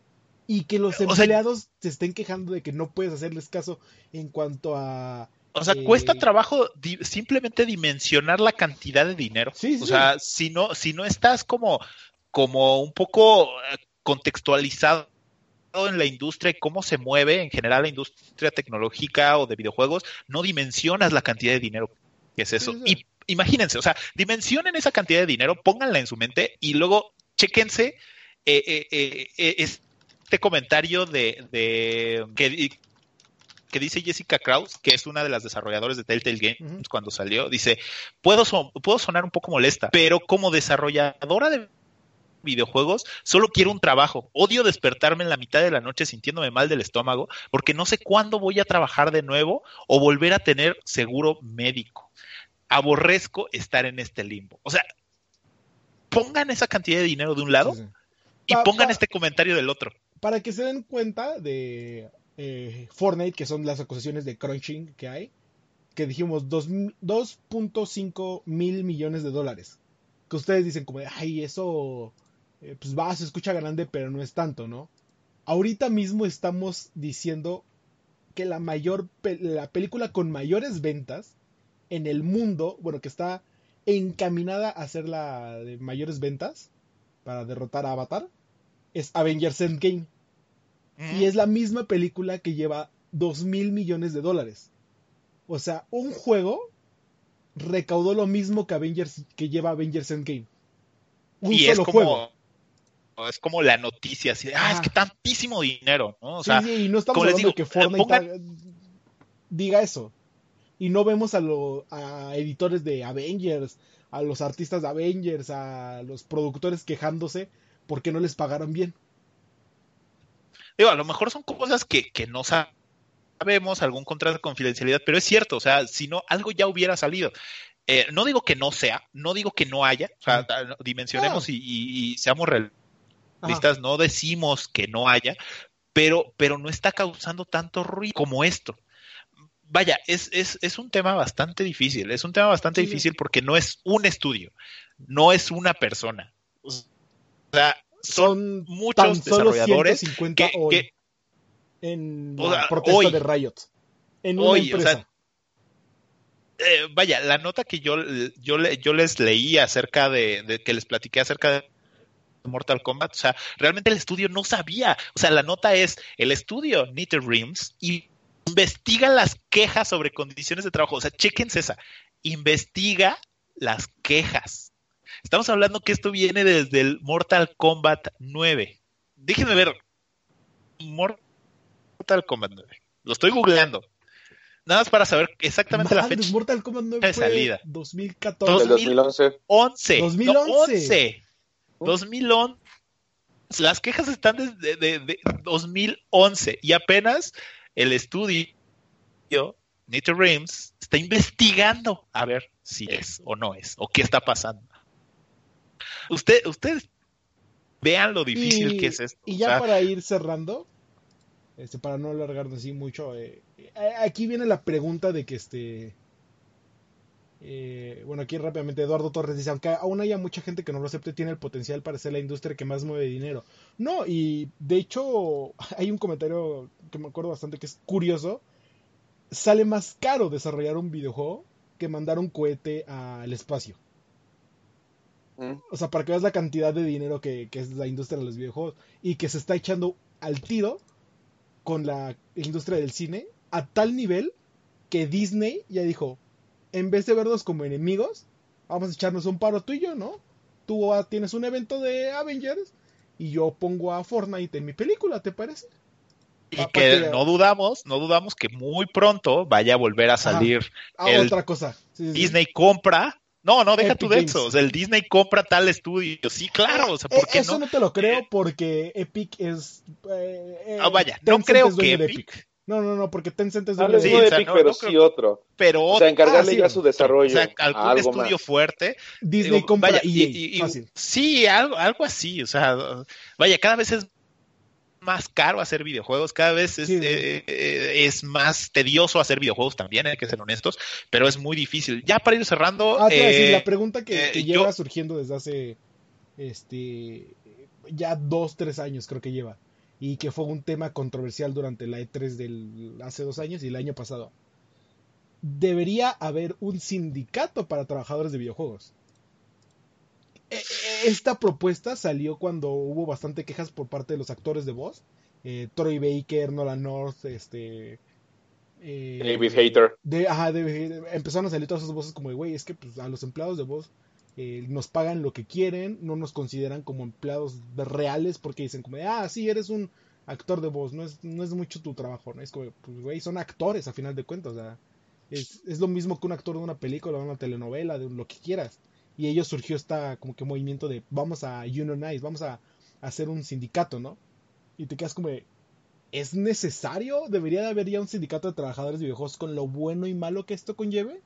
y que los empleados se estén quejando de que no puedes hacerles caso en cuanto a
o sea, cuesta trabajo simplemente dimensionar la cantidad de dinero. O sea, si no, si no estás como, como un poco eh, contextualizado en la industria y cómo se mueve en general la industria tecnológica o de videojuegos, no dimensionas la cantidad de dinero que es eso. Y imagínense, o sea, dimensionen esa cantidad de dinero, pónganla en su mente y luego chequense eh, eh, este comentario de, de que, que dice Jessica Kraus, que es una de las desarrolladoras de Telltale Games cuando salió, dice, puedo, puedo sonar un poco molesta, pero como desarrolladora de videojuegos, solo quiero un trabajo. Odio despertarme en la mitad de la noche sintiéndome mal del estómago porque no sé cuándo voy a trabajar de nuevo o volver a tener seguro médico. Aborrezco estar en este limbo. O sea, pongan esa cantidad de dinero de un lado y pongan este comentario del otro.
Para que se den cuenta de eh, Fortnite, que son las acusaciones de crunching que hay, que dijimos 2.5 mil millones de dólares. Que ustedes dicen como, ay, eso eh, pues va, se escucha grande, pero no es tanto, ¿no? Ahorita mismo estamos diciendo que la mayor, la película con mayores ventas en el mundo, bueno, que está encaminada a ser la de mayores ventas para derrotar a Avatar, es Avengers Endgame. Y es la misma película que lleva 2 mil millones de dólares. O sea, un juego recaudó lo mismo que Avengers que lleva Avengers Endgame.
Un y es como, Es como la noticia, así de, ah, es que tantísimo dinero, ¿no? O sea,
sí, y no estamos hablando de que Fortnite diga eso. Y no vemos a, los a editores de Avengers, a los artistas de Avengers, a los productores quejándose porque no les pagaron bien.
Digo, a lo mejor son cosas que, que no sabemos, algún contrato de confidencialidad, pero es cierto, o sea, si no, algo ya hubiera salido. Eh, no digo que no sea, no digo que no haya, o sea, dimensionemos ah. y, seamos realistas, no decimos que no haya, pero, pero no está causando tanto ruido como esto. Vaya, es, es, es un tema bastante difícil, es un tema bastante difícil porque no es un estudio, no es una persona. O sea, son muchos desarrolladores que,
en la protesta de Riot. En una empresa.
Eh, vaya, la nota que yo, yo, yo les leí acerca de, que les platiqué acerca de Mortal Kombat, o sea, realmente el estudio no sabía, o sea, la nota es el estudio NetherRealms y investiga las quejas sobre condiciones de trabajo, o sea, chequense esa, investiga las quejas Estamos hablando que esto viene desde el Mortal Kombat 9. Déjenme ver. Mortal Kombat 9. Lo estoy googleando. Nada más para saber exactamente la fecha
Mortal Kombat 9 de salida. 2014.
2011.
2011.
2011. Las quejas están desde 2011 y apenas el estudio NetherRealms está investigando a ver si es o no es o qué está pasando. Usted, ustedes vean lo difícil que es esto.
Y ya para ir cerrando, este, para no alargarnos así mucho, eh, eh, aquí viene la pregunta de que este... Eh, bueno, aquí rápidamente Eduardo Torres dice, aunque aún haya mucha gente que no lo acepte, tiene el potencial para ser la industria que más mueve dinero. No, y de hecho [laughs] hay un comentario que me acuerdo bastante que es curioso. Sale más caro desarrollar un videojuego que mandar un cohete al espacio. O sea, para que veas la cantidad de dinero que, es la industria de los videojuegos y que se está echando al tiro con la industria del cine a tal nivel que Disney ya dijo, en vez de verlos como enemigos, vamos a echarnos un paro tuyo, ¿no? Tú tienes un evento de Avengers y yo pongo a Fortnite en mi película, ¿te parece?
Y que no dudamos, no dudamos que muy pronto vaya a volver a salir
a otra cosa.
Disney compra No, no, deja tu de eso. O sea, el Disney compra tal estudio. Sí, claro. O sea, ¿por qué
eso no? te lo creo porque Epic es. Eh,
ah, vaya, no creo que Epic.
No, no, no, porque Tencent es
de no, sí, de Epic, pero sí otro.
Pero
o sea, encargarle ah, ya su desarrollo. O sea,
algún estudio fuerte.
Disney compra vaya,
EA, y, Sí, algo, algo así. O sea, vaya, cada vez es más caro hacer videojuegos, cada vez es, eh, eh, es, más tedioso hacer videojuegos también, hay que ser honestos, pero es muy difícil. Ya para ir cerrando...
Ah, eh, la pregunta que, lleva surgiendo desde hace, este, ya dos, tres años creo que lleva, y que fue un tema controversial durante la E3 del hace dos años y el año pasado. Debería haber un sindicato para trabajadores de videojuegos. E, e, esta propuesta salió cuando hubo bastante quejas por parte de los actores de voz. Eh, Troy Baker, Nolan North, este...
Eh, David Hater.
De, ajá, empezaron a salir todas esas voces como güey, es que pues, a los empleados de voz eh, nos pagan lo que quieren, no nos consideran como empleados reales porque dicen como ah, sí, eres un actor de voz, no es, no es mucho tu trabajo, ¿no? Es como, pues, güey, son actores a final de cuentas, o sea, es, es, lo mismo que un actor de una película, de una telenovela, de lo que quieras y ellos surgió esta como que movimiento de vamos a unionize, vamos a, hacer un sindicato, ¿no? Y te quedas como ¿es necesario? ¿Debería de haber ya un sindicato de trabajadores de videojuegos con lo bueno y malo que esto conlleve?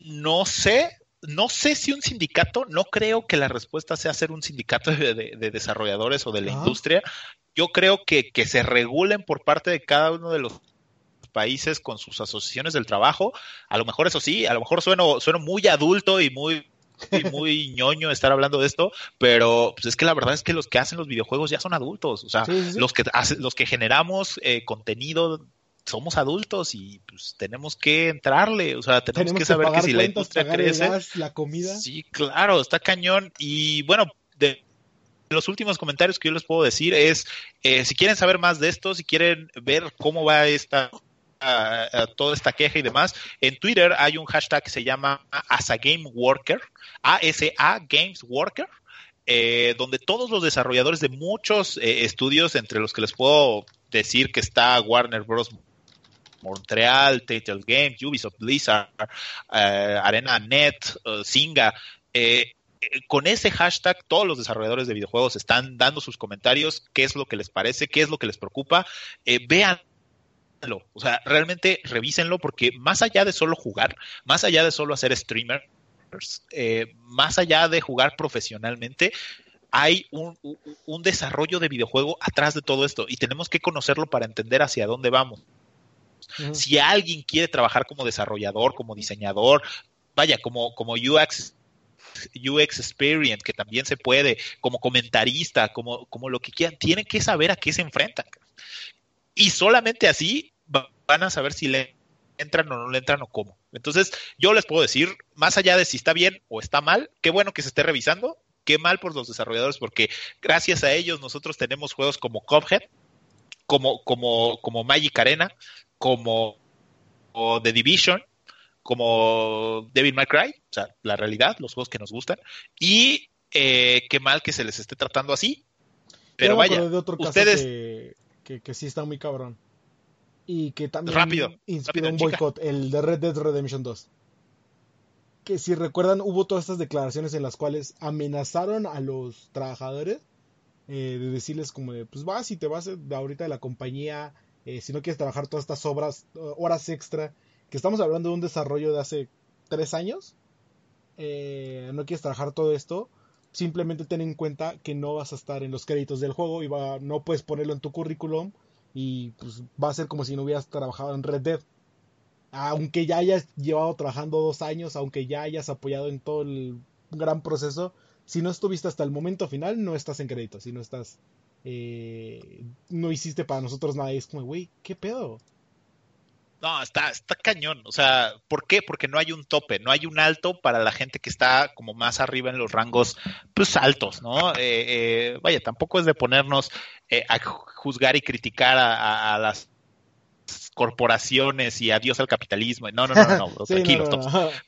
No sé, no sé si un sindicato, no creo que la respuesta sea hacer un sindicato de, desarrolladores o de la industria. Yo creo que, que se regulen por parte de cada uno de los países con sus asociaciones del trabajo. A lo mejor eso sí, a lo mejor sueno, sueno muy adulto y muy muy [laughs] ñoño estar hablando de esto, pero pues es que la verdad es que los que hacen los videojuegos ya son adultos, o sea, los que los que generamos eh, contenido somos adultos y pues tenemos que entrarle, o sea, tenemos, que saber que, si la industria crece,
la comida.
Sí, claro, está cañón y bueno, de los últimos comentarios que yo les puedo decir es, eh, si quieren saber más de esto, si quieren ver cómo va esta toda esta queja y demás, en Twitter hay un hashtag que se llama As a Game Worker, ASA Games Worker, eh, donde todos los desarrolladores de muchos eh, estudios, entre los que les puedo decir que está Warner Bros. Montreal, Telltale Games, Ubisoft, Blizzard, eh, Arena Net, Singa, con ese hashtag todos los desarrolladores de videojuegos están dando sus comentarios, qué es lo que les parece, qué es lo que les preocupa. vean o sea, realmente revísenlo porque más allá de solo jugar, más allá de solo hacer streamers, eh, más allá de jugar profesionalmente, hay un, desarrollo de videojuego atrás de todo esto y tenemos que conocerlo para entender hacia dónde vamos. Si alguien quiere trabajar como desarrollador, como diseñador, vaya, como, como UX UX Experience, que también se puede, como comentarista, como, como lo que quieran, tienen que saber a qué se enfrentan. Y solamente así van a saber si le entran o no le entran o cómo. Entonces, yo les puedo decir, más allá de si está bien o está mal, qué bueno que se esté revisando, qué mal por los desarrolladores, porque gracias a ellos nosotros tenemos juegos como Cuphead, como, como, como Magic Arena, como The Division, como Devil May Cry, o sea, la realidad, los juegos que nos gustan, y eh, qué mal que se les esté tratando así. Pero vaya, ustedes...
Que, que, que sí está muy cabrón y que también
rápido,
inspiró un boicot, el de Red Dead Redemption 2. Que si recuerdan, hubo todas estas declaraciones en las cuales amenazaron a los trabajadores eh, de decirles como de, pues vas y te vas de ahorita de la compañía, eh, si no quieres trabajar todas estas obras, horas extra, que estamos hablando de un desarrollo de hace tres años, eh, no quieres trabajar todo esto, simplemente ten en cuenta que no vas a estar en los créditos del juego y no puedes ponerlo en tu currículum y pues va a ser como si no hubieras trabajado en Red Dead. Aunque ya hayas llevado trabajando dos años, aunque ya hayas apoyado en todo el gran proceso, si no estuviste hasta el momento final, no estás en crédito, si no estás... Eh, no hiciste para nosotros nada y es como, güey, ¿qué pedo?
No, está, está cañón. O sea, ¿por qué? Porque no hay un tope, no hay un alto para la gente que está como más arriba en los rangos, pues altos, ¿no? Eh, eh, vaya, tampoco es de ponernos eh, a juzgar y criticar a, las corporaciones y adiós al capitalismo. No, no, no, no, [laughs] tranquilos.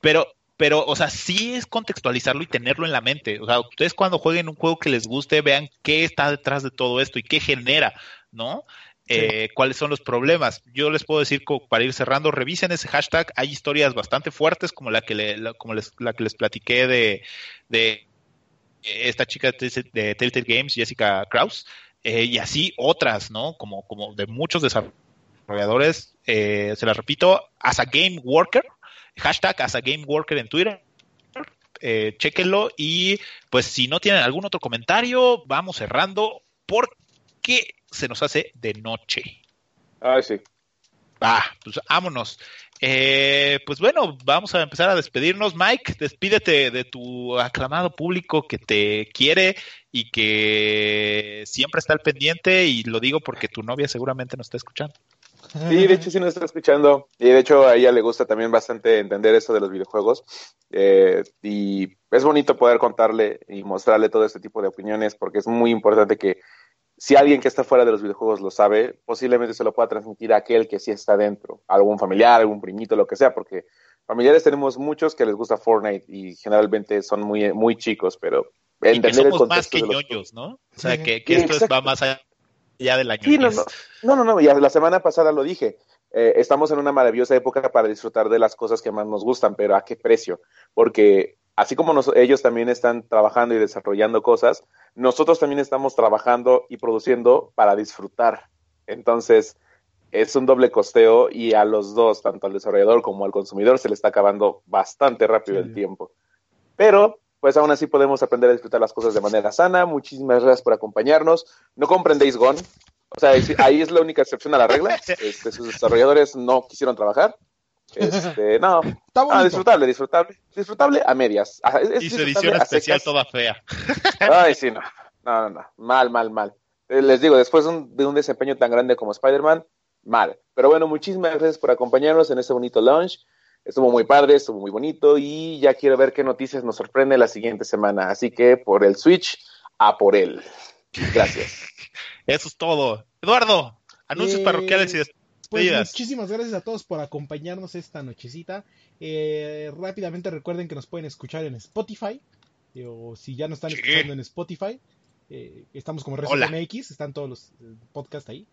Pero, pero, o sea, sí es contextualizarlo y tenerlo en la mente. O sea, ustedes cuando jueguen un juego que les guste, vean qué está detrás de todo esto y qué genera, ¿no? eh, cuáles son los problemas. Yo les puedo decir, para ir cerrando, revisen ese hashtag. Hay historias bastante fuertes, como la que, le, como les, la que les platiqué de, de esta chica de Telltale Games, Jessica Kraus, eh, y así otras, ¿no? Como, como de muchos desarrolladores. Eh, se las repito, as a game worker, hashtag as a game worker en Twitter. Eh, chequenlo y pues si no tienen algún otro comentario, vamos cerrando porque se nos hace de noche.
Ah, sí.
Ah, pues vámonos. Eh, pues bueno, vamos a empezar a despedirnos. Mike, despídete de tu aclamado público que te quiere y que siempre está al pendiente y lo digo porque tu novia seguramente nos está escuchando.
Sí, de hecho sí nos está escuchando. Y de hecho a ella le gusta también bastante entender eso de los videojuegos. Eh, y es bonito poder contarle y mostrarle todo este tipo de opiniones porque es muy importante que si alguien que está fuera de los videojuegos lo sabe, posiblemente se lo pueda transmitir a aquel que sí está dentro, algún familiar, algún primito, lo que sea, porque familiares tenemos muchos que les gusta Fortnite y generalmente son muy, muy chicos, pero
entender somos más que ñoños, ¿no? O sea, que, esto va más allá de la
sí, no, no, no, no, ya la semana pasada lo dije, eh, estamos en una maravillosa época para disfrutar de las cosas que más nos gustan, pero ¿a qué precio? Porque así como ellos también están trabajando y desarrollando cosas, nosotros también estamos trabajando y produciendo para disfrutar. Entonces, es un doble costeo y a los dos, tanto al desarrollador como al consumidor, se le está acabando bastante rápido el tiempo. Pero, pues aún así podemos aprender a disfrutar las cosas de manera sana. Muchísimas gracias por acompañarnos. No compren Days Gone. O sea, ahí es la única excepción a la regla. Este, sus desarrolladores no quisieron trabajar. Este, no, ah, disfrutable, disfrutable, disfrutable a medias.
Ah, y su edición especial toda fea.
Ay, sí, no. no, no, mal, mal, mal. Eh, les digo, después de un desempeño tan grande como Spider-Man, mal. Pero bueno, muchísimas gracias por acompañarnos en este bonito launch. Estuvo muy padre, estuvo muy bonito y ya quiero ver qué noticias nos sorprende la siguiente semana. Así que por el Switch, a por él. Gracias. [laughs]
Eso es todo. Eduardo, anuncios eh, parroquiales y
pues muchísimas gracias a todos por acompañarnos esta nochecita. Eh, rápidamente recuerden que nos pueden escuchar en Spotify. o si ya no están escuchando en Spotify, eh, estamos como MX, están todos los eh, podcasts ahí.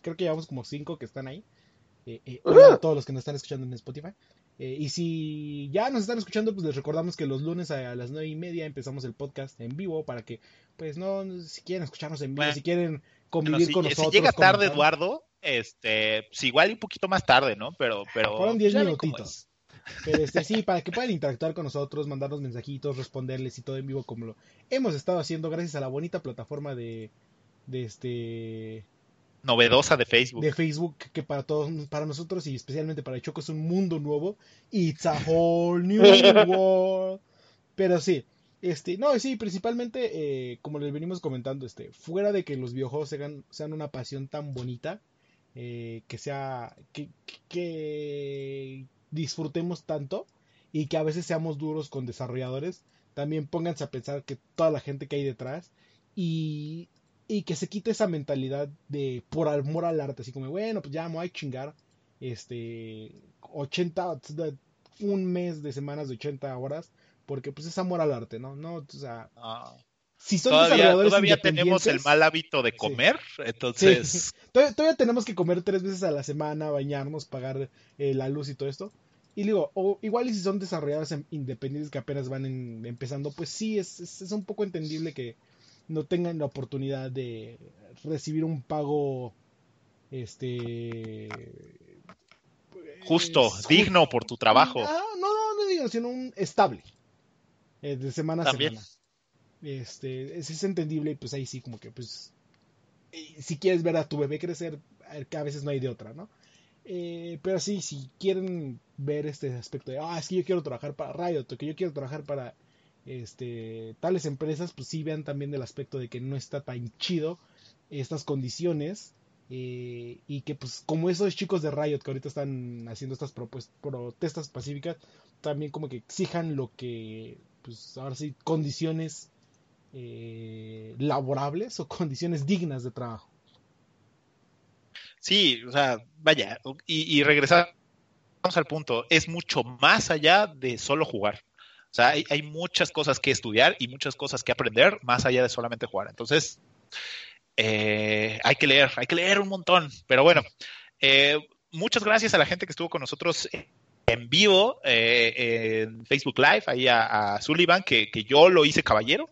creo que llevamos como cinco que están ahí. Hola a todos los que nos están escuchando en Spotify. y si ya nos están escuchando, pues les recordamos que los lunes a, las nueve y media empezamos el podcast en vivo para que, pues no, si quieren escucharnos en vivo, si quieren convivir con nosotros.
Si llega tarde, Eduardo, este, pues igual un poquito más tarde, ¿no? Pero, pero.
Fueron 10 minutitos. Pero este, sí, [laughs] para que puedan interactuar con nosotros, mandarnos mensajitos, responderles y todo en vivo como lo hemos estado haciendo gracias a la bonita plataforma de, de este
novedosa de Facebook.
De Facebook, que para todos, para nosotros y especialmente para Choco es un mundo nuevo. It's a whole new [laughs] world. Pero sí, este, no, sí, principalmente, eh, como les venimos comentando, este, fuera de que los videojuegos sean, sean una pasión tan bonita, eh, que sea, que, que disfrutemos tanto y que a veces seamos duros con desarrolladores, también pónganse a pensar que toda la gente que hay detrás y, y que se quite esa mentalidad de por amor al arte, así como, bueno, pues ya me voy a chingar, este, 80, un mes de semanas de 80 horas, porque pues es amor al arte, ¿no? No, o sea, ah
si son todavía, todavía tenemos el mal hábito de comer, entonces... [laughs]
Todavía, tenemos que comer tres veces a la semana, bañarnos, pagar eh, la luz y todo esto. Y digo, o, igual y si son desarrolladores independientes que apenas van empezando, pues sí, es, es, un poco entendible que no tengan la oportunidad de recibir un pago, este...
Justo, digno por tu trabajo.
Ah, no, no, no digno, sino un estable. Eh, de semana a semana. Este, es, es entendible y pues ahí sí como que pues si quieres ver a tu bebé crecer, que a veces no hay de otra, ¿no? Eh, pero sí, si quieren ver este aspecto de, ah, es que yo quiero trabajar para Riot, o que yo quiero trabajar para este, tales empresas, pues sí vean también del aspecto de que no está tan chido estas condiciones eh, y que pues como esos chicos de Riot que ahorita están haciendo estas protestas pacíficas, también como que exijan lo que, pues ahora sí, condiciones eh, laborables o condiciones dignas de trabajo.
Sí, o sea, vaya, y, y regresamos al punto, es mucho más allá de solo jugar. O sea, hay, muchas cosas que estudiar y muchas cosas que aprender más allá de solamente jugar. Entonces, Eh, hay que leer, hay que leer un montón. Pero bueno, eh, muchas gracias a la gente que estuvo con nosotros en vivo eh, en Facebook Live, ahí a, Sullivan, que, yo lo hice caballero.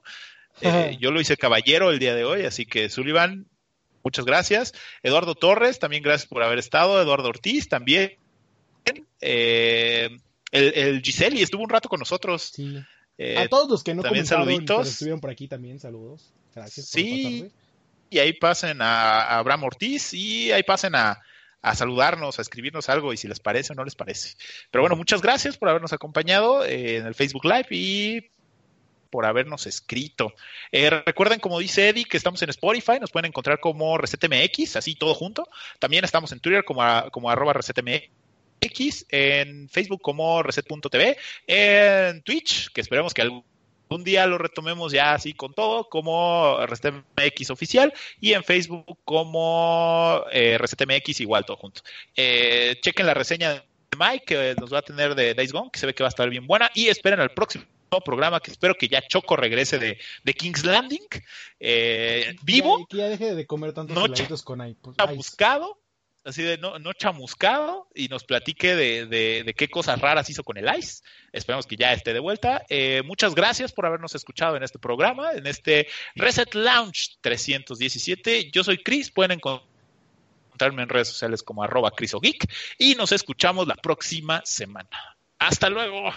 yo lo hice caballero el día de hoy, así que Sullivan, muchas gracias. Eduardo Torres, también gracias por haber estado. Eduardo Ortiz, también. El, el Giseli estuvo un rato con nosotros.
a todos los que no también saluditos. estuvieron por aquí también, saludos. Gracias.
sí, y ahí pasen a, Abraham Ortiz y ahí pasen a, saludarnos, a escribirnos algo y si les parece o no les parece. Pero bueno, muchas gracias por habernos acompañado eh, en el Facebook Live y por habernos escrito. Eh, recuerden, como dice Eddie, que estamos en Spotify, nos pueden encontrar como ResetMX, así todo junto. También estamos en Twitter como, como arroba ResetMX, en Facebook como Reset.tv, en Twitch, que esperemos que algún un día lo retomemos ya así con todo, como ResetMX oficial, y en Facebook como eh, ResetMX igual, todo junto. Eh, chequen la reseña de Mike, que nos va a tener de Days Gone, que se ve que va a estar bien buena, y esperen al próximo programa que espero que ya Choco regrese de, King's Landing eh, vivo.
Que ya, deje de comer tantos no con
ice. Pues, buscado así de no, chamuscado y nos platique de, qué cosas raras hizo con el ICE. Esperemos que ya esté de vuelta. Eh, muchas gracias por habernos escuchado en este programa, en este Reset Lounge 317. Yo soy Chris, pueden encontrarme en redes sociales como arroba Geek y nos escuchamos la próxima semana. Hasta luego.